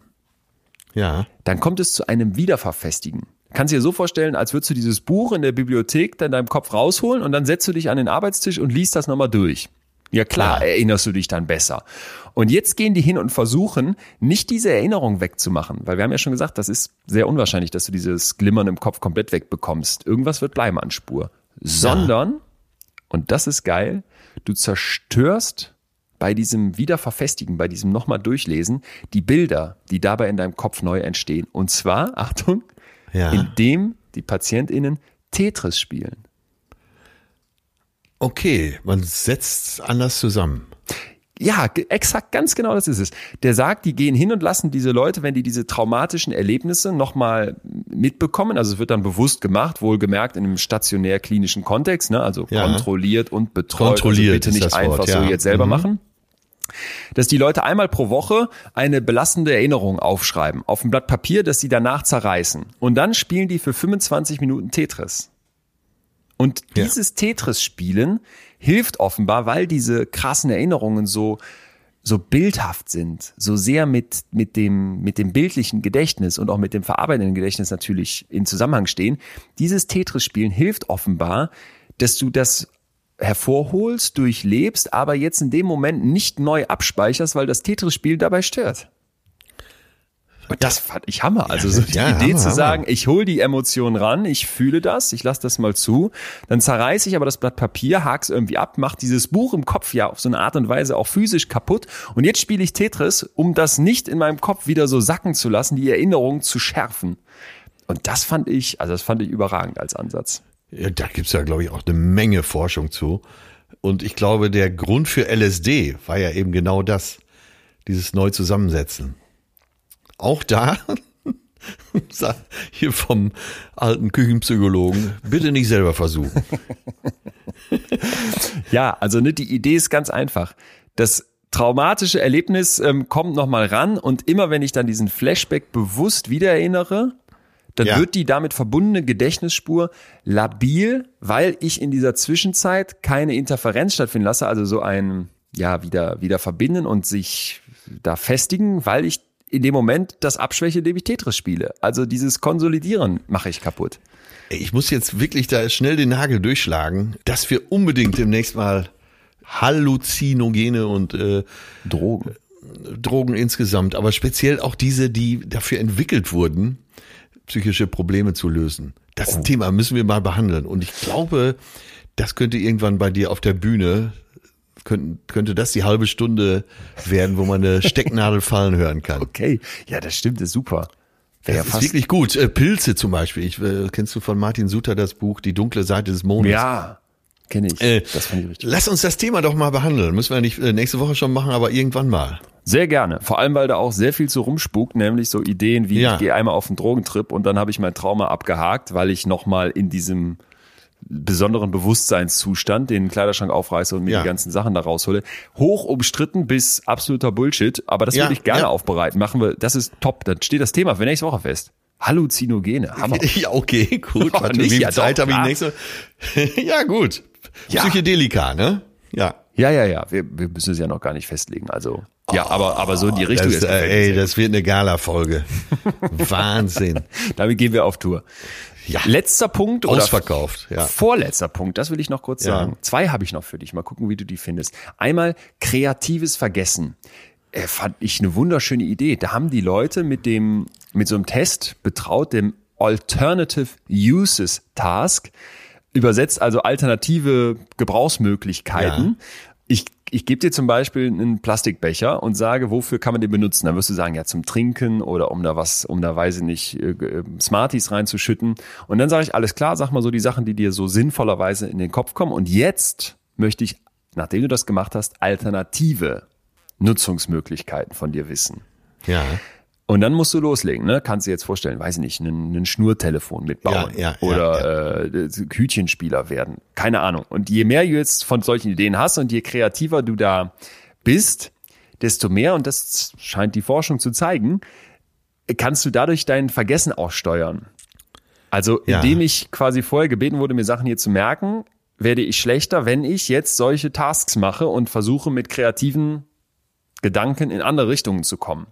Ja. dann kommt es zu einem Wiederverfestigen. Kannst dir so vorstellen, als würdest du dieses Buch in der Bibliothek dann in deinem Kopf rausholen und dann setzt du dich an den Arbeitstisch und liest das nochmal durch. Ja klar, Ja. erinnerst du dich dann besser. Und jetzt gehen die hin und versuchen, nicht diese Erinnerung wegzumachen, weil wir haben ja schon gesagt, das ist sehr unwahrscheinlich, dass du dieses Glimmern im Kopf komplett wegbekommst. Irgendwas wird bleiben an Spur. Sondern, und das ist geil, du zerstörst bei diesem Wiederverfestigen, bei diesem nochmal durchlesen, die Bilder, die dabei in deinem Kopf neu entstehen. Und zwar, Achtung, Ja. indem die PatientInnen Tetris spielen. Okay, man setzt anders zusammen. Ja, exakt, ganz genau das ist es. Der sagt, die gehen hin und lassen diese Leute, wenn die diese traumatischen Erlebnisse nochmal mitbekommen, also es wird dann bewusst gemacht, wohlgemerkt in einem stationär-klinischen Kontext, ne? also Ja. kontrolliert und betreut. Kontrolliert also bitte nicht einfach Wort, so ja. jetzt selber Mhm. machen. Dass die Leute einmal pro Woche eine belastende Erinnerung aufschreiben auf ein Blatt Papier, das sie danach zerreißen. Und dann spielen die für 25 Minuten Tetris. Und Ja. dieses Tetris-Spielen hilft offenbar, weil diese krassen Erinnerungen so, so bildhaft sind, so sehr mit, mit dem, mit dem bildlichen Gedächtnis und auch mit dem verarbeitenden Gedächtnis natürlich in Zusammenhang stehen. Dieses Tetris-Spielen hilft offenbar, dass du das hervorholst, durchlebst, aber jetzt in dem Moment nicht neu abspeicherst, weil das Tetris-Spiel dabei stört. Und das fand ich Hammer. Also so die Ja, Idee Hammer, zu Hammer. sagen, ich hole die Emotionen ran, ich fühle das, ich lasse das mal zu, dann zerreiße ich aber das Blatt Papier, hak's irgendwie ab, mach dieses Buch im Kopf ja auf so eine Art und Weise auch physisch kaputt und jetzt spiele ich Tetris, um das nicht in meinem Kopf wieder so sacken zu lassen, die Erinnerung zu schärfen. Und das fand ich, also das fand ich überragend als Ansatz. Ja, da gibt's ja, glaube ich, auch eine Menge Forschung zu. Und ich glaube, der Grund für LSD war ja eben genau das, dieses Neu-Zusammensetzen. Auch da, hier vom alten Küchenpsychologen, bitte nicht selber versuchen. Ja, also ne, die Idee ist ganz einfach. Das traumatische Erlebnis ähm, kommt nochmal ran und immer wenn ich dann diesen Flashback bewusst wiedererinnere, dann Ja. wird die damit verbundene Gedächtnisspur labil, weil ich in dieser Zwischenzeit keine Interferenz stattfinden lasse, also so ein, ja, wieder, wieder verbinden und sich da festigen, weil ich in dem Moment das abschwäche, indem ich Tetris spiele. Also dieses Konsolidieren mache ich kaputt. Ich muss jetzt wirklich da schnell den Nagel durchschlagen, dass wir unbedingt demnächst mal Halluzinogene und äh, Drogen. Drogen insgesamt, aber speziell auch diese, die dafür entwickelt wurden, psychische Probleme zu lösen. Das Oh. Thema müssen wir mal behandeln. Und ich glaube, das könnte irgendwann bei dir auf der Bühne, könnte, könnte das die halbe Stunde werden, wo man eine Stecknadel fallen hören kann. Okay, ja, das stimmt, das ist super. Wäre ja Das ist wirklich gut. Äh, Pilze zum Beispiel. Ich, äh, kennst du von Martin Suter das Buch Die dunkle Seite des Mondes? Ja, kenne ich. Äh, das fand ich richtig. Lass uns das Thema doch mal behandeln. Müssen wir nicht äh, nächste Woche schon machen, aber irgendwann mal. Sehr gerne. Vor allem, weil da auch sehr viel zu rumspukt, nämlich so Ideen wie, Ja. ich gehe einmal auf einen Drogentrip und dann habe ich mein Trauma abgehakt, weil ich nochmal in diesem besonderen Bewusstseinszustand den Kleiderschrank aufreiße und mir Ja. die ganzen Sachen da raushole. Hoch umstritten bis absoluter Bullshit, aber das Ja, würde ich gerne ja. aufbereiten. Machen wir, das ist top. Dann steht das Thema für nächste Woche fest. Halluzinogene. Hammer. Ja, okay, gut. Oh, Warte, nicht, wie ja, Zeit doch, habe ich nächste? ja, gut. Psychedelika, ne? Ja. Ja, ja, ja. Wir, wir müssen es ja noch gar nicht festlegen. Also, ja, aber, aber so in die Richtung Das, ist äh, ey, das wird eine Gala-Folge. Wahnsinn. Damit gehen wir auf Tour. Ja. Letzter Punkt oder Ausverkauft, ja. Vorletzter Punkt, das will ich noch kurz Ja. sagen. Zwei habe ich noch für dich. Mal gucken, wie du die findest. Einmal kreatives Vergessen. Äh, fand ich eine wunderschöne Idee. Da haben die Leute mit dem, mit so einem Test betraut, dem Alternative Uses Task, übersetzt also alternative Gebrauchsmöglichkeiten. Ich, ich gebe dir zum Beispiel einen Plastikbecher und sage, wofür kann man den benutzen? Dann wirst du sagen, ja, zum Trinken oder um da was, um da weiß ich nicht, äh, äh, Smarties reinzuschütten. Und dann sage ich, alles klar, sag mal so die Sachen, die dir so sinnvollerweise in den Kopf kommen. Und jetzt möchte ich, nachdem du das gemacht hast, alternative Nutzungsmöglichkeiten von dir wissen. Ja. Und dann musst du loslegen, ne? Kannst du dir jetzt vorstellen, weiß ich nicht, ein, Schnurtelefon mitbauen Ja, ja, ja, oder Äh, Hütchenspieler werden. Keine Ahnung. Und je mehr du jetzt von solchen Ideen hast und je kreativer du da bist, desto mehr, und das scheint die Forschung zu zeigen, kannst du dadurch dein Vergessen auch steuern. Also Ja. indem ich quasi vorher gebeten wurde, mir Sachen hier zu merken, werde ich schlechter, wenn ich jetzt solche Tasks mache und versuche mit kreativen Gedanken in andere Richtungen zu kommen.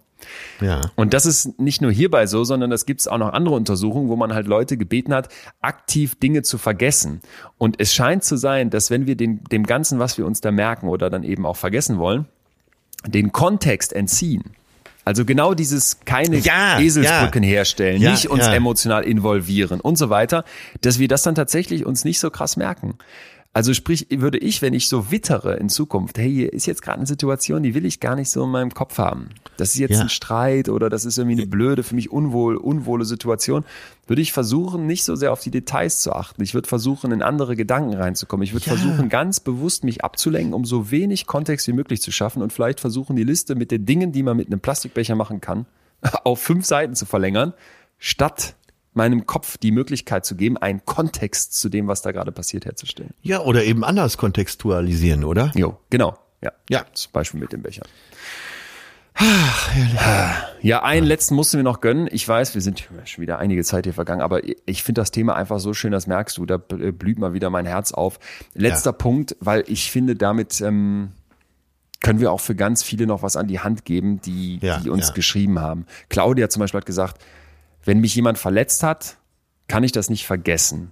Ja. Und das ist nicht nur hierbei so, sondern das gibt es auch noch andere Untersuchungen, wo man halt Leute gebeten hat, aktiv Dinge zu vergessen. Und es scheint zu sein, dass wenn wir den, dem Ganzen, was wir uns da merken oder dann eben auch vergessen wollen, den Kontext entziehen. Also genau dieses keine Ja, Eselsbrücken herstellen, Ja, nicht uns ja. emotional involvieren und so weiter, dass wir das dann tatsächlich uns nicht so krass merken. Also sprich, würde ich, wenn ich so wittere in Zukunft, hey, hier ist jetzt gerade eine Situation, die will ich gar nicht so in meinem Kopf haben. Das ist jetzt Ja. ein Streit oder das ist irgendwie eine blöde, für mich unwohl, unwohle Situation, würde ich versuchen, nicht so sehr auf die Details zu achten. Ich würde versuchen, in andere Gedanken reinzukommen. Ich würde Ja. versuchen, ganz bewusst mich abzulenken, um so wenig Kontext wie möglich zu schaffen und vielleicht versuchen, die Liste mit den Dingen, die man mit einem Plastikbecher machen kann, auf fünf Seiten zu verlängern, statt meinem Kopf die Möglichkeit zu geben, einen Kontext zu dem, was da gerade passiert, herzustellen. Ja, oder eben anders kontextualisieren, oder? Jo, genau. Ja. Ja. Zum Beispiel mit dem Becher. Ja, einen letzten mussten wir noch gönnen. Ich weiß, wir sind schon wieder einige Zeit hier vergangen, aber ich finde das Thema einfach so schön, das merkst du, da blüht mal wieder mein Herz auf. Letzter Ja. Punkt, weil ich finde, damit ähm, können wir auch für ganz viele noch was an die Hand geben, die, Ja, die uns ja. geschrieben haben. Claudia zum Beispiel hat gesagt, wenn mich jemand verletzt hat, kann ich das nicht vergessen.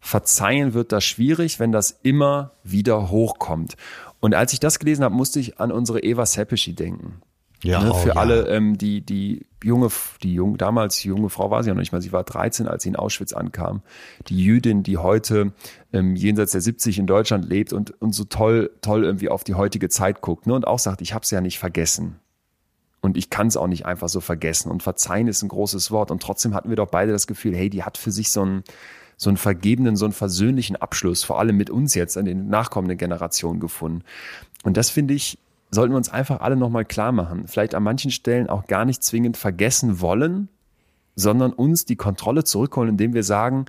Verzeihen wird das schwierig, wenn das immer wieder hochkommt. Und als ich das gelesen habe, musste ich an unsere Eva Seppischi denken. Ja, ne, oh, für ja. alle, ähm, die, die junge, die jung, damals junge Frau war sie ja noch nicht mal, sie war 13, als sie in Auschwitz ankam. Die Jüdin, die heute ähm, jenseits der 70 in Deutschland lebt und, und so toll, toll irgendwie auf die heutige Zeit guckt ne, und auch sagt, ich habe es ja nicht vergessen. Und ich kann es auch nicht einfach so vergessen. Und verzeihen ist ein großes Wort. Und trotzdem hatten wir doch beide das Gefühl, hey, die hat für sich so einen, so einen vergebenen, so einen versöhnlichen Abschluss, vor allem mit uns jetzt an den nachkommenden Generationen gefunden. Und das finde ich, sollten wir uns einfach alle nochmal klar machen. Vielleicht an manchen Stellen auch gar nicht zwingend vergessen wollen, sondern uns die Kontrolle zurückholen, indem wir sagen,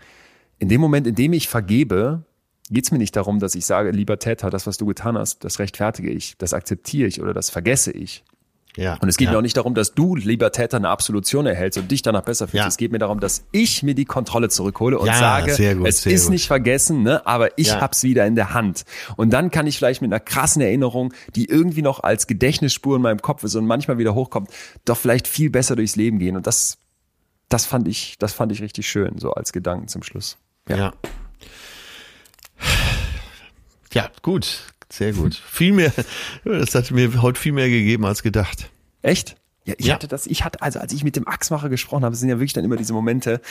in dem Moment, in dem ich vergebe, geht es mir nicht darum, dass ich sage, lieber Täter, das, was du getan hast, das rechtfertige ich, das akzeptiere ich oder das vergesse ich. Ja. Und es geht ja. mir auch nicht darum, dass du, lieber Täter, eine Absolution erhältst und dich danach besser fühlst. Ja. Es geht mir darum, dass ich mir die Kontrolle zurückhole und Ja, sage, gut, es ist gut. nicht vergessen, ne, aber ich Ja. hab's wieder in der Hand. Und dann kann ich vielleicht mit einer krassen Erinnerung, die irgendwie noch als Gedächtnisspur in meinem Kopf ist und manchmal wieder hochkommt, doch vielleicht viel besser durchs Leben gehen. Und das, das fand ich, das fand ich richtig schön, so als Gedanken zum Schluss. Ja. Ja, gut. Sehr gut. Viel mehr, das hat mir heute viel mehr gegeben als gedacht. Echt? Ja, ich Ja. hatte das, ich hatte, also als ich mit dem Achsmacher gesprochen habe, sind ja wirklich dann immer diese Momente,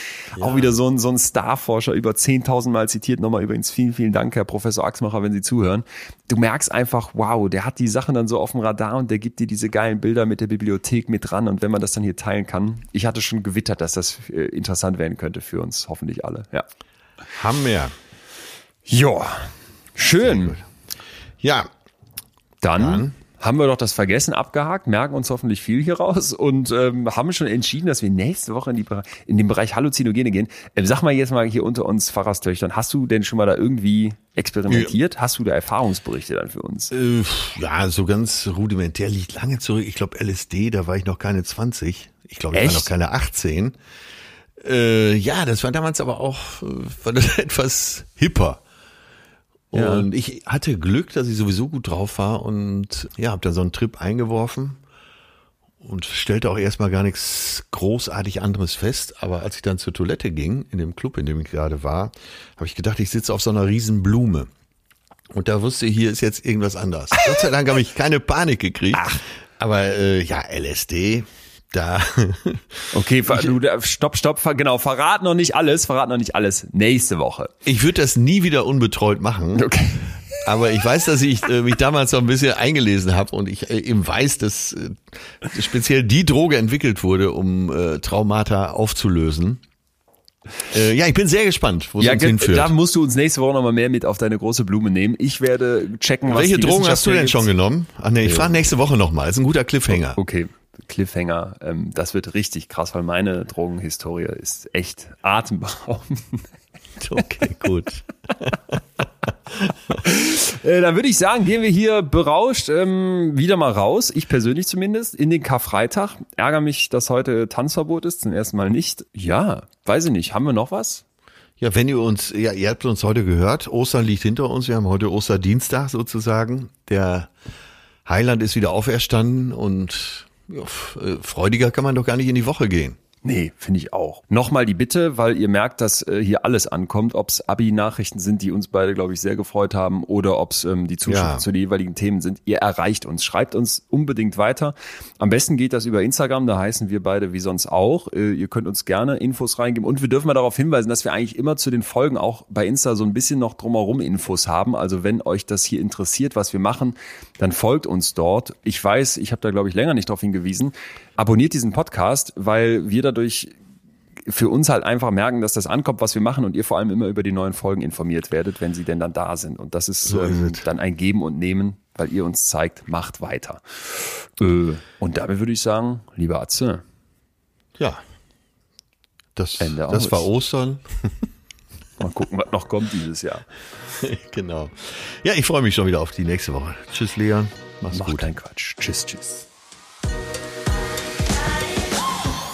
auch wieder so ein, so ein Starforscher, über 10.000 Mal zitiert, nochmal übrigens vielen, vielen Dank, Herr Professor Achsmacher, wenn Sie zuhören. Du merkst einfach, wow, der hat die Sachen dann so auf dem Radar und der gibt dir diese geilen Bilder mit der Bibliothek mit dran und wenn man das dann hier teilen kann, ich hatte schon gewittert, dass das äh, interessant werden könnte für uns, hoffentlich alle, ja. Haben wir. Ja, schön. Ja, Dann, Dann? haben wir doch das Vergessen abgehakt, merken uns hoffentlich viel hier raus und ähm, haben schon entschieden, dass wir nächste Woche in, die, in den Bereich Halluzinogene gehen. Ähm, sag mal jetzt mal hier unter uns Pfarrerstöchtern, hast du denn schon mal da irgendwie experimentiert? Hast du da Erfahrungsberichte dann für uns? äh, ja, so ganz rudimentär liegt lange zurück. Ich glaube LSD, da war ich noch keine 20. Ich glaube, ich Echt? war noch keine 18. Äh, ja, das war damals aber auch äh, war das etwas hipper. Ja. Und ich hatte Glück, dass ich sowieso gut drauf war und ja, habe dann so einen Trip eingeworfen und stellte auch erstmal gar nichts großartig anderes fest. Aber als ich dann zur Toilette ging, in dem Club, in dem ich gerade war, habe ich gedacht, ich sitze auf so einer riesen Blume. Und da wusste ich, hier ist jetzt irgendwas anders. Gott sei Dank habe ich keine Panik gekriegt. Aber äh, ja, LSD, da Okay, du, stopp, stopp, genau, verrat noch nicht alles, verrat noch nicht alles. Nächste Woche. ich würde das nie wieder unbetreut machen. Okay. Aber ich weiß, dass ich äh, mich damals so ein bisschen eingelesen habe und ich äh, eben weiß, dass äh, speziell die Droge entwickelt wurde, um äh, Traumata aufzulösen. Äh, ja, ich bin sehr gespannt, wo es Ja, uns ge- hinführt. da musst du uns nächste Woche nochmal mehr mit auf deine große Blume nehmen. Ich werde checken, was Welche Drogen hast du denn schon genommen? Ach nee, ich frage nächste Woche nochmal. Ist ein guter Cliffhanger. Okay, Cliffhanger. Ähm, das wird richtig krass, weil meine Drogenhistorie ist echt atemberaubend. Okay, gut. Äh, dann würde ich sagen, gehen wir hier berauscht ähm, wieder mal raus. Ich persönlich zumindest in den Karfreitag. Ärger mich, dass heute Tanzverbot ist. Zum ersten Mal nicht. Ja, weiß ich nicht. Haben wir noch was? Ja, wenn ihr uns, ja, ihr habt uns heute gehört, Ostern liegt hinter uns, wir haben heute Osterdienstag sozusagen. Der Heiland ist wieder auferstanden und ja, äh, freudiger kann man doch gar nicht in die Woche gehen. Nee, finde ich auch. Nochmal die Bitte, weil ihr merkt, dass äh, hier alles ankommt, ob es Abi-Nachrichten sind, die uns beide, glaube ich, sehr gefreut haben, oder ob es ähm, die Zuschriften Ja. zu den jeweiligen Themen sind. Ihr erreicht uns. Schreibt uns unbedingt weiter. Am besten geht das über Instagram, da heißen wir beide wie sonst auch. Äh, ihr könnt uns gerne Infos reingeben. Und wir dürfen mal darauf hinweisen, dass wir eigentlich immer zu den Folgen auch bei Insta so ein bisschen noch drumherum Infos haben. Also wenn euch das hier interessiert, was wir machen, dann folgt uns dort. Ich weiß, ich habe da, glaube ich, länger nicht darauf hingewiesen. Abonniert diesen Podcast, weil wir dadurch für uns halt einfach merken, dass das ankommt, was wir machen und ihr vor allem immer über die neuen Folgen informiert werdet, wenn sie denn dann da sind. Und das ist, So ähm, dann ein Geben und Nehmen, weil ihr uns zeigt, macht weiter. Äh, und damit würde ich sagen, lieber Atze, Ja. Das, das war Ostern. mal gucken, was noch kommt dieses Jahr. genau. Ja, ich freue mich schon wieder auf die nächste Woche. Tschüss, Leon. Mach's Macht gut. keinen Quatsch. Tschüss, tschüss.